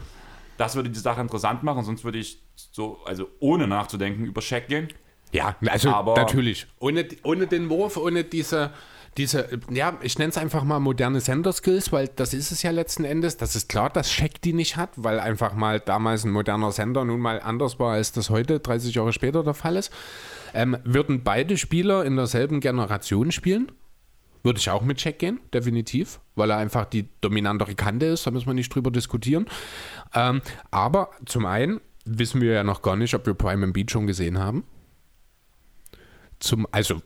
Das würde die Sache interessant machen, sonst würde ich so, also ohne nachzudenken, über Shaq gehen. Ja, also Aber- natürlich. Ohne, ohne den Wurf, ohne diese, diese, ja, ich nenne es einfach mal moderne Sender-Skills, weil das ist es ja letzten Endes. Das ist klar, dass Shaq die nicht hat, weil einfach mal damals ein moderner Sender nun mal anders war, als das heute, 30 Jahre später der Fall ist. Ähm, würden beide Spieler in derselben Generation spielen? Würde ich auch mit Check gehen, definitiv, weil er einfach die dominantere Kante ist, da müssen wir nicht drüber diskutieren. Ähm, aber zum einen wissen wir ja noch gar nicht, ob wir Prime Beat schon gesehen haben. Zum, also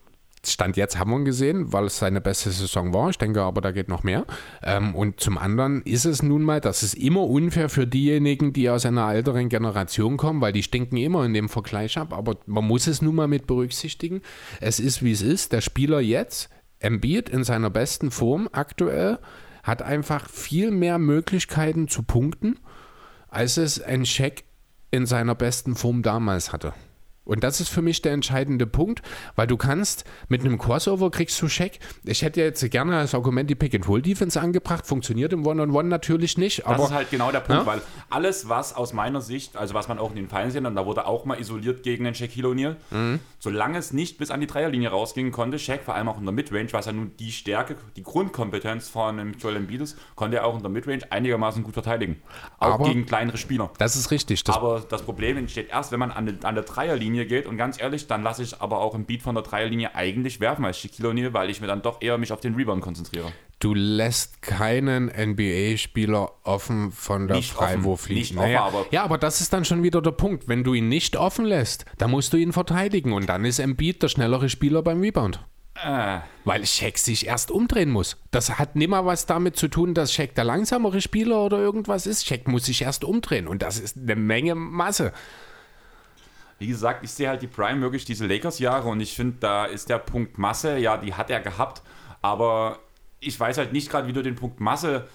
Stand jetzt haben wir ihn gesehen, weil es seine beste Saison war. Ich denke aber, da geht noch mehr. Ähm, und zum anderen ist es nun mal, das ist immer unfair für diejenigen, die aus einer älteren Generation kommen, weil die stinken immer in dem Vergleich ab. Aber man muss es nun mal mit berücksichtigen. Es ist, wie es ist. Der Spieler jetzt, Embiid in seiner besten Form aktuell, hat einfach viel mehr Möglichkeiten zu punkten, als es ein Scheck in seiner besten Form damals hatte. Und das ist für mich der entscheidende Punkt, weil du kannst mit einem Crossover kriegst du Check. Ich hätte jetzt gerne als Argument die Pick-and-Roll-Defense angebracht, funktioniert im One-on-One natürlich nicht. Das aber ist halt genau der Punkt, Ja? weil alles, was aus meiner Sicht, also was man auch in den Fallen sehen, und da wurde auch mal isoliert gegen den Shaquille O'Neal, Mhm. solange es nicht bis an die Dreierlinie rausging, konnte Shaq, vor allem auch in der Midrange, was ja nun die Stärke, die Grundkompetenz von Joel Embiid ist, konnte er auch in der Midrange einigermaßen gut verteidigen. Auch Aber- gegen kleinere Spieler. das ist richtig. Das Aber das Problem entsteht erst, wenn man an, an der Dreierlinie geht. Und ganz ehrlich, dann lasse ich aber auch im Beat von der Dreierlinie eigentlich werfen als Shaquille O'Neal, weil ich mir dann doch eher mich auf den Rebound konzentriere. Du lässt keinen NBA-Spieler offen von der Nicht Freiwurflinie. nicht offen, aber- ja, aber das ist dann schon wieder der Punkt. Wenn du ihn nicht offen lässt, dann musst du ihn verteidigen und dann ist Embiid der schnellere Spieler beim Rebound. Äh, Weil Shaq sich erst umdrehen muss. Das hat nimmer was damit zu tun, dass Shaq der langsamere Spieler oder irgendwas ist. Shaq muss sich erst umdrehen und das ist eine Menge Masse. Wie gesagt, ich sehe halt die Prime wirklich diese Lakers-Jahre und ich finde, da ist der Punkt Masse, ja, die hat er gehabt, aber ich weiß halt nicht gerade, wie du den Punkt Masse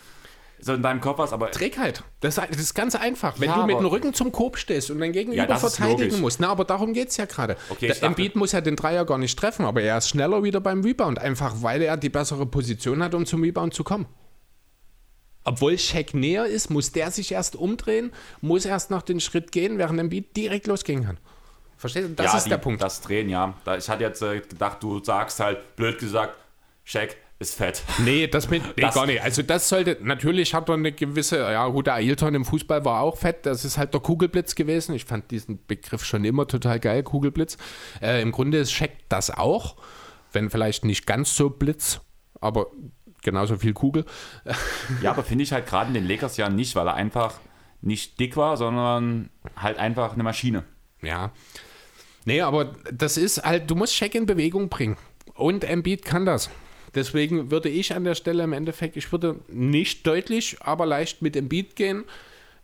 so in deinem Kopf hast, aber Trägheit. Das, das ist ganz einfach. Wenn Ja, du mit dem Rücken zum Korb stehst und dein Gegenüber Ja, verteidigen musst. Na, aber darum geht es ja gerade. Okay, Der Embiid muss ja den Dreier gar nicht treffen, aber er ist schneller wieder beim Rebound, einfach weil er die bessere Position hat, um zum Rebound zu kommen. Obwohl Shaq näher ist, muss der sich erst umdrehen, muss erst noch den Schritt gehen, während Embiid direkt losgehen kann. Verstehst du? Das ja, ist die, der Punkt. Das Drehen, ja. Da, ich hatte jetzt äh, gedacht, du sagst halt, blöd gesagt, Shaq ist fett. *laughs* Nee, das mit, nee, Das- gar nicht. Also das sollte, natürlich hat er eine gewisse, ja gut, der Ailton im Fußball war auch fett, das ist halt der Kugelblitz gewesen. Ich fand diesen Begriff schon immer total geil, Kugelblitz. Äh, Im Grunde ist Scheck das auch, wenn vielleicht nicht ganz so Blitz, aber genauso viel Kugel. Ja, aber finde ich halt gerade in den Lakers ja nicht, weil er einfach nicht dick war, sondern halt einfach eine Maschine. Ja. Nee, aber das ist halt, du musst Scheck in Bewegung bringen. Und Embiid kann das. Deswegen würde ich an der Stelle im Endeffekt, ich würde nicht deutlich, aber leicht mit Embiid gehen.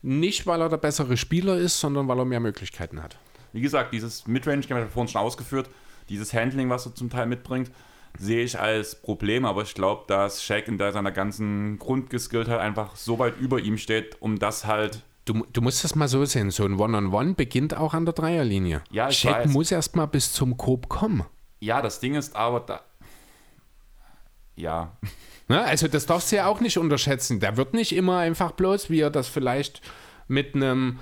Nicht, weil er der bessere Spieler ist, sondern weil er mehr Möglichkeiten hat. Wie gesagt, dieses Midrange-Game habe ich vorhin schon ausgeführt, dieses Handling, was er zum Teil mitbringt, sehe ich als Problem, aber ich glaube, dass Shaq in seiner ganzen Grundgeskilltheit einfach so weit über ihm steht, um das halt Du, du musst das mal so sehen, so ein One-on-One beginnt auch an der Dreierlinie. Ja, ich Shaq weiß. muss erst mal bis zum Korb kommen. Ja, das Ding ist aber da. Ja. *laughs* Ne? Also das darfst du ja auch nicht unterschätzen. Der wird nicht immer einfach bloß, wie er das vielleicht mit einem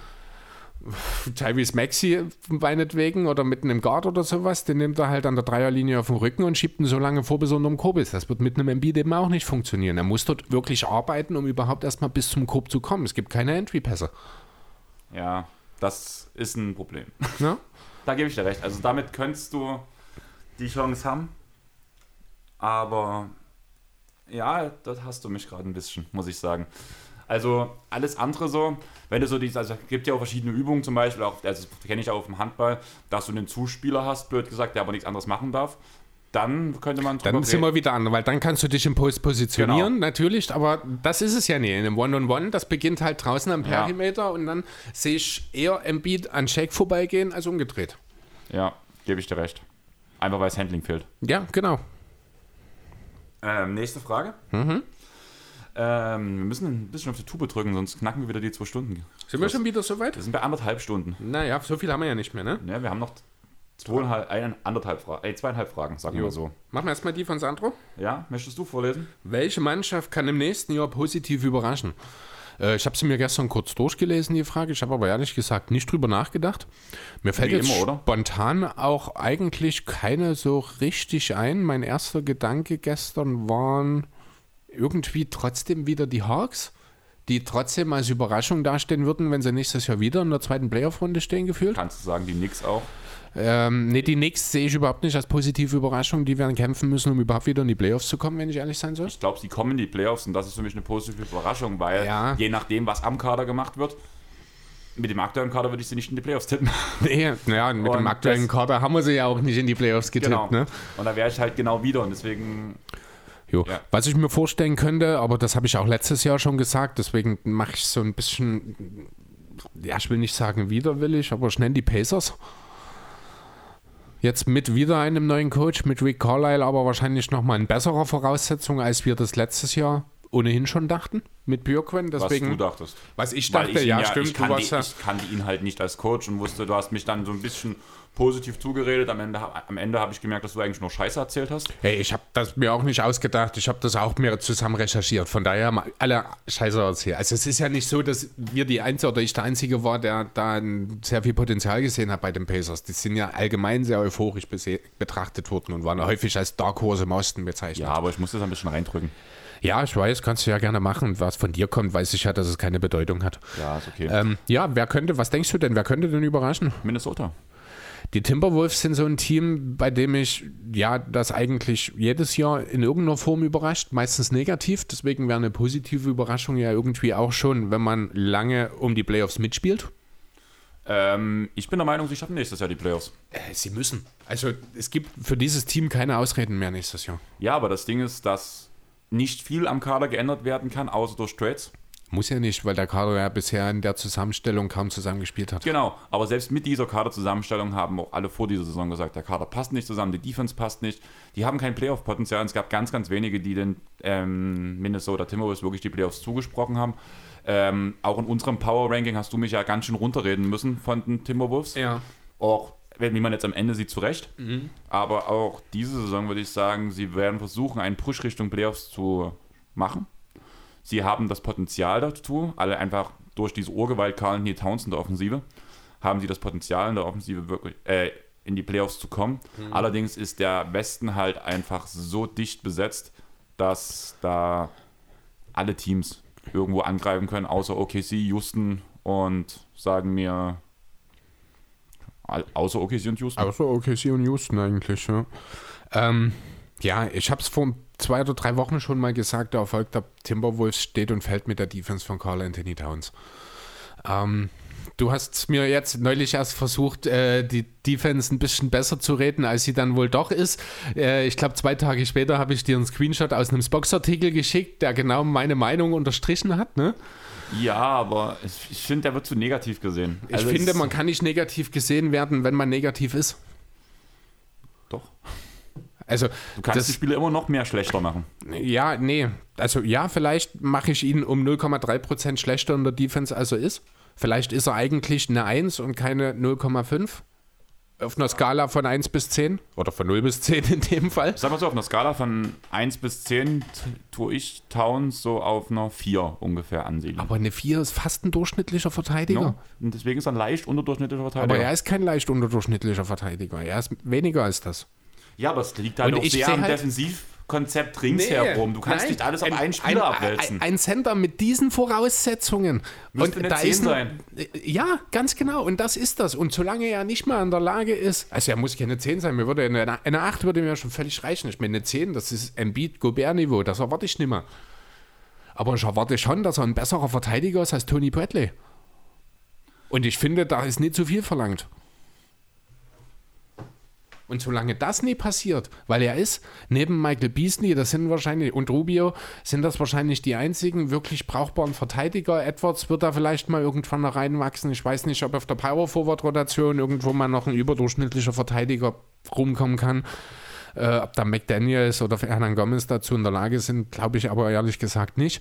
*laughs* Tyrese Maxi meinetwegen oder mit einem Guard oder sowas, den nimmt er halt an der Dreierlinie auf den Rücken und schiebt ihn so lange vor, bis er unterm Korb ist. Das wird mit einem Embiid eben auch nicht funktionieren. Er muss dort wirklich arbeiten, um überhaupt erstmal bis zum Korb zu kommen. Es gibt keine Entry-Pässe. Ja, das ist ein Problem. *laughs* Ne? Da gebe ich dir recht. Also damit könntest du die Chance haben. Aber ja, das hast du mich gerade ein bisschen, muss ich sagen. Also alles andere so, wenn du so diese, also es gibt ja auch verschiedene Übungen zum Beispiel, auch, also das kenne ich auch auf dem Handball, dass du einen Zuspieler hast, blöd gesagt, der aber nichts anderes machen darf, dann könnte man drüber Dann sind reden. wir wieder an, weil dann kannst du dich im Post positionieren, natürlich, aber das ist es ja nicht. In einem One-on-One, das beginnt halt draußen am Ja. Perimeter und dann sehe ich eher Embiid an Shake vorbeigehen als umgedreht. Ja, gebe ich dir recht. Einfach weil das Handling fehlt. Ja, genau. Ähm, nächste Frage. Mhm. Ähm, wir müssen ein bisschen auf die Tube drücken, sonst knacken wir wieder die zwei Stunden. Sind wir schon wieder soweit? Wir sind bei anderthalb Stunden. Naja, so viel haben wir ja nicht mehr, ne? Ja, wir haben noch zweieinhalb, ein, anderthalb Fra äh, zweieinhalb Fragen, sagen wir so. Machen wir erstmal die von Sandro. Ja, möchtest du vorlesen? Welche Mannschaft kann im nächsten Jahr positiv überraschen? Äh, ich habe sie mir gestern kurz durchgelesen, die Frage. Ich habe aber ehrlich gesagt nicht drüber nachgedacht. Mir fällt Wie jetzt immer, spontan auch eigentlich keine so richtig ein. Mein erster Gedanke gestern waren irgendwie trotzdem wieder die Hawks, die trotzdem als Überraschung dastehen würden, wenn sie nächstes Jahr wieder in der zweiten Playoff-Runde stehen gefühlt. Kannst du sagen, die Knicks auch? Ähm, nee, die Knicks sehe ich überhaupt nicht als positive Überraschung. Die werden kämpfen müssen, um überhaupt wieder in die Playoffs zu kommen, wenn ich ehrlich sein soll. Ich glaube, sie kommen in die Playoffs und das ist für mich eine positive Überraschung, weil Ja. je nachdem, was am Kader gemacht wird, mit dem aktuellen Kader würde ich sie nicht in die Playoffs tippen. *laughs* Nee, naja, mit Und dem aktuellen das- Kader haben wir sie ja auch nicht in die Playoffs getippt. genau. Ne? Und da wäre ich halt genau wieder und deswegen, Jo. Ja. Was ich mir vorstellen könnte, aber das habe ich auch letztes Jahr schon gesagt, deswegen mache ich so ein bisschen, ja, ich will nicht sagen widerwillig, aber schnell die Pacers. Jetzt mit wieder einem neuen Coach, mit Rick Carlisle, aber wahrscheinlich nochmal in besserer Voraussetzung, als wir das letztes Jahr ohnehin schon dachten mit Björkwen. Deswegen, was du dachtest. Was ich dachte, ihn ja, stimmt. Ich warst ja, ich kannte ihn halt nicht als Coach und wusste, du hast mich dann so ein bisschen positiv zugeredet. Am Ende, am Ende habe ich gemerkt, dass du eigentlich nur Scheiße erzählt hast. hey, ich habe das mir auch nicht ausgedacht. Ich habe das auch mir zusammen recherchiert. Von daher mal alle Scheiße erzählt. Also es ist ja nicht so, dass wir die Einzige oder ich der Einzige war, der da sehr viel Potenzial gesehen hat bei den Pacers. Die sind ja allgemein sehr euphorisch betrachtet worden und waren häufig als Dark Horse im Osten bezeichnet. Ja, aber ich muss das ein bisschen reindrücken. Ja, ich weiß, kannst du ja gerne machen. Was von dir kommt, weiß ich ja, dass es keine Bedeutung hat. Ja, ist okay. Ähm, ja, wer könnte, was denkst du denn, wer könnte denn überraschen? Minnesota. Die Timberwolves sind so ein Team, bei dem ich ja das eigentlich jedes Jahr in irgendeiner Form überrascht, meistens negativ. Deswegen wäre eine positive Überraschung ja irgendwie auch schon, wenn man lange um die Playoffs mitspielt. Ähm, ich bin der Meinung, sie schaffen nächstes Jahr die Playoffs. Äh, sie müssen. Also es gibt für dieses Team keine Ausreden mehr nächstes Jahr. Ja, aber das Ding ist, dass nicht viel am Kader geändert werden kann, außer durch Trades. Muss ja nicht, weil der Kader ja bisher in der Zusammenstellung kaum zusammengespielt hat. Genau, aber selbst mit dieser Kaderzusammenstellung haben auch alle vor dieser Saison gesagt, der Kader passt nicht zusammen, die Defense passt nicht, die haben kein Playoff-Potenzial. Und Es gab ganz, ganz wenige, die den ähm, Minnesota Timberwolves wirklich die Playoffs zugesprochen haben. Ähm, auch in unserem Power-Ranking hast du mich ja ganz schön runterreden müssen von den Timberwolves. Ja. Auch, wie man jetzt am Ende sieht, zu Recht. Mhm. Aber auch diese Saison würde ich sagen, sie werden versuchen, einen Push Richtung Playoffs zu machen. Sie haben das Potenzial dazu, alle einfach durch diese Urgewalt Carl Anthony Towns in der Offensive, haben sie das Potenzial in der Offensive wirklich äh, in die Playoffs zu kommen. Allerdings ist der Westen halt einfach so dicht besetzt, dass da alle Teams irgendwo angreifen können, außer OKC, Houston und sagen mir außer OKC und Houston. Außer OKC und Houston eigentlich, ja. Ähm, ja, ich habe es vor zwei oder drei Wochen schon mal gesagt, der Erfolg der Timberwolves steht und fällt mit der Defense von Carl Anthony Towns. Ähm, du hast mir jetzt neulich erst versucht, äh, die Defense ein bisschen besser zu reden, als sie dann wohl doch ist. Äh, ich glaube, zwei Tage später habe ich dir einen Screenshot aus einem Spox-Artikel geschickt, der genau meine Meinung unterstrichen hat, ne? Ja, aber ich, ich finde, der wird zu negativ gesehen. Ich Also finde, es- man kann nicht negativ gesehen werden, wenn man negativ ist. Doch. Also, Du kannst das- die Spiele immer noch mehr schlechter machen. Ja, nee. Also ja, vielleicht mache ich ihn um 0,3% schlechter in der Defense, als er ist. Vielleicht ist er eigentlich eine 1 und keine 0,5. Auf einer Skala von 1 bis 10. Oder von 0 bis 10 in dem Fall. Sag mal so, auf einer Skala von 1 bis 10 t- tue ich Towns so auf einer 4 ungefähr ansiedeln. Aber eine 4 ist fast ein durchschnittlicher Verteidiger. No? Und deswegen ist er ein leicht unterdurchschnittlicher Aber Verteidiger. er ist kein leicht unterdurchschnittlicher Verteidiger. Er ist weniger als das. Ja, aber es liegt halt Und auch sehr seh am halt- Defensivkonzept ringsherum. Du kannst nein. nicht alles auf Ein- einen Spieler ein, abwälzen. Ein, ein Center mit diesen Voraussetzungen. Müsste eine 10 ein- sein. Ja, ganz genau. Und das ist das. Und solange er nicht mal in der Lage ist, also er muss keine 10 sein, mir würde eine, eine 8 würde mir schon völlig reichen. Ich meine, eine 10, das ist Embiid Gobert-Niveau, das erwarte ich nicht mehr. Aber ich erwarte schon, dass er ein besserer Verteidiger ist als Tony Bradley. Und ich finde, da ist nicht zu viel verlangt. Und solange das nie passiert, weil er ist, neben Michael Beasley, das sind wahrscheinlich, und Rubio, sind das wahrscheinlich die einzigen wirklich brauchbaren Verteidiger. Edwards wird da vielleicht mal irgendwann noch reinwachsen. Ich weiß nicht, ob auf der Power Forward Rotation irgendwo mal noch ein überdurchschnittlicher Verteidiger rumkommen kann. Äh, ob da McDaniels oder Hernan Gomez dazu in der Lage sind, glaube ich aber ehrlich gesagt nicht.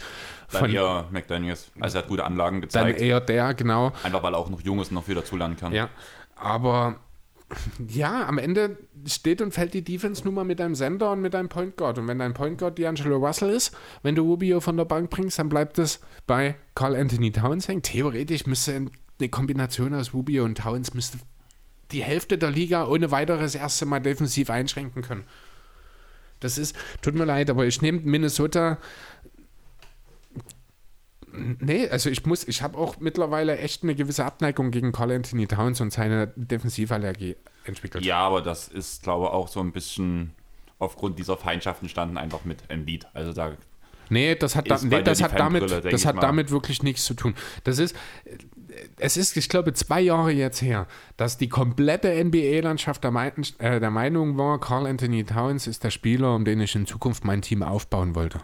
Dann Von, eher McDaniels. Also er hat gute Anlagen dann gezeigt. eher der, genau. Einfach weil er auch noch jung ist und noch viel dazulernen kann. Ja, aber ja, am Ende steht und fällt die Defense nur mal mit deinem Sender und mit deinem Point Guard. Und wenn dein Point Guard D'Angelo Russell ist, wenn du Rubio von der Bank bringst, dann bleibt es bei Carl Anthony Towns hängen. Theoretisch müsste eine Kombination aus Rubio und Towns müsste die Hälfte der Liga ohne weiteres erste Mal defensiv einschränken können. Das ist, tut mir leid, aber ich nehme Minnesota Nee, also ich muss, ich habe auch mittlerweile echt eine gewisse Abneigung gegen Carl Anthony Towns und seine Defensivallergie entwickelt. Ja, aber das ist, glaube ich, auch so ein bisschen aufgrund dieser Feindschaften standen einfach mit Embiid. Also da Nee, das hat, da, nee, das hat damit, das hat mal. damit wirklich nichts zu tun. Das ist, es ist, ich glaube, zwei Jahre jetzt her, dass die komplette NBA-Landschaft der, äh, der Meinung war, Carl Anthony Towns ist der Spieler, um den ich in Zukunft mein Team aufbauen wollte.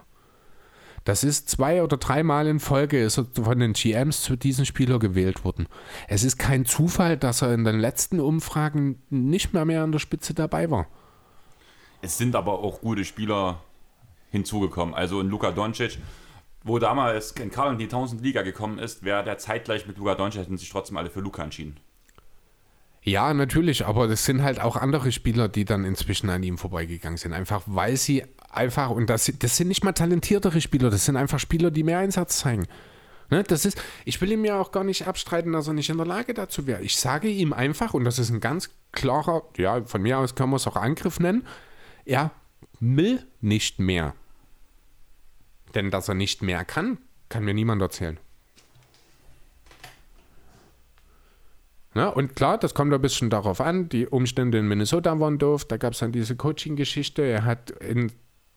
Das ist zwei oder dreimal in Folge ist er von den GMs zu diesem Spieler gewählt worden. Es ist kein Zufall, dass er in den letzten Umfragen nicht mehr mehr an der Spitze dabei war. Es sind aber auch gute Spieler hinzugekommen. Also in Luka Doncic wo damals Karl in die Townsend Liga gekommen ist, wäre der zeitgleich mit Luka Doncic hätten sich trotzdem alle für Luka entschieden. Ja, natürlich, aber das sind halt auch andere Spieler, die dann inzwischen an ihm vorbeigegangen sind. Einfach weil sie einfach, und das, das sind nicht mal talentiertere Spieler, das sind einfach Spieler, die mehr Einsatz zeigen. Ne, das ist, ich will ihm ja auch gar nicht abstreiten, dass er nicht in der Lage dazu wäre. Ich sage ihm einfach, und das ist ein ganz klarer, ja, von mir aus kann man es auch Angriff nennen, er will nicht mehr. Denn dass er nicht mehr kann, kann mir niemand erzählen. Ne? Und klar, das kommt ein bisschen darauf an, die Umstände in Minnesota waren doof, da gab es dann diese Coaching-Geschichte, er hat in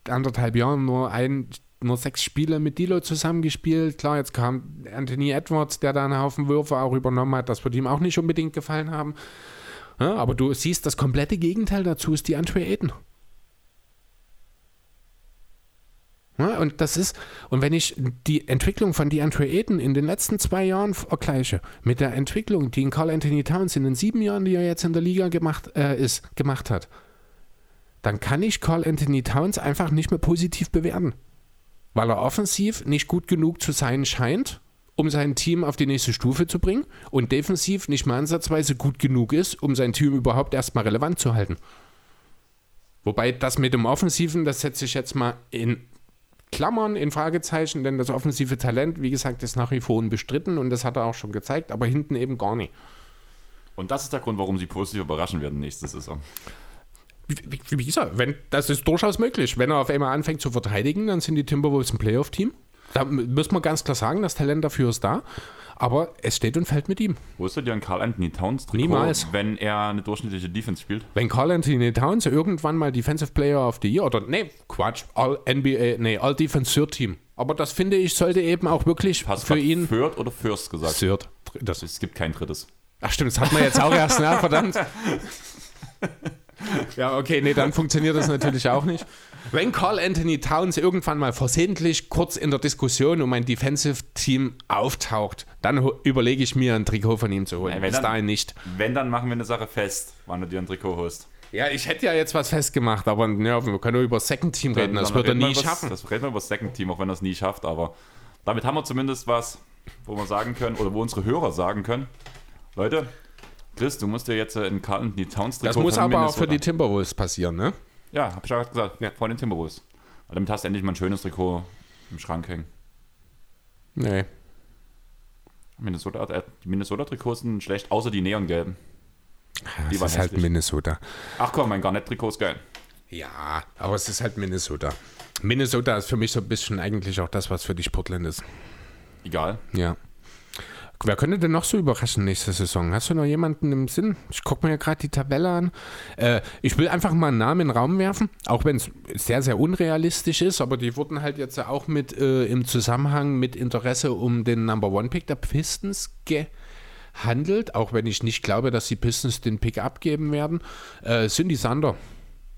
anderthalb Jahren nur ein, nur sechs Spiele mit Dilo zusammengespielt. Klar, jetzt kam Anthony Edwards, der da einen Haufen Würfe auch übernommen hat, das wird ihm auch nicht unbedingt gefallen haben. Ja, aber du siehst, das komplette Gegenteil dazu ist die Andre Aiden. Ja, und das ist, und wenn ich die Entwicklung von DeAndre Ayton in den letzten zwei Jahren vergleiche mit der Entwicklung, die in Carl Anthony Towns in den sieben Jahren, die er jetzt in der Liga gemacht, äh, ist, gemacht hat, dann kann ich Carl Anthony Towns einfach nicht mehr positiv bewerten. Weil er offensiv nicht gut genug zu sein scheint, um sein Team auf die nächste Stufe zu bringen und defensiv nicht mal ansatzweise gut genug ist, um sein Team überhaupt erstmal relevant zu halten. Wobei das mit dem Offensiven, das setze ich jetzt mal in Klammern, in Fragezeichen, denn das offensive Talent, wie gesagt, ist nach wie vor unbestritten und das hat er auch schon gezeigt, aber hinten eben gar nicht. Und das ist der Grund, warum sie positiv überraschen werden nächste Saison. Wie, wie gesagt, wenn, das ist durchaus möglich. Wenn er auf einmal anfängt zu verteidigen, dann sind die Timberwolves ein Playoff-Team. Da muss man ganz klar sagen, das Talent dafür ist da. Aber es steht und fällt mit ihm. Wo ist denn Carl Anthony Towns Trikot, Niemals. wenn er eine durchschnittliche Defense spielt? Wenn Carl Anthony Towns irgendwann mal Defensive Player of the Year oder nee, Quatsch, All NBA, nee, All Defense Third Team. Aber das finde ich sollte eben auch wirklich Hast für ihn. Third oder First gesagt? Third. Das es gibt kein drittes. Ach stimmt, das hat man jetzt auch erst, ne? Verdammt. *laughs* Ja, okay, nee, dann funktioniert das natürlich auch nicht. Wenn Carl Anthony Towns irgendwann mal versehentlich kurz in der Diskussion um ein Defensive-Team auftaucht, dann überlege ich mir ein Trikot von ihm zu holen. Nein, Bis dann, dahin nicht. Wenn, dann machen wir eine Sache fest, wann du dir ein Trikot holst. Ja, ich hätte ja jetzt was festgemacht, aber ja, wir können nur über Second Team reden. Das wird er nie schaffen. Das reden wir über Second Team, auch wenn er es nie schafft. Aber damit haben wir zumindest was, wo wir sagen können, oder wo unsere Hörer sagen können, Leute, Chris, du musst dir jetzt in Carl Anthony Towns Trikot Das muss aber Minnesota. auch für die Timberwolves passieren, ne? Ja, hab ich gerade gesagt. Ja. Vor den Timberwolves. Weil damit hast du endlich mal ein schönes Trikot im Schrank hängen. Nee. Minnesota, äh, die Minnesota-Trikots sind schlecht, außer die neongelben. Ja, die das ist halt Minnesota. Ach komm, mein Garnett-Trikot ist geil. Ja, aber es ist halt Minnesota. Minnesota ist für mich so ein bisschen eigentlich auch das, was für dich Portland ist. Egal. Ja. Wer könnte denn noch so überraschen nächste Saison? Hast du noch jemanden im Sinn? Ich gucke mir ja gerade die Tabelle an. Äh, ich will einfach mal einen Namen in den Raum werfen, auch wenn es sehr, sehr unrealistisch ist, aber die wurden halt jetzt auch mit äh, im Zusammenhang mit Interesse um den Number One Pick der Pistons gehandelt, auch wenn ich nicht glaube, dass die Pistons den Pick abgeben werden. Äh, Cindy Sander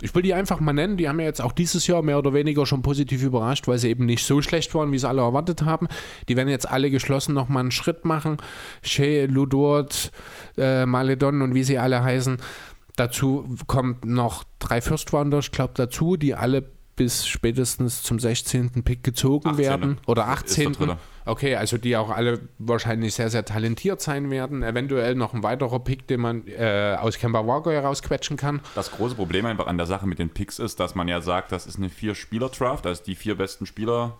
ich will die einfach mal nennen. Die haben ja jetzt auch dieses Jahr mehr oder weniger schon positiv überrascht, weil sie eben nicht so schlecht waren, wie es alle erwartet haben. Die werden jetzt alle geschlossen nochmal einen Schritt machen. Shea, Ludort, äh, Maledon und wie sie alle heißen. Dazu kommt noch drei First Rounder, ich glaube, dazu, die alle bis spätestens zum 16. Pick gezogen 18. werden. Oder 18. Okay, also die auch alle wahrscheinlich sehr, sehr talentiert sein werden. Eventuell noch ein weiterer Pick, den man äh, aus Kemba Walker herausquetschen kann. Das große Problem einfach an der Sache mit den Picks ist, dass man ja sagt, das ist eine Vier-Spieler-Draft, also die vier besten Spieler,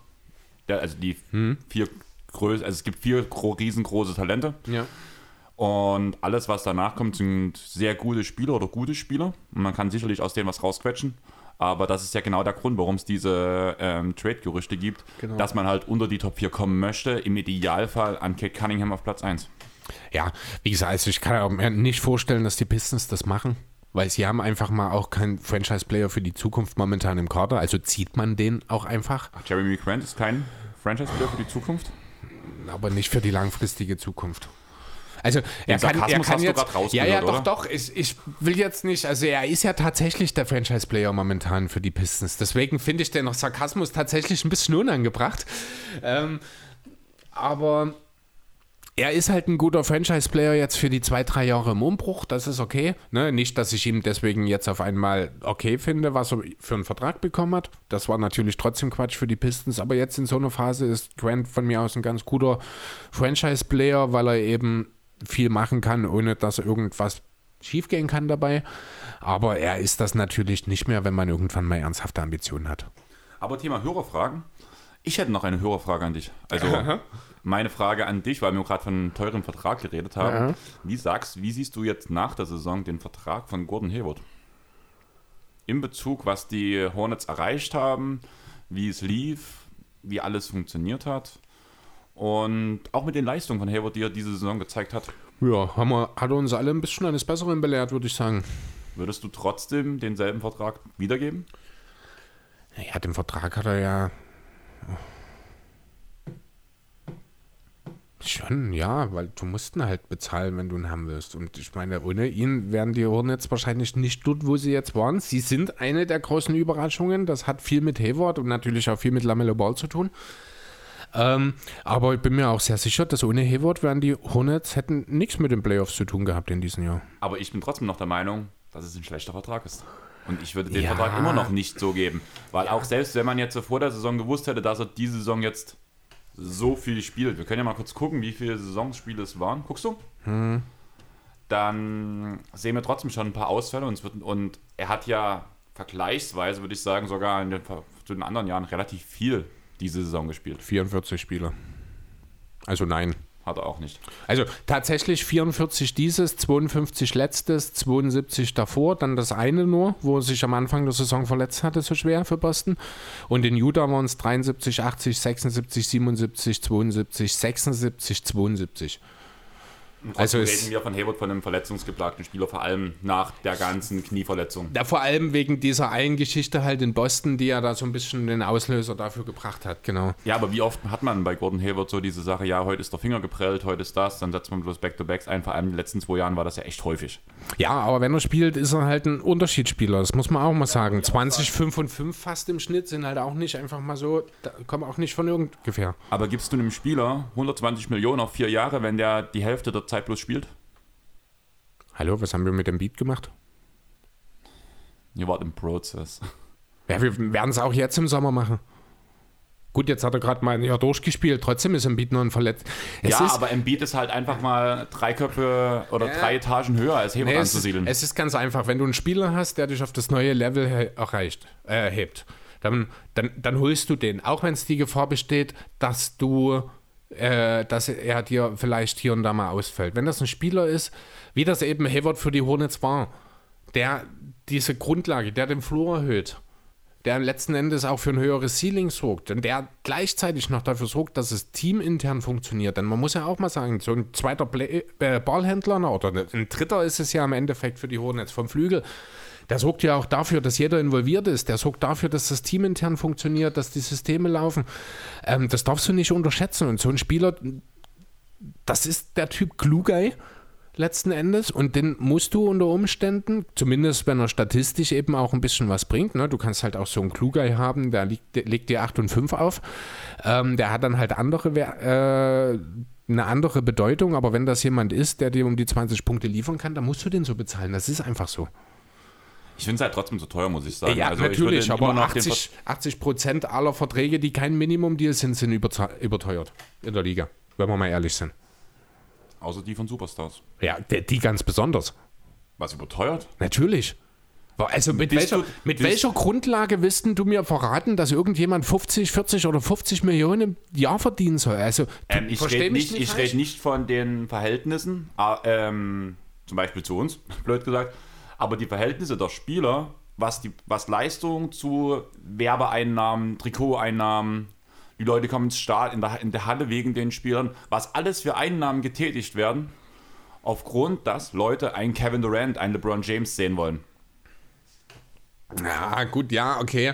also die hm. vier größten, also es gibt vier riesengroße Talente. Ja. Und alles, was danach kommt, sind sehr gute Spieler oder gute Spieler. Und man kann sicherlich aus denen was rausquetschen. Aber das ist ja genau der Grund, warum es diese ähm, Trade-Gerüchte gibt, genau. dass man halt unter die Top 4 kommen möchte. Im Idealfall an Kate Cunningham auf Platz 1. Ja, wie gesagt, also ich kann mir nicht vorstellen, dass die Pistons das machen. Weil sie haben einfach mal auch keinen Franchise-Player für die Zukunft momentan im Kader. Also zieht man den auch einfach. Ach, Jeremy Grant ist kein Franchise-Player für die Zukunft? Aber nicht für die langfristige Zukunft. Also er kann, er kann jetzt, ja, ja, doch, doch. Ich, ich will jetzt nicht, also er ist ja tatsächlich der Franchise-Player momentan für die Pistons. Deswegen finde ich den noch Sarkasmus tatsächlich ein bisschen unangebracht. Ähm, aber er ist halt ein guter Franchise-Player jetzt für die zwei, drei Jahre im Umbruch. Das ist okay. Ne? Nicht, dass ich ihm deswegen jetzt auf einmal okay finde, was er für einen Vertrag bekommen hat. Das war natürlich trotzdem Quatsch für die Pistons. Aber jetzt in so einer Phase ist Grant von mir aus ein ganz guter Franchise-Player, weil er eben viel machen kann, ohne dass irgendwas schiefgehen kann dabei. Aber er ist das natürlich nicht mehr, wenn man irgendwann mal ernsthafte Ambitionen hat. Aber Thema Hörerfragen. Ich hätte noch eine Hörerfrage an dich. Also meine Frage an dich, weil wir gerade von einem teuren Vertrag geredet haben. Ja. Wie sagst, wie siehst du jetzt nach der Saison den Vertrag von Gordon Hayward? In Bezug, was die Hornets erreicht haben, wie es lief, wie alles funktioniert hat und auch mit den Leistungen von Hayward, die er diese Saison gezeigt hat. Ja, haben wir, hat er uns alle ein bisschen eines Besseren belehrt, würde ich sagen. Würdest du trotzdem denselben Vertrag wiedergeben? Ja, den Vertrag hat er ja. Schon, ja, weil du musst ihn halt bezahlen, wenn du ihn haben willst. Und ich meine, ohne ihn wären die Hornets wahrscheinlich nicht dort, wo sie jetzt waren. Sie sind eine der großen Überraschungen. Das hat viel mit Hayward und natürlich auch viel mit Lamello Ball zu tun. Ähm, aber ich bin mir auch sehr sicher, dass ohne Hayward wären die Hornets hätten nichts mit den Playoffs zu tun gehabt in diesem Jahr. Aber ich bin trotzdem noch der Meinung, dass es ein schlechter Vertrag ist. Und ich würde den Ja. Vertrag immer noch nicht so geben. Weil auch selbst wenn man jetzt vor der Saison gewusst hätte, dass er diese Saison jetzt so viel spielt. Wir können ja mal kurz gucken, wie viele Saisonspiele es waren. Guckst du? Dann sehen wir trotzdem schon ein paar Ausfälle. Und, es wird, und er hat ja vergleichsweise, würde ich sagen, sogar in den, zu den anderen Jahren relativ viel diese Saison gespielt. 44 Spiele. Also nein. Hat er auch nicht. Also tatsächlich 44 dieses, 52 letztes, 72 davor, dann das eine nur, wo er sich am Anfang der Saison verletzt hatte, so schwer für Boston. Und in Utah waren es 73, 80, 76, 77, 72, 76, 72. Also reden wir von Hayward von einem verletzungsgeplagten Spieler, vor allem nach der ganzen Knieverletzung. Ja, vor allem wegen dieser einen Geschichte halt in Boston, die ja da so ein bisschen den Auslöser dafür gebracht hat, genau. Ja, aber wie oft hat man bei Gordon Hayward so diese Sache, ja, heute ist der Finger geprellt, heute ist das, dann setzt man bloß Back-to-Backs ein. Vor allem in den letzten zwei Jahren war das ja echt häufig. Ja, aber wenn er spielt, ist er halt ein Unterschiedsspieler. Das muss man auch mal sagen. 20, 5 und 5 fast im Schnitt sind halt auch nicht einfach mal so, da kommen auch nicht von irgendwoher. Aber gibst du einem Spieler 120 Millionen auf vier Jahre, wenn der die Hälfte der Zeit bloß spielt? Hallo, was haben wir mit dem Beat gemacht? Ihr wart im Prozess. *laughs* Ja, wir werden es auch jetzt im Sommer machen. Gut, jetzt hat er gerade mal ein Jahr durchgespielt. Trotzdem ist Embiid nur ein verletzt. Es ja, aber Embiid ist halt einfach mal drei Köpfe oder Ja. drei Etagen höher als Hayward Nee, es, ist, anzusiedeln. es ist ganz einfach. Wenn du einen Spieler hast, der dich auf das neue Level he- erreicht, äh, hebt, dann, dann, dann holst du den. Auch wenn es die Gefahr besteht, dass du, äh, dass er dir vielleicht hier und da mal ausfällt. Wenn das ein Spieler ist, wie das eben Hayward für die Hornets war, der diese Grundlage, der den Flur erhöht, der letzten Endes auch für ein höheres Ceiling sorgt und der gleichzeitig noch dafür sorgt, dass es teamintern funktioniert. Denn man muss ja auch mal sagen, so ein zweiter Play äh, Ballhändler oder ein dritter ist es ja im Endeffekt für die Hornets vom Flügel. Der sorgt ja auch dafür, dass jeder involviert ist. Der sorgt dafür, dass das Team intern funktioniert, dass die Systeme laufen. Ähm, das darfst du nicht unterschätzen. Und so ein Spieler, das ist der Typ Guy letzten Endes und den musst du unter Umständen, zumindest wenn er statistisch eben auch ein bisschen was bringt, ne? du kannst halt auch so einen Klugai haben, der liegt, legt dir 8 und 5 auf, ähm, der hat dann halt andere, äh, eine andere Bedeutung, aber wenn das jemand ist, der dir um die 20 Punkte liefern kann, dann musst du den so bezahlen, das ist einfach so. Ich finde es halt trotzdem zu teuer, muss ich sagen. Ja, also ich natürlich, aber immer noch den 80, 80 Prozent aller Verträge, die kein Minimum-Deal sind, sind überteuert in der Liga, wenn wir mal ehrlich sind. Außer die von Superstars. Ja, die, die ganz besonders. Was überteuert? Natürlich. Also mit, Bist welcher, du- mit welcher Grundlage willst denn du mir verraten, dass irgendjemand 50, 40 oder 50 Millionen im Jahr verdienen soll? Also, Ähm, ich rede mich nicht, ich falsch. red nicht von den Verhältnissen, ah, ähm, zum Beispiel zu uns, *laughs* blöd gesagt, aber die Verhältnisse der Spieler, was, die, was Leistung zu Werbeeinnahmen, Trikoteinnahmen, die Leute kommen ins Start in der, in der Halle wegen den Spielern, was alles für Einnahmen getätigt werden, aufgrund, dass Leute einen Kevin Durant, einen LeBron James sehen wollen. Ja, gut, ja, okay.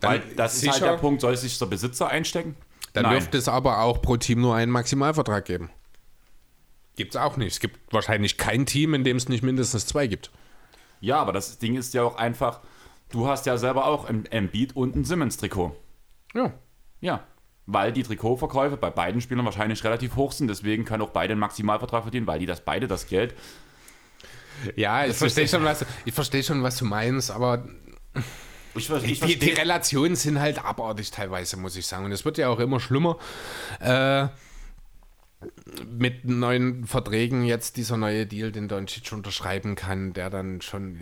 Dann, Weil das ist halt der Punkt, soll sich der Besitzer einstecken? Dann Nein. dürfte es aber auch pro Team nur einen Maximalvertrag geben. Gibt es auch nicht. Es gibt wahrscheinlich kein Team, in dem es nicht mindestens zwei gibt. Ja, aber das Ding ist ja auch einfach, du hast ja selber auch ein Embiid und ein Simmons-Trikot. Ja. Ja. weil die Trikotverkäufe bei beiden Spielern wahrscheinlich relativ hoch sind. Deswegen können auch beide einen Maximalvertrag verdienen, weil die das beide das Geld. Ja, ich verstehe schon, was, ich verstehe schon, was du meinst, aber Ich, ich die, die. Relationen sind halt abartig teilweise, muss ich sagen. Und es wird ja auch immer schlimmer. Äh, mit neuen Verträgen jetzt dieser neue Deal, den Doncic unterschreiben kann, der dann schon,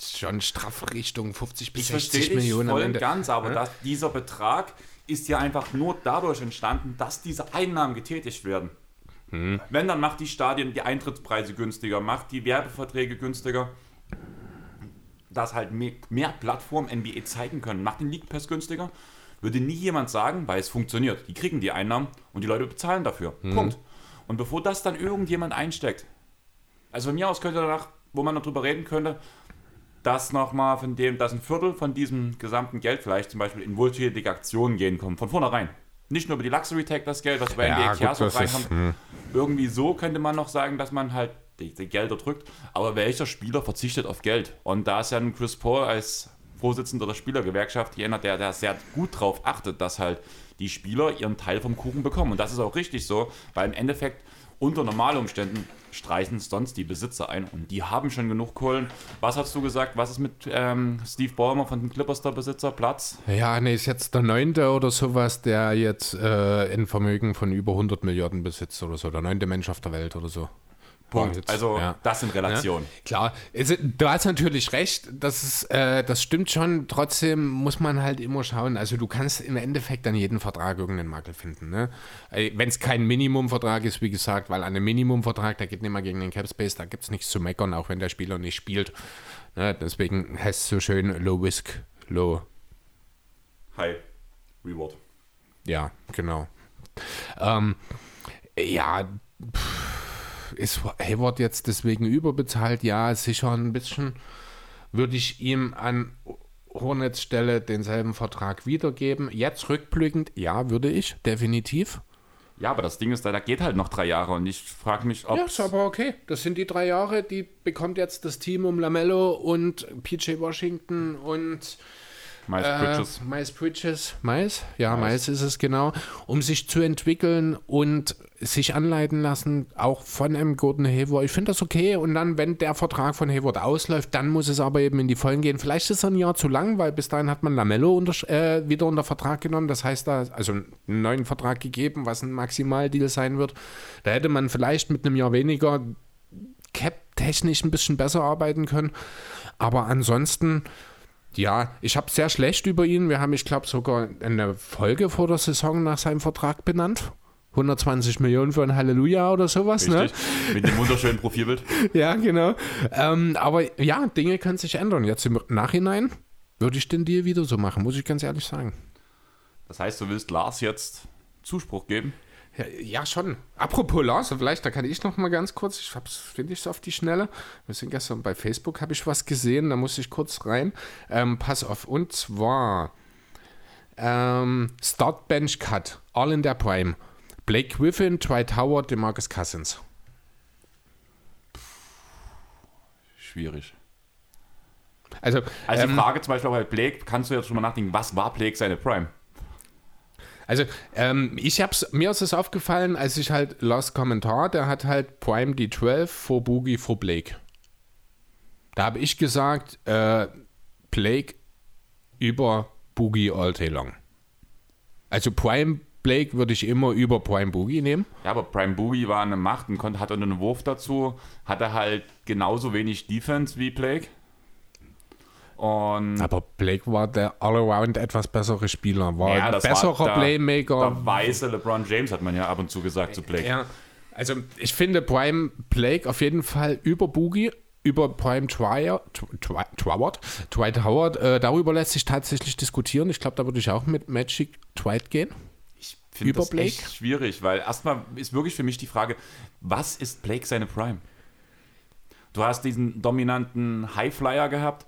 schon straff Richtung 50 bis Ich 60 verstehe dich Millionen voll am und Ende. ganz, aber Ja? das, dieser Betrag ist ja einfach nur dadurch entstanden, dass diese Einnahmen getätigt werden. Hm. Wenn, dann macht die Stadien die Eintrittspreise günstiger, macht die Werbeverträge günstiger, dass halt mehr, mehr Plattformen NBA zeigen können, macht den League Pass günstiger, würde nie jemand sagen, weil es funktioniert. Die kriegen die Einnahmen und die Leute bezahlen dafür. Hm. Punkt. Und bevor das dann irgendjemand einsteckt, also von mir aus könnte danach, wo man noch drüber reden könnte, dass nochmal von dem, dass ein Viertel von diesem gesamten Geld vielleicht zum Beispiel in wohltätige Aktionen gehen kommt, von vornherein. Nicht nur über die Luxury Tag das Geld, was wir Ja, NBA gut, Chiasso das ist, reinhaben. hm. Irgendwie so könnte man noch sagen, dass man halt die, die Gelder drückt. Aber welcher Spieler verzichtet auf Geld? Und da ist ja ein Chris Paul als Vorsitzender der Spielergewerkschaft jener, der, der sehr gut drauf achtet, dass halt die Spieler ihren Teil vom Kuchen bekommen. Und das ist auch richtig so, weil im Endeffekt unter Normalumständen streichen sonst die Besitzer ein und die haben schon genug Kohlen. Was hast du gesagt? Was ist mit ähm, Steve Ballmer von den Clippers der Besitzer? Platz? Ja, nee, ist jetzt der neunte oder sowas, der jetzt äh, ein Vermögen von über 100 Milliarden besitzt oder so. Der neunte Mensch auf der Welt oder so. Punkt. jetzt, Also ja. das sind Relationen. Klar, es, du hast natürlich recht, das, ist, äh, das stimmt schon. Trotzdem muss man halt immer schauen. Also, du kannst im Endeffekt an jedem Vertrag irgendeinen Makel finden. Ne? Wenn es kein Minimumvertrag ist, wie gesagt, weil an einem Minimumvertrag, der geht nicht mehr gegen den Capspace, da gibt es nichts zu meckern, auch wenn der Spieler nicht spielt. Ne? Deswegen heißt es so schön Low Risk, Low. Hi. Reward. Ja, genau. Ähm, ja, pff, ist Hayward jetzt deswegen überbezahlt? Ja, sicher ein bisschen. Würde ich ihm an Hornets Stelle denselben Vertrag wiedergeben? Jetzt rückblickend, ja, würde ich, definitiv. Ja, aber das Ding ist, da da geht halt noch drei Jahre und ich frage mich, ob. Ja, ist aber okay. Das sind die drei Jahre, die bekommt jetzt das Team um Lamello und PJ Washington und Miles Bridges. Äh, Miles Bridges. Miles? Ja, Miles ist es genau. Um sich zu entwickeln und sich anleiten lassen, auch von einem Gordon Hayward. Ich finde das okay. Und dann, wenn der Vertrag von Hayward ausläuft, dann muss es aber eben in die Vollen gehen. Vielleicht ist er ein Jahr zu lang, weil bis dahin hat man Lamello unter, äh, wieder unter Vertrag genommen. Das heißt, da, also einen neuen Vertrag gegeben, was ein Maximaldeal sein wird. Da hätte man vielleicht mit einem Jahr weniger Cap-technisch ein bisschen besser arbeiten können. Aber ansonsten, ja, ich habe sehr schlecht über ihn. Wir haben, ich glaube, sogar eine Folge vor der Saison nach seinem Vertrag benannt. 120 Millionen für ein Halleluja oder sowas, ne? Richtig. Mit dem wunderschönen Profilbild. *laughs* Ja, genau. Ähm, aber ja, Dinge können sich ändern. Jetzt im Nachhinein würde ich den Deal wieder so machen, muss ich ganz ehrlich sagen. Das heißt, du willst Lars jetzt Zuspruch geben? Ja, ja, schon. Apropos Lars, vielleicht, da kann ich noch mal ganz kurz, ich hab's, finde ich so auf die Schnelle. Wir sind gestern bei Facebook, habe ich was gesehen, da muss ich kurz rein. Ähm, pass auf, und zwar ähm, Start Bench Cut, all in der Prime. Blake Griffin, Dwight Howard, DeMarcus Cousins. Schwierig. Also, Also die ähm, Frage zum Beispiel auch bei Blake, kannst du jetzt schon mal nachdenken, was war Blake seine Prime? Also, ähm, ich hab's, mir ist es aufgefallen, als ich halt Lost Kommentar, der hat halt Prime D12 vor Boogie vor Blake. Da habe ich gesagt, äh, Blake über Boogie all day long. Also Prime Blake würde ich immer über Prime Boogie nehmen. Ja, aber Prime Boogie war eine Macht und konnte, hatte einen Wurf dazu, hatte halt genauso wenig Defense wie Blake. Und Aber Blake war der Allround etwas bessere Spieler, war ja, ein besserer war der, Playmaker. Der weiße LeBron James hat man ja ab und zu gesagt zu Blake. Ja, also ich finde Prime Blake auf jeden Fall über Boogie, über Prime Twyer, Twoward, Dwight Howard, äh, darüber lässt sich tatsächlich diskutieren. Ich glaube, da würde ich auch mit Magic Dwight gehen. Ich finde das Blake? echt schwierig, weil erstmal ist wirklich für mich die Frage, was ist Blake seine Prime? Du hast diesen dominanten Highflyer gehabt.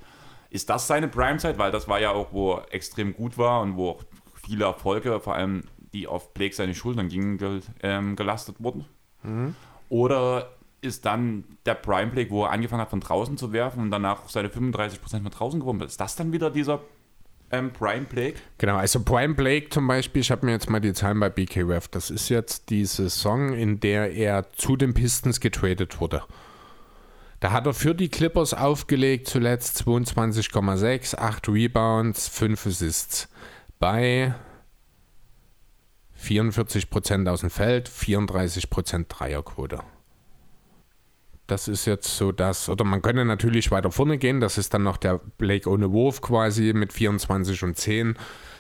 Ist das seine Prime-Zeit? Weil das war ja auch, wo er extrem gut war und wo auch viele Erfolge, vor allem die auf Blake seine Schultern gingen, gel, ähm, gelastet wurden. Oder ist dann der Prime Blake, wo er angefangen hat von draußen zu werfen und danach seine 35% von draußen geworfen hat? Ist das dann wieder dieser ähm, Brian Blake? Genau, also Brian Blake zum Beispiel, ich habe mir jetzt mal die Zahlen bei BKRF, das ist jetzt die Saison, in der er zu den Pistons getradet wurde. Da hat er für die Clippers aufgelegt, zuletzt 22,6, 8 Rebounds, 5 Assists. Bei 44% aus dem Feld, 34% Dreierquote. Das ist jetzt so das. Oder man könnte natürlich weiter vorne gehen. Das ist dann noch der Blake ohne Wurf quasi mit 24 und 10,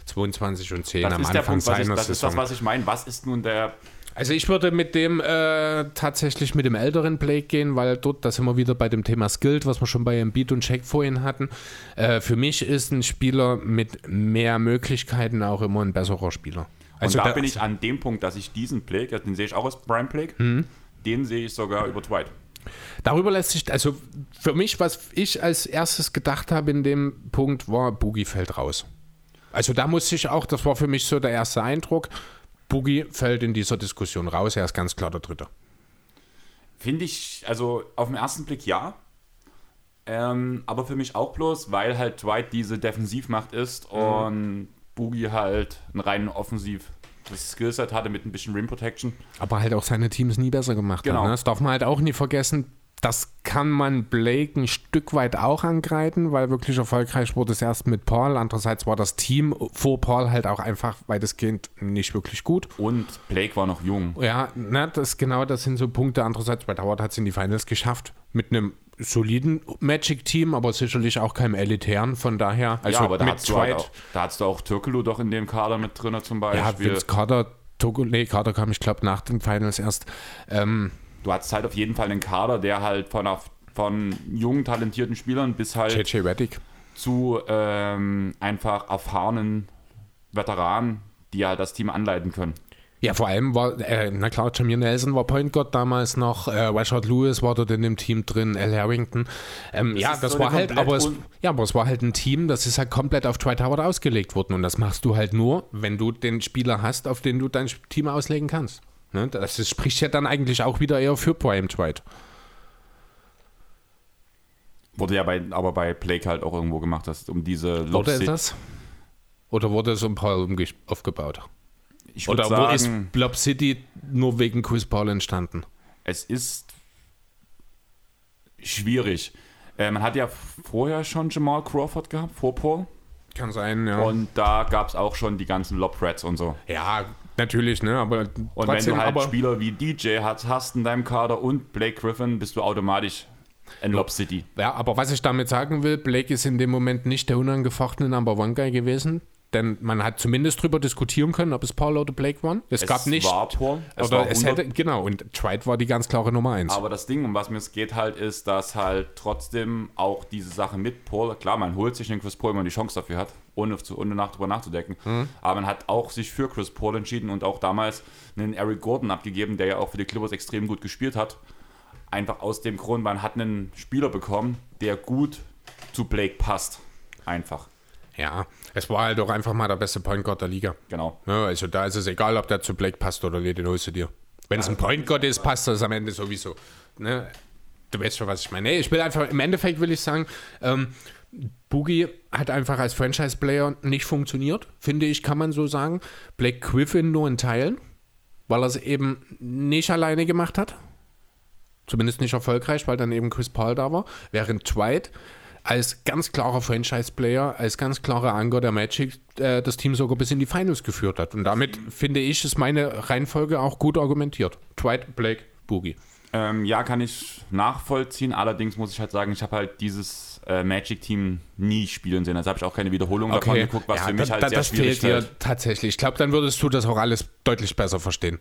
22 und 10 Das am ist der Anfang Punkt, was ich, seiner das ist das, Saison. was ich meine. Was ist nun der Also ich würde mit dem äh, tatsächlich mit dem älteren Blake gehen, weil dort, da sind wir wieder bei dem Thema Skilled, was wir schon bei Embiid und Check vorhin hatten. Äh, für mich ist ein Spieler mit mehr Möglichkeiten auch immer ein besserer Spieler. Also da da- bin ich an dem Punkt, dass ich diesen Blake, also den sehe ich auch als Brian Blake, Mhm. den sehe ich sogar über Dwight. Darüber lässt sich, also für mich, was ich als erstes gedacht habe in dem Punkt, war, Boogie fällt raus. Also da musste ich auch, das war für mich so der erste Eindruck, Boogie fällt in dieser Diskussion raus, er ist ganz klar der Dritte. Finde ich, also auf den ersten Blick ja. Ähm, aber für mich auch bloß, weil halt Dwight diese Defensivmacht ist Mhm. und Boogie halt ein rein offensiv das Skillset hatte mit ein bisschen Rim Protection. Aber halt auch seine Teams nie besser gemacht Genau. hat. Ne? Das darf man halt auch nie vergessen. Das kann man Blake ein Stück weit auch angreifen, weil wirklich erfolgreich wurde es erst mit Paul. Andererseits war das Team vor Paul halt auch einfach weitestgehend nicht wirklich gut. Und Blake war noch jung. Ja, ne, das genau, das sind so Punkte. Andererseits, bei Howard hat es in die Finals geschafft mit einem soliden Magic-Team, aber sicherlich auch keinem elitären. Von daher, also ja, aber da mit hast, du halt auch, da hast du auch Türkelo doch in dem Kader mit drin zum ja, Beispiel. Vince Carter, Togo, nee, Carter kam, ich glaube, nach den Finals erst. Ähm, du hast halt auf jeden Fall einen Kader, der halt von, von jungen, talentierten Spielern bis halt JJ Reddick. zu ähm, einfach erfahrenen Veteranen, die halt das Team anleiten können. Ja, vor allem war, äh, na klar, Jameer Nelson war Point Guard damals noch, äh, Rashard Lewis war dort in dem Team drin, Al Harrington. Ähm, ja, ist das so war halt, aber es, ja, aber es war halt ein Team, das ist halt komplett auf Dwight Howard ausgelegt worden und das machst du halt nur, wenn du den Spieler hast, auf den du dein Team auslegen kannst. Ne? Das spricht ja dann eigentlich auch wieder eher für Brian Dwight. Wurde ja bei, aber bei Blake halt auch irgendwo gemacht, dass um diese Wurde Lob es das? Oder wurde es um Paul aufgebaut? Ich Oder wo ist sagen, Blob City nur wegen Chris Paul entstanden? es ist schwierig. Äh, man hat ja vorher schon Jamal Crawford gehabt, vor Paul. Kann sein, ja. Und da gab es auch schon die ganzen Lob-Rats und so. ja, natürlich, ne? Aber Und wenn du halt Spieler wie DJ hast, hast in deinem Kader und Blake Griffin, bist du automatisch in Lob City. Ja, aber was ich damit sagen will, Blake ist in dem Moment nicht der unangefochtene Number One Guy gewesen. Denn man hat zumindest drüber diskutieren können, ob es Paul oder Blake waren. Es, gab nicht. war Paul. Es oder war es 100 hätte, genau, und Dwight war die ganz klare Nummer eins. Aber das Ding, um was mir es geht halt, ist, dass halt trotzdem auch diese Sache mit Paul, klar, man holt sich den Chris Paul, wenn man die Chance dafür hat, ohne, zu, ohne nach, drüber nachzudenken. Mhm. Aber man hat auch sich für Chris Paul entschieden und auch damals einen Eric Gordon abgegeben, der ja auch für die Clippers extrem gut gespielt hat. Einfach aus dem Grund, man hat einen Spieler bekommen, der gut zu Blake passt. Einfach. Ja, es war halt auch einfach mal der beste Point Guard der Liga. Genau. Ja, also da ist es egal, ob der zu Blake passt oder nicht, den holst du dir. Wenn es ein Point Guard ist, passt das am Ende sowieso. Ne? Du weißt schon, was ich meine. Nee, ich will einfach, im Endeffekt will ich sagen, ähm, Boogie hat einfach als Franchise-Player nicht funktioniert, finde ich, kann man so sagen. Blake Griffin nur in Teilen, weil er es eben nicht alleine gemacht hat. Zumindest nicht erfolgreich, weil dann eben Chris Paul da war. Während Dwight als ganz klarer Franchise-Player, als ganz klarer Anker der Magic äh, das Team sogar bis in die Finals geführt hat. Und damit finde ich, ist meine Reihenfolge auch gut argumentiert. Dwight, Blake, Boogie. Ähm, ja, kann ich nachvollziehen. Allerdings muss ich halt sagen, ich habe halt dieses äh, Magic-Team nie spielen sehen. Also habe ich auch keine Wiederholung davon geguckt, was Ja, für mich da- halt da- sehr das schwierig fehlt dir tatsächlich. Ich glaube, dann würdest du das auch alles deutlich besser verstehen.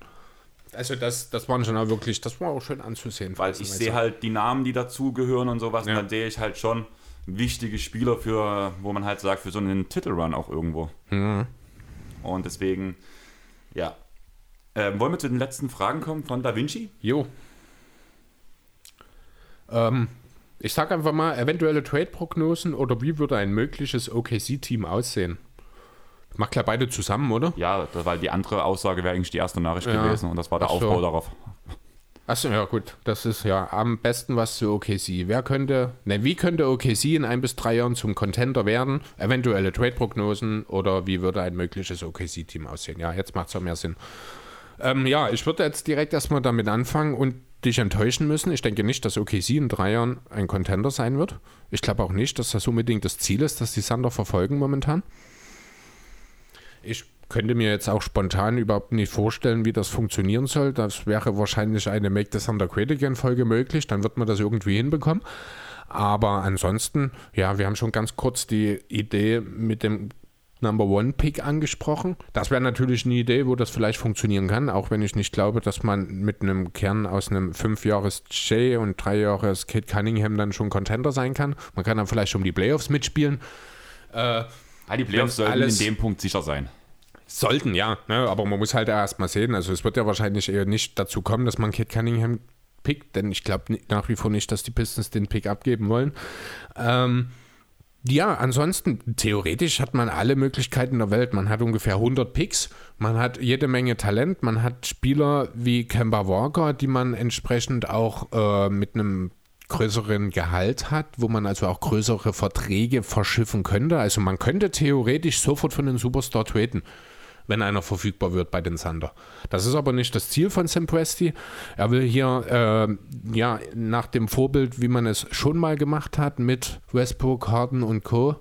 Also das, das waren schon auch wirklich, das war auch schön anzusehen. Weil ich sehe halt die Namen, die dazugehören und sowas. Ja. Und dann sehe ich halt schon wichtige Spieler für, wo man halt sagt, für so einen Titelrun auch irgendwo. Mhm. Und deswegen, ja. Ähm, wollen wir zu den letzten Fragen kommen von Da Vinci? Jo. Ähm, ich sag einfach mal, eventuelle Trade-Prognosen oder wie würde ein mögliches OKC-Team aussehen? Macht klar beide zusammen, oder? Ja, weil die andere Aussage wäre eigentlich die erste Nachricht Ja. gewesen und das war der Ach so. Aufbau darauf. Achso, ja gut, das ist ja am besten was zu OKC. Wer könnte, ne, wie könnte OKC in ein bis drei Jahren zum Contender werden? Eventuelle Trade-Prognosen oder wie würde ein mögliches OKC-Team aussehen? Ja, jetzt macht es auch mehr Sinn. Ähm, ja, ich würde jetzt direkt erstmal damit anfangen und dich enttäuschen müssen. Ich denke nicht, dass OKC in drei Jahren ein Contender sein wird. Ich glaube auch nicht, dass das unbedingt das Ziel ist, das die Sander verfolgen momentan. Ich könnte mir jetzt auch spontan überhaupt nicht vorstellen, wie das funktionieren soll. Das wäre wahrscheinlich eine Make the Thunder Great Again Folge möglich. Dann wird man das irgendwie hinbekommen. Aber ansonsten, ja, wir haben schon ganz kurz die Idee mit dem Number One Pick angesprochen. Das wäre natürlich eine Idee, wo das vielleicht funktionieren kann, auch wenn ich nicht glaube, dass man mit einem Kern aus einem 5 Jahres Jay und 3 Jahres Kate Cunningham dann schon Contender sein kann. Man kann dann vielleicht schon die Playoffs mitspielen. Äh, die Playoffs sollten in dem Punkt sicher sein. Sollten, ja. Ne? Aber man muss halt erst mal sehen. Also es wird ja wahrscheinlich eher nicht dazu kommen, dass man Kate Cunningham pickt, denn ich glaube nach wie vor nicht, dass die Pistons den Pick abgeben wollen. Ähm, ja, ansonsten, theoretisch hat man alle Möglichkeiten der Welt. Man hat ungefähr 100 Picks, man hat jede Menge Talent, man hat Spieler wie Kemba Walker, die man entsprechend auch äh, mit einem größeren Gehalt hat, wo man also auch größere Verträge verschiffen könnte. Also man könnte theoretisch sofort von einem Superstar traden wenn einer verfügbar wird bei den Sander. Das ist aber nicht das Ziel von Sam Presti. Er will hier äh, ja nach dem Vorbild, wie man es schon mal gemacht hat mit Westbrook, Harden und Co.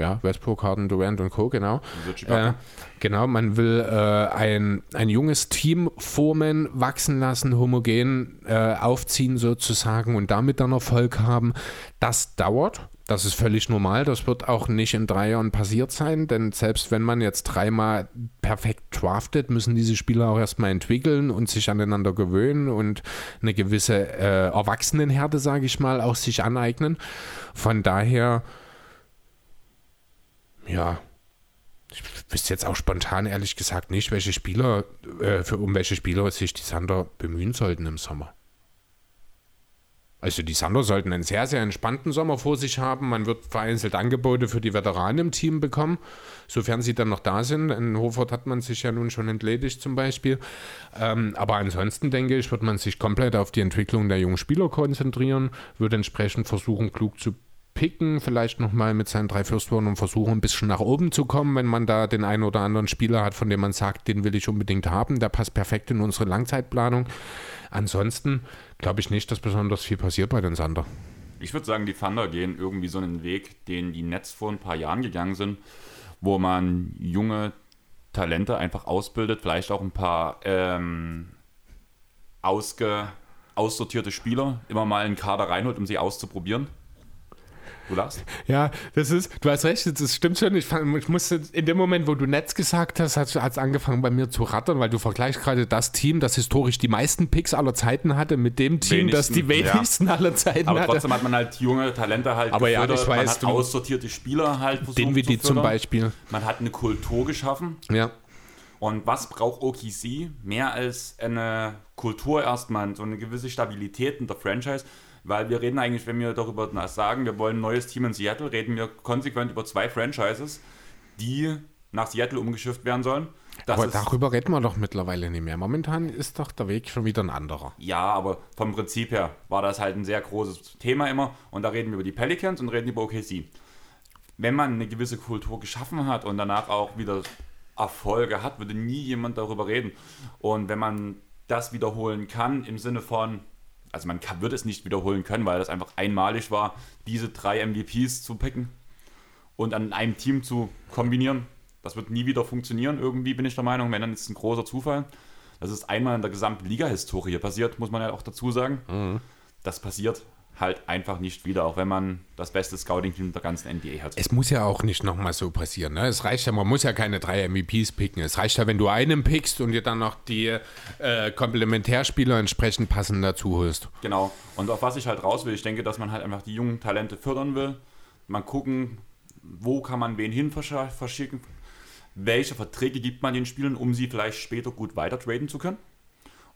Ja, Westbrook, Harden, Durant und Co. Genau. Äh, genau, man will äh, ein, ein junges Team formen, wachsen lassen, homogen äh, aufziehen sozusagen und damit dann Erfolg haben. Das dauert. Das ist völlig normal. Das wird auch nicht in drei Jahren passiert sein, denn selbst wenn man jetzt dreimal perfekt draftet, müssen diese Spieler auch erstmal entwickeln und sich aneinander gewöhnen und eine gewisse äh, Erwachsenenhärte, sage ich mal, auch sich aneignen. Von daher, ja, ich wüsste jetzt auch spontan ehrlich gesagt nicht, welche Spieler, äh, für um welche Spieler sich die Sander bemühen sollten im Sommer. Also die Sander sollten einen sehr, sehr entspannten Sommer vor sich haben. Man wird vereinzelt Angebote für die Veteranen im Team bekommen, sofern sie dann noch da sind. In Hofort hat man sich ja nun schon entledigt zum Beispiel. Ähm, aber ansonsten denke ich, wird man sich komplett auf die Entwicklung der jungen Spieler konzentrieren, wird entsprechend versuchen, klug zu picken, vielleicht nochmal mit seinen drei Firstwochen und versuchen, ein bisschen nach oben zu kommen, wenn man da den einen oder anderen Spieler hat, von dem man sagt, den will ich unbedingt haben, der passt perfekt in unsere Langzeitplanung. Ansonsten glaube ich nicht, dass besonders viel passiert bei den Sander. Ich würde sagen, die Thunder gehen irgendwie so einen Weg, den die Nets vor ein paar Jahren gegangen sind, wo man junge Talente einfach ausbildet, vielleicht auch ein paar ähm, ausge, aussortierte Spieler immer mal in den Kader reinholt, um sie auszuprobieren Du lachst? Ja, das ist, du hast recht, das stimmt schon. Ich, fand, ich musste in dem Moment, wo du Netz gesagt hast, hat es angefangen bei mir zu rattern, weil du vergleichst gerade das Team, das historisch die meisten Picks aller Zeiten hatte, mit dem Team, wenigsten, das die wenigsten ja. aller Zeiten Aber hatte. Aber trotzdem hat man halt junge Talente halt Aber gefördert. ja, ich weiß, man hat aussortierte Spieler halt versucht Dinwiddie zu zum Beispiel. Man hat eine Kultur geschaffen. Ja. Und was braucht OKC? Mehr als eine Kultur erstmal, so eine gewisse Stabilität in der Franchise weil wir reden eigentlich, wenn wir darüber sagen, wir wollen ein neues Team in Seattle, reden wir konsequent über zwei Franchises, die nach Seattle umgeschifft werden sollen. Das aber darüber reden wir doch mittlerweile nicht mehr. Momentan ist doch der Weg schon wieder ein anderer. Ja, aber vom Prinzip her war das halt ein sehr großes Thema immer. Und da reden wir über die Pelicans und reden über OKC. Wenn man eine gewisse Kultur geschaffen hat und danach auch wieder Erfolge hat, würde nie jemand darüber reden. Und wenn man das wiederholen kann im Sinne von, also man kann, wird es nicht wiederholen können, weil das einfach einmalig war, diese drei MVPs zu picken und an einem Team zu kombinieren. Das wird nie wieder funktionieren, irgendwie bin ich der Meinung, wenn dann ist es ein großer Zufall. Das ist einmal in der gesamten Liga-Historie passiert, muss man ja auch dazu sagen. Mhm. Das passiert halt einfach nicht wieder, auch wenn man das beste Scouting-Team der ganzen NBA hat. Es muss ja auch nicht nochmal so passieren. Ne? Es reicht ja, man muss ja keine drei MVPs picken. Es reicht ja, wenn du einen pickst und dir dann noch die äh, Komplementärspieler entsprechend passend dazu holst. Genau. Und auf was ich halt raus will, ich denke, dass man halt einfach die jungen Talente fördern will. Mal gucken, wo kann man wen hin verschicken, welche Verträge gibt man den Spielern, um sie vielleicht später gut weiter traden zu können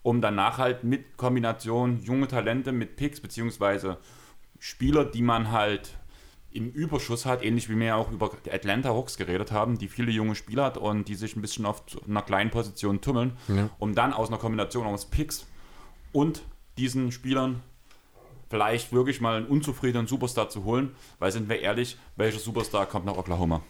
um danach halt mit Kombination junge Talente mit Picks beziehungsweise Spieler, die man halt im Überschuss hat, ähnlich wie wir ja auch über die Atlanta Hawks geredet haben, die viele junge Spieler hat und die sich ein bisschen auf einer kleinen Position tummeln, ja. um dann aus einer Kombination aus Picks und diesen Spielern vielleicht wirklich mal einen unzufriedenen Superstar zu holen, weil sind wir ehrlich, welcher Superstar kommt nach Oklahoma?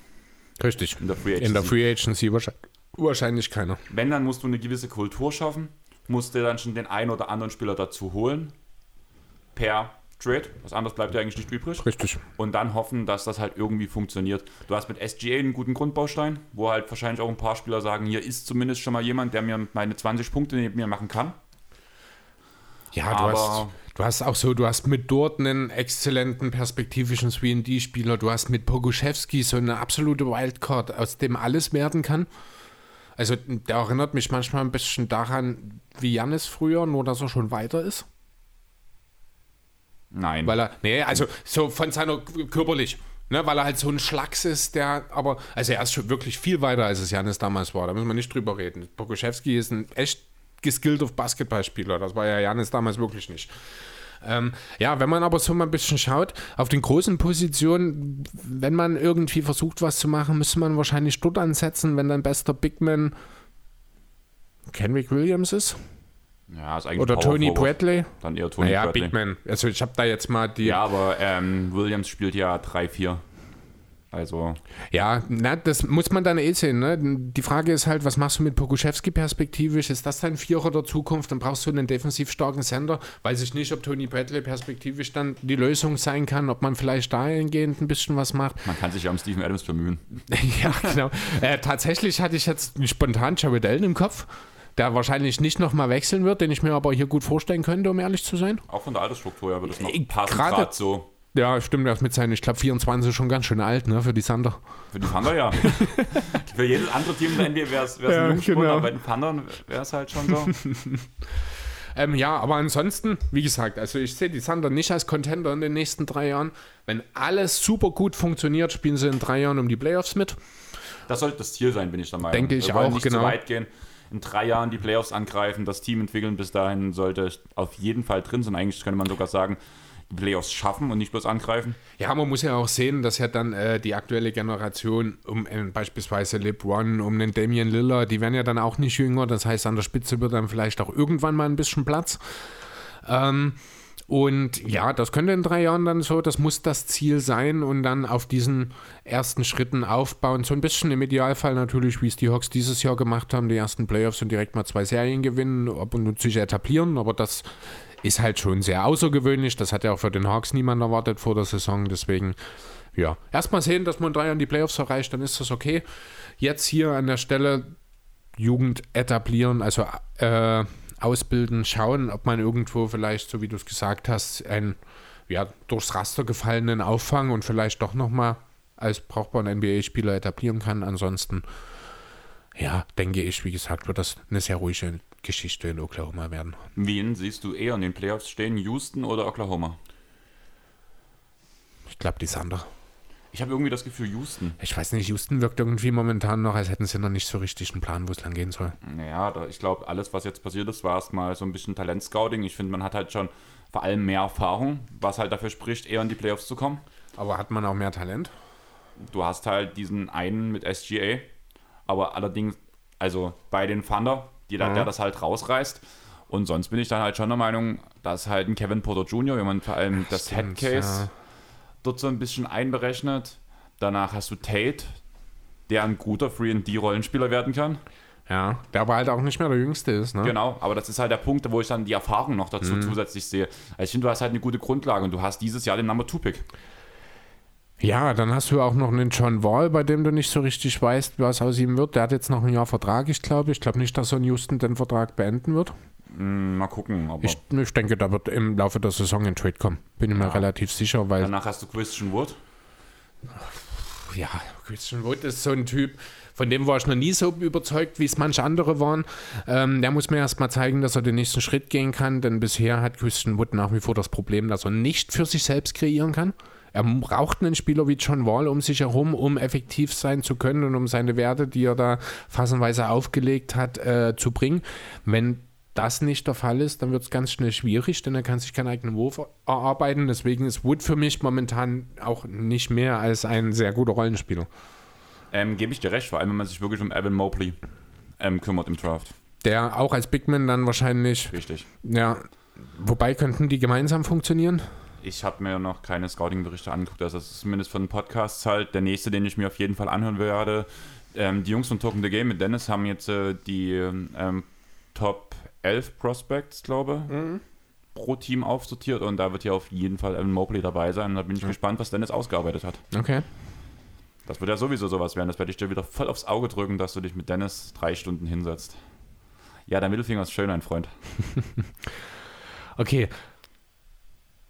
Richtig. In der Free In der Free Agency wahrscheinlich, wahrscheinlich keiner. Wenn, dann musst du eine gewisse Kultur schaffen, musst du dann schon den einen oder anderen Spieler dazu holen, per Trade, was anderes bleibt ja eigentlich nicht übrig. Richtig. Und dann hoffen, dass das halt irgendwie funktioniert. Du hast mit SGA einen guten Grundbaustein, wo halt wahrscheinlich auch ein paar Spieler sagen, hier ist zumindest schon mal jemand, der mir meine 20 Punkte neben mir machen kann. Ja, du hast, du hast auch so, du hast mit dort einen exzellenten perspektivischen 3D-Spieler, du hast mit Poguszewski so eine absolute Wildcard, aus dem alles werden kann. Also der erinnert mich manchmal ein bisschen daran, wie Jannis früher, nur dass er schon weiter ist. Nein. Weil er, nee, also so von seiner körperlich, ne, weil er halt so ein Schlacks ist, der, aber, also er ist schon wirklich viel weiter, als es Janis damals war, da müssen wir nicht drüber reden. Pokuschewski ist ein echt geskillter Basketballspieler, das war ja Janis damals wirklich nicht. Ähm, ja, wenn man aber so mal ein bisschen schaut, auf den großen Positionen, wenn man irgendwie versucht, was zu machen, müsste man wahrscheinlich dort ansetzen, wenn dein bester Bigman Kenrick Williams ist ja, ist eigentlich oder Tony. Bradley. Dann eher Tony Naja, Bradley. Bigman. Also ich habe da jetzt mal die Ja, aber ähm, Williams spielt ja 3-4. Also, Ja, na, das muss man dann eh sehen. Ne? Die Frage ist halt, was machst du mit Pokuschewski perspektivisch? Ist das dein Vierer der Zukunft? Dann brauchst du einen defensiv starken Sender. Weiß ich nicht, ob Tony Bradley perspektivisch dann die Lösung sein kann, ob man vielleicht dahingehend ein bisschen was macht. man kann sich ja um Steven Adams bemühen. *laughs* ja, genau. Äh, tatsächlich hatte ich jetzt spontan Jared Allen im Kopf, der wahrscheinlich nicht nochmal wechseln wird, den ich mir aber hier gut vorstellen könnte, um ehrlich zu sein. Auch von der Altersstruktur her wird es noch Äh, passen, gerade- so. Ja, stimmt, ist mit seinen, ich glaube, 24 schon ganz schön alt, ne, für die Sander. Für die Thunder ja. *laughs* Für jedes andere Team in der NBA wäre es Ja, ein Jungspund, genau. aber bei den Thundern wäre es halt schon so. *laughs* Ähm, ja, aber ansonsten, wie gesagt, also ich sehe die Thunder nicht als Contender in den nächsten drei Jahren. Wenn alles super gut funktioniert, spielen sie in drei Jahren um die Playoffs mit. Das sollte das Ziel sein, bin ich der Meinung. Denke ich auch, nicht genau. zu weit gehen. In drei Jahren die Playoffs angreifen, das Team entwickeln. Bis dahin sollte auf jeden Fall drin sein. Eigentlich könnte man sogar sagen, die Playoffs schaffen und nicht bloß angreifen. Ja, man muss ja auch sehen, dass ja dann äh, die aktuelle Generation um äh, beispielsweise LeBron, um den Damian Lillard, die werden ja dann auch nicht jünger. Das heißt, an der Spitze wird dann vielleicht auch irgendwann mal ein bisschen Platz. Ähm, und ja, das könnte in drei Jahren dann so, das muss das Ziel sein und dann auf diesen ersten Schritten aufbauen. So ein bisschen im Idealfall natürlich, wie es die Hawks dieses Jahr gemacht haben, die ersten Playoffs und direkt mal zwei Serien gewinnen, ob und sich etablieren, aber das ist halt schon sehr außergewöhnlich. Das hat ja auch für den Hawks niemand erwartet vor der Saison, deswegen ja, erstmal sehen, dass man in drei Jahren die Playoffs erreicht, dann ist das okay. Jetzt hier an der Stelle Jugend etablieren, also äh, ausbilden, schauen, ob man irgendwo vielleicht, so wie du es gesagt hast, einen ja, durchs Raster gefallenen Auffang und vielleicht doch nochmal als brauchbaren NBA-Spieler etablieren kann. Ansonsten, ja, denke ich, wie gesagt, wird das eine sehr ruhige Geschichte in Oklahoma werden. Wen siehst du eher in den Playoffs stehen? Houston oder Oklahoma? Ich glaube, die Sander. Ich habe irgendwie das Gefühl, Houston. Ich weiß nicht, Houston wirkt irgendwie momentan noch, als hätten sie noch nicht so richtig einen Plan, wo es lang gehen soll. Naja, da, ich glaube, alles, was jetzt passiert ist, war erstmal so ein bisschen Talentscouting. Ich finde, man hat halt schon vor allem mehr Erfahrung, was halt dafür spricht, eher in die Playoffs zu kommen. Aber hat man auch mehr Talent? Du hast halt diesen einen mit SGA, aber allerdings, also bei den Thunder, die, da- Mhm. der das halt rausreißt. Und sonst bin ich dann halt schon der Meinung, dass halt ein Kevin Porter Jr., wenn man vor allem das Stimmt, Headcase ja. Dort so ein bisschen einberechnet. Danach hast du Tate, der ein guter 3D-Rollenspieler werden kann. Ja, der aber halt auch nicht mehr der Jüngste ist, ne? Genau, aber das ist halt der Punkt, wo ich dann die Erfahrung noch Mhm. dazu zusätzlich sehe. Also ich finde, du hast halt eine gute Grundlage und du hast dieses Jahr den Number 2-Pick. Ja, dann hast du auch noch einen John Wall, bei dem du nicht so richtig weißt, was aus ihm wird. Der hat jetzt noch ein Jahr Vertrag, ich glaube. Ich glaube nicht, dass er in Houston den Vertrag beenden wird. Hm, mal gucken, aber Ich, ich denke, da wird im Laufe der Saison ein Trade kommen. Bin ich mir relativ sicher, weil danach hast du Christian Wood. ja, Christian Wood ist so ein Typ, von dem war ich noch nie so überzeugt, wie es manche andere waren. Ähm, der muss mir erst mal zeigen, dass er den nächsten Schritt gehen kann, denn bisher hat Christian Wood nach wie vor das Problem, dass er nicht für sich selbst kreieren kann. Er braucht einen Spieler wie John Wall um sich herum, um effektiv sein zu können und um seine Werte, die er da phasenweise aufgelegt hat, äh, zu bringen. Wenn das nicht der Fall ist, dann wird es ganz schnell schwierig, denn er kann sich keinen eigenen Wurf erarbeiten. Deswegen ist Wood für mich momentan auch nicht mehr als ein sehr guter Rollenspieler. Ähm, Gebe ich dir recht, vor allem wenn man sich wirklich um Evan Mobley ähm, kümmert im Draft. Der auch als Bigman dann wahrscheinlich, Richtig. ja, wobei könnten die gemeinsam funktionieren? Ich habe mir noch keine Scouting-Berichte angeguckt. Also das ist zumindest von den Podcasts halt der nächste, den ich mir auf jeden Fall anhören werde. Ähm, die Jungs von Token the Game mit Dennis haben jetzt äh, die ähm, Top 11 Prospects, glaube ich, pro Team aufsortiert und da wird ja auf jeden Fall Evan Mobley dabei sein. Und da bin ich gespannt, was Dennis ausgearbeitet hat. Okay. Das wird ja sowieso sowas werden. Das werde ich dir wieder voll aufs Auge drücken, dass du dich mit Dennis drei Stunden hinsetzt. Ja, der Mittelfinger ist schön, mein Freund. *laughs* Okay.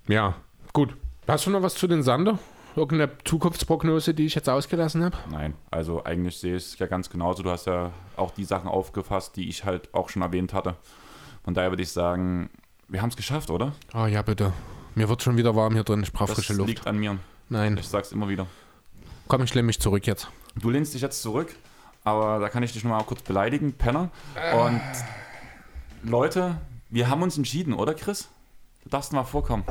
Ja, gut. Hast du noch was zu den Sander? Irgendeine Zukunftsprognose, die ich jetzt ausgelassen habe? Nein, also eigentlich sehe ich es ja ganz genauso. Du hast ja auch die Sachen aufgefasst, die ich halt auch schon erwähnt hatte. Von daher würde ich sagen, wir haben es geschafft, oder? Oh ja, bitte. Mir wird schon wieder warm hier drin. Ich brauche Das frische Luft. liegt an mir. Nein. Ich sag's immer wieder. Komm, ich lehne mich zurück jetzt. Du lehnst dich jetzt zurück, aber da kann ich dich nochmal kurz beleidigen, Penner. Und Leute, wir haben uns entschieden, oder Chris? Du darfst mal vorkommen.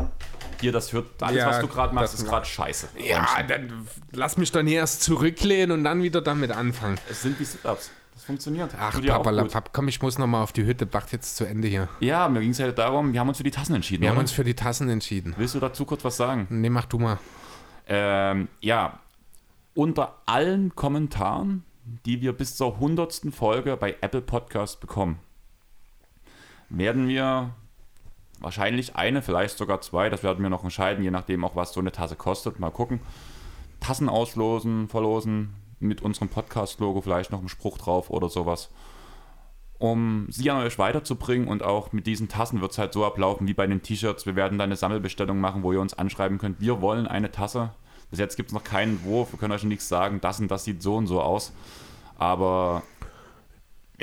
Hier, das hört, alles, Ja, was du gerade machst, das- ist gerade scheiße. Ja, dann lass mich dann erst zurücklehnen und dann wieder damit anfangen. Es sind wie Sit-Ups. Das funktioniert. Ach, gut. Papalapap, komm, ich muss nochmal auf die Hütte. Backt jetzt zu Ende hier. Ja, mir ging es halt darum, wir haben uns für die Tassen entschieden. Wir haben oder? uns für die Tassen entschieden. Willst du dazu kurz was sagen? Nee, mach du mal. Ähm, ja, unter allen Kommentaren, die wir bis zur 100. Folge bei Apple Podcast bekommen, werden wir wahrscheinlich eine, vielleicht sogar zwei, das werden wir noch entscheiden, je nachdem auch, was so eine Tasse kostet. Mal gucken. Tassen auslosen, verlosen, mit unserem Podcast-Logo vielleicht noch einen Spruch drauf oder sowas. Um sie an euch weiterzubringen und auch mit diesen Tassen wird es halt so ablaufen wie bei den T-Shirts. Wir werden dann eine Sammelbestellung machen, wo ihr uns anschreiben könnt, wir wollen eine Tasse. Bis jetzt gibt es noch keinen Wurf, wir können euch nichts sagen, das und das sieht so und so aus. Aber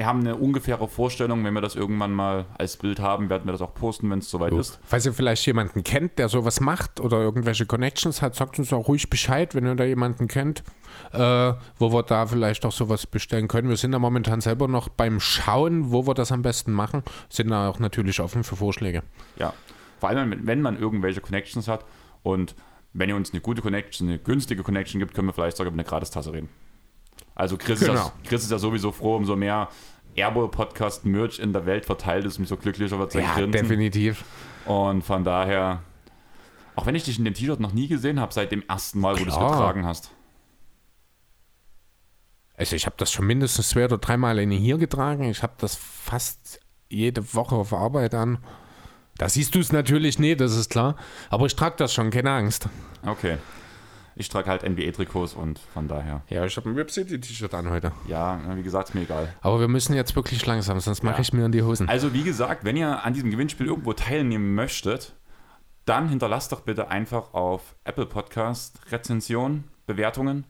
wir haben eine ungefähre Vorstellung, wenn wir das irgendwann mal als Bild haben, werden wir das auch posten, wenn es soweit ist. Falls ihr vielleicht jemanden kennt, der sowas macht oder irgendwelche Connections hat, sagt uns auch ruhig Bescheid, wenn ihr da jemanden kennt, äh, wo wir da vielleicht auch sowas bestellen können. Wir sind da momentan selber noch beim Schauen, wo wir das am besten machen, sind da auch natürlich offen für Vorschläge. Ja, vor allem, wenn man irgendwelche Connections hat und wenn ihr uns eine gute Connection, eine günstige Connection gibt, können wir vielleicht sogar über eine Gratistasse reden. Also Chris, ist, Genau. ja, Chris ist ja sowieso froh, umso mehr Airbowl-Podcast-Merch in der Welt verteilt ist, umso glücklicher wird sein Ja, Grinsen. definitiv. Und von daher, auch wenn ich dich in dem T-Shirt noch nie gesehen habe, seit dem ersten Mal, wo du es Klar. getragen hast. Also ich habe das schon mindestens zwei oder dreimal in hier getragen. Ich habe das fast jede Woche auf Arbeit an. Da siehst du es natürlich nicht, das ist klar. Aber ich trage das schon, keine Angst. Okay. Ich trage halt NBA-Trikots und von daher, Ja, ich habe ein Web City T-Shirt an heute. ja, wie gesagt, ist mir egal. Aber wir müssen jetzt wirklich langsam, sonst mache Ja. ich mir in die Hosen. Also wie gesagt, wenn ihr an diesem Gewinnspiel irgendwo teilnehmen möchtet, dann hinterlasst doch bitte einfach auf Apple Podcast Rezensionen, Bewertungen.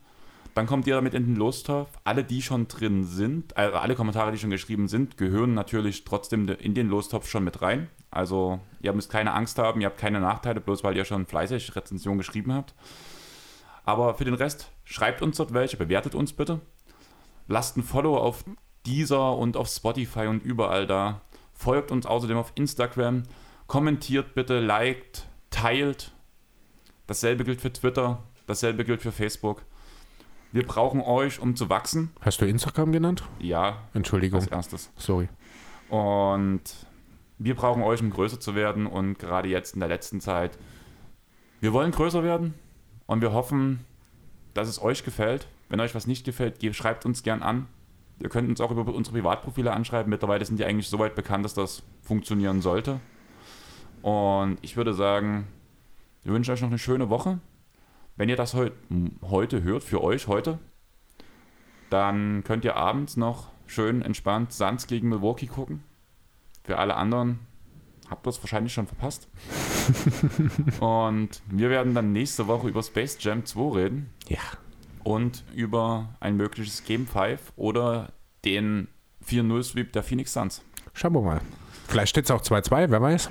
Dann kommt ihr damit in den Lostopf. Alle, die schon drin sind, äh, alle Kommentare, die schon geschrieben sind, gehören natürlich trotzdem de- in den Lostopf schon mit rein. Also ihr müsst keine Angst haben, ihr habt keine Nachteile, bloß weil ihr schon fleißig Rezensionen geschrieben habt. Aber für den Rest, schreibt uns dort welche, bewertet uns bitte. Lasst ein Follow auf dieser und auf Spotify und überall da. Folgt uns außerdem auf Instagram. Kommentiert bitte, liked, teilt. Dasselbe gilt für Twitter, dasselbe gilt für Facebook. Wir brauchen euch, um zu wachsen. Hast du Instagram genannt? Ja, Entschuldigung, als erstes. sorry. Und wir brauchen euch, um größer zu werden. Und gerade jetzt in der letzten Zeit, wir wollen größer werden. Und wir hoffen, dass es euch gefällt. Wenn euch was nicht gefällt, ge- schreibt uns gern an. Ihr könnt uns auch über unsere Privatprofile anschreiben. Mittlerweile sind die eigentlich so weit bekannt, dass das funktionieren sollte. Und ich würde sagen, wir wünschen euch noch eine schöne Woche. Wenn ihr das heut, heute hört, für euch heute, dann könnt ihr abends noch schön entspannt Suns gegen Milwaukee gucken. Für alle anderen habt ihr es wahrscheinlich schon verpasst. *laughs* und wir werden dann nächste Woche über Space Jam 2 reden Ja. und über ein mögliches Game 5 oder den 4-0-Sweep der Phoenix Suns. Schauen wir mal. Vielleicht steht es auch 2-2, wer weiß.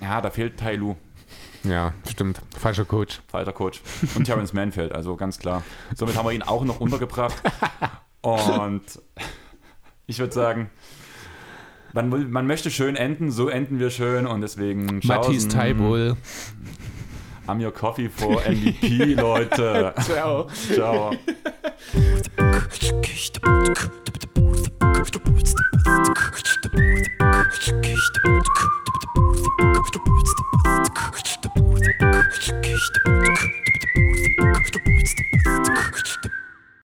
Ja, da fehlt Tai Lu, Ja, stimmt. Falscher Coach. falter Coach. Und Terrence Mann fehlt, also ganz klar. Somit haben wir ihn auch noch untergebracht. *laughs* Und ich würde sagen, man, will- man möchte schön enden, so enden wir schön und deswegen Matthias Taibol. I'm your coffee for MVP, Leute. *laughs* Ciao. Ciao. Ciao. Boots. *laughs*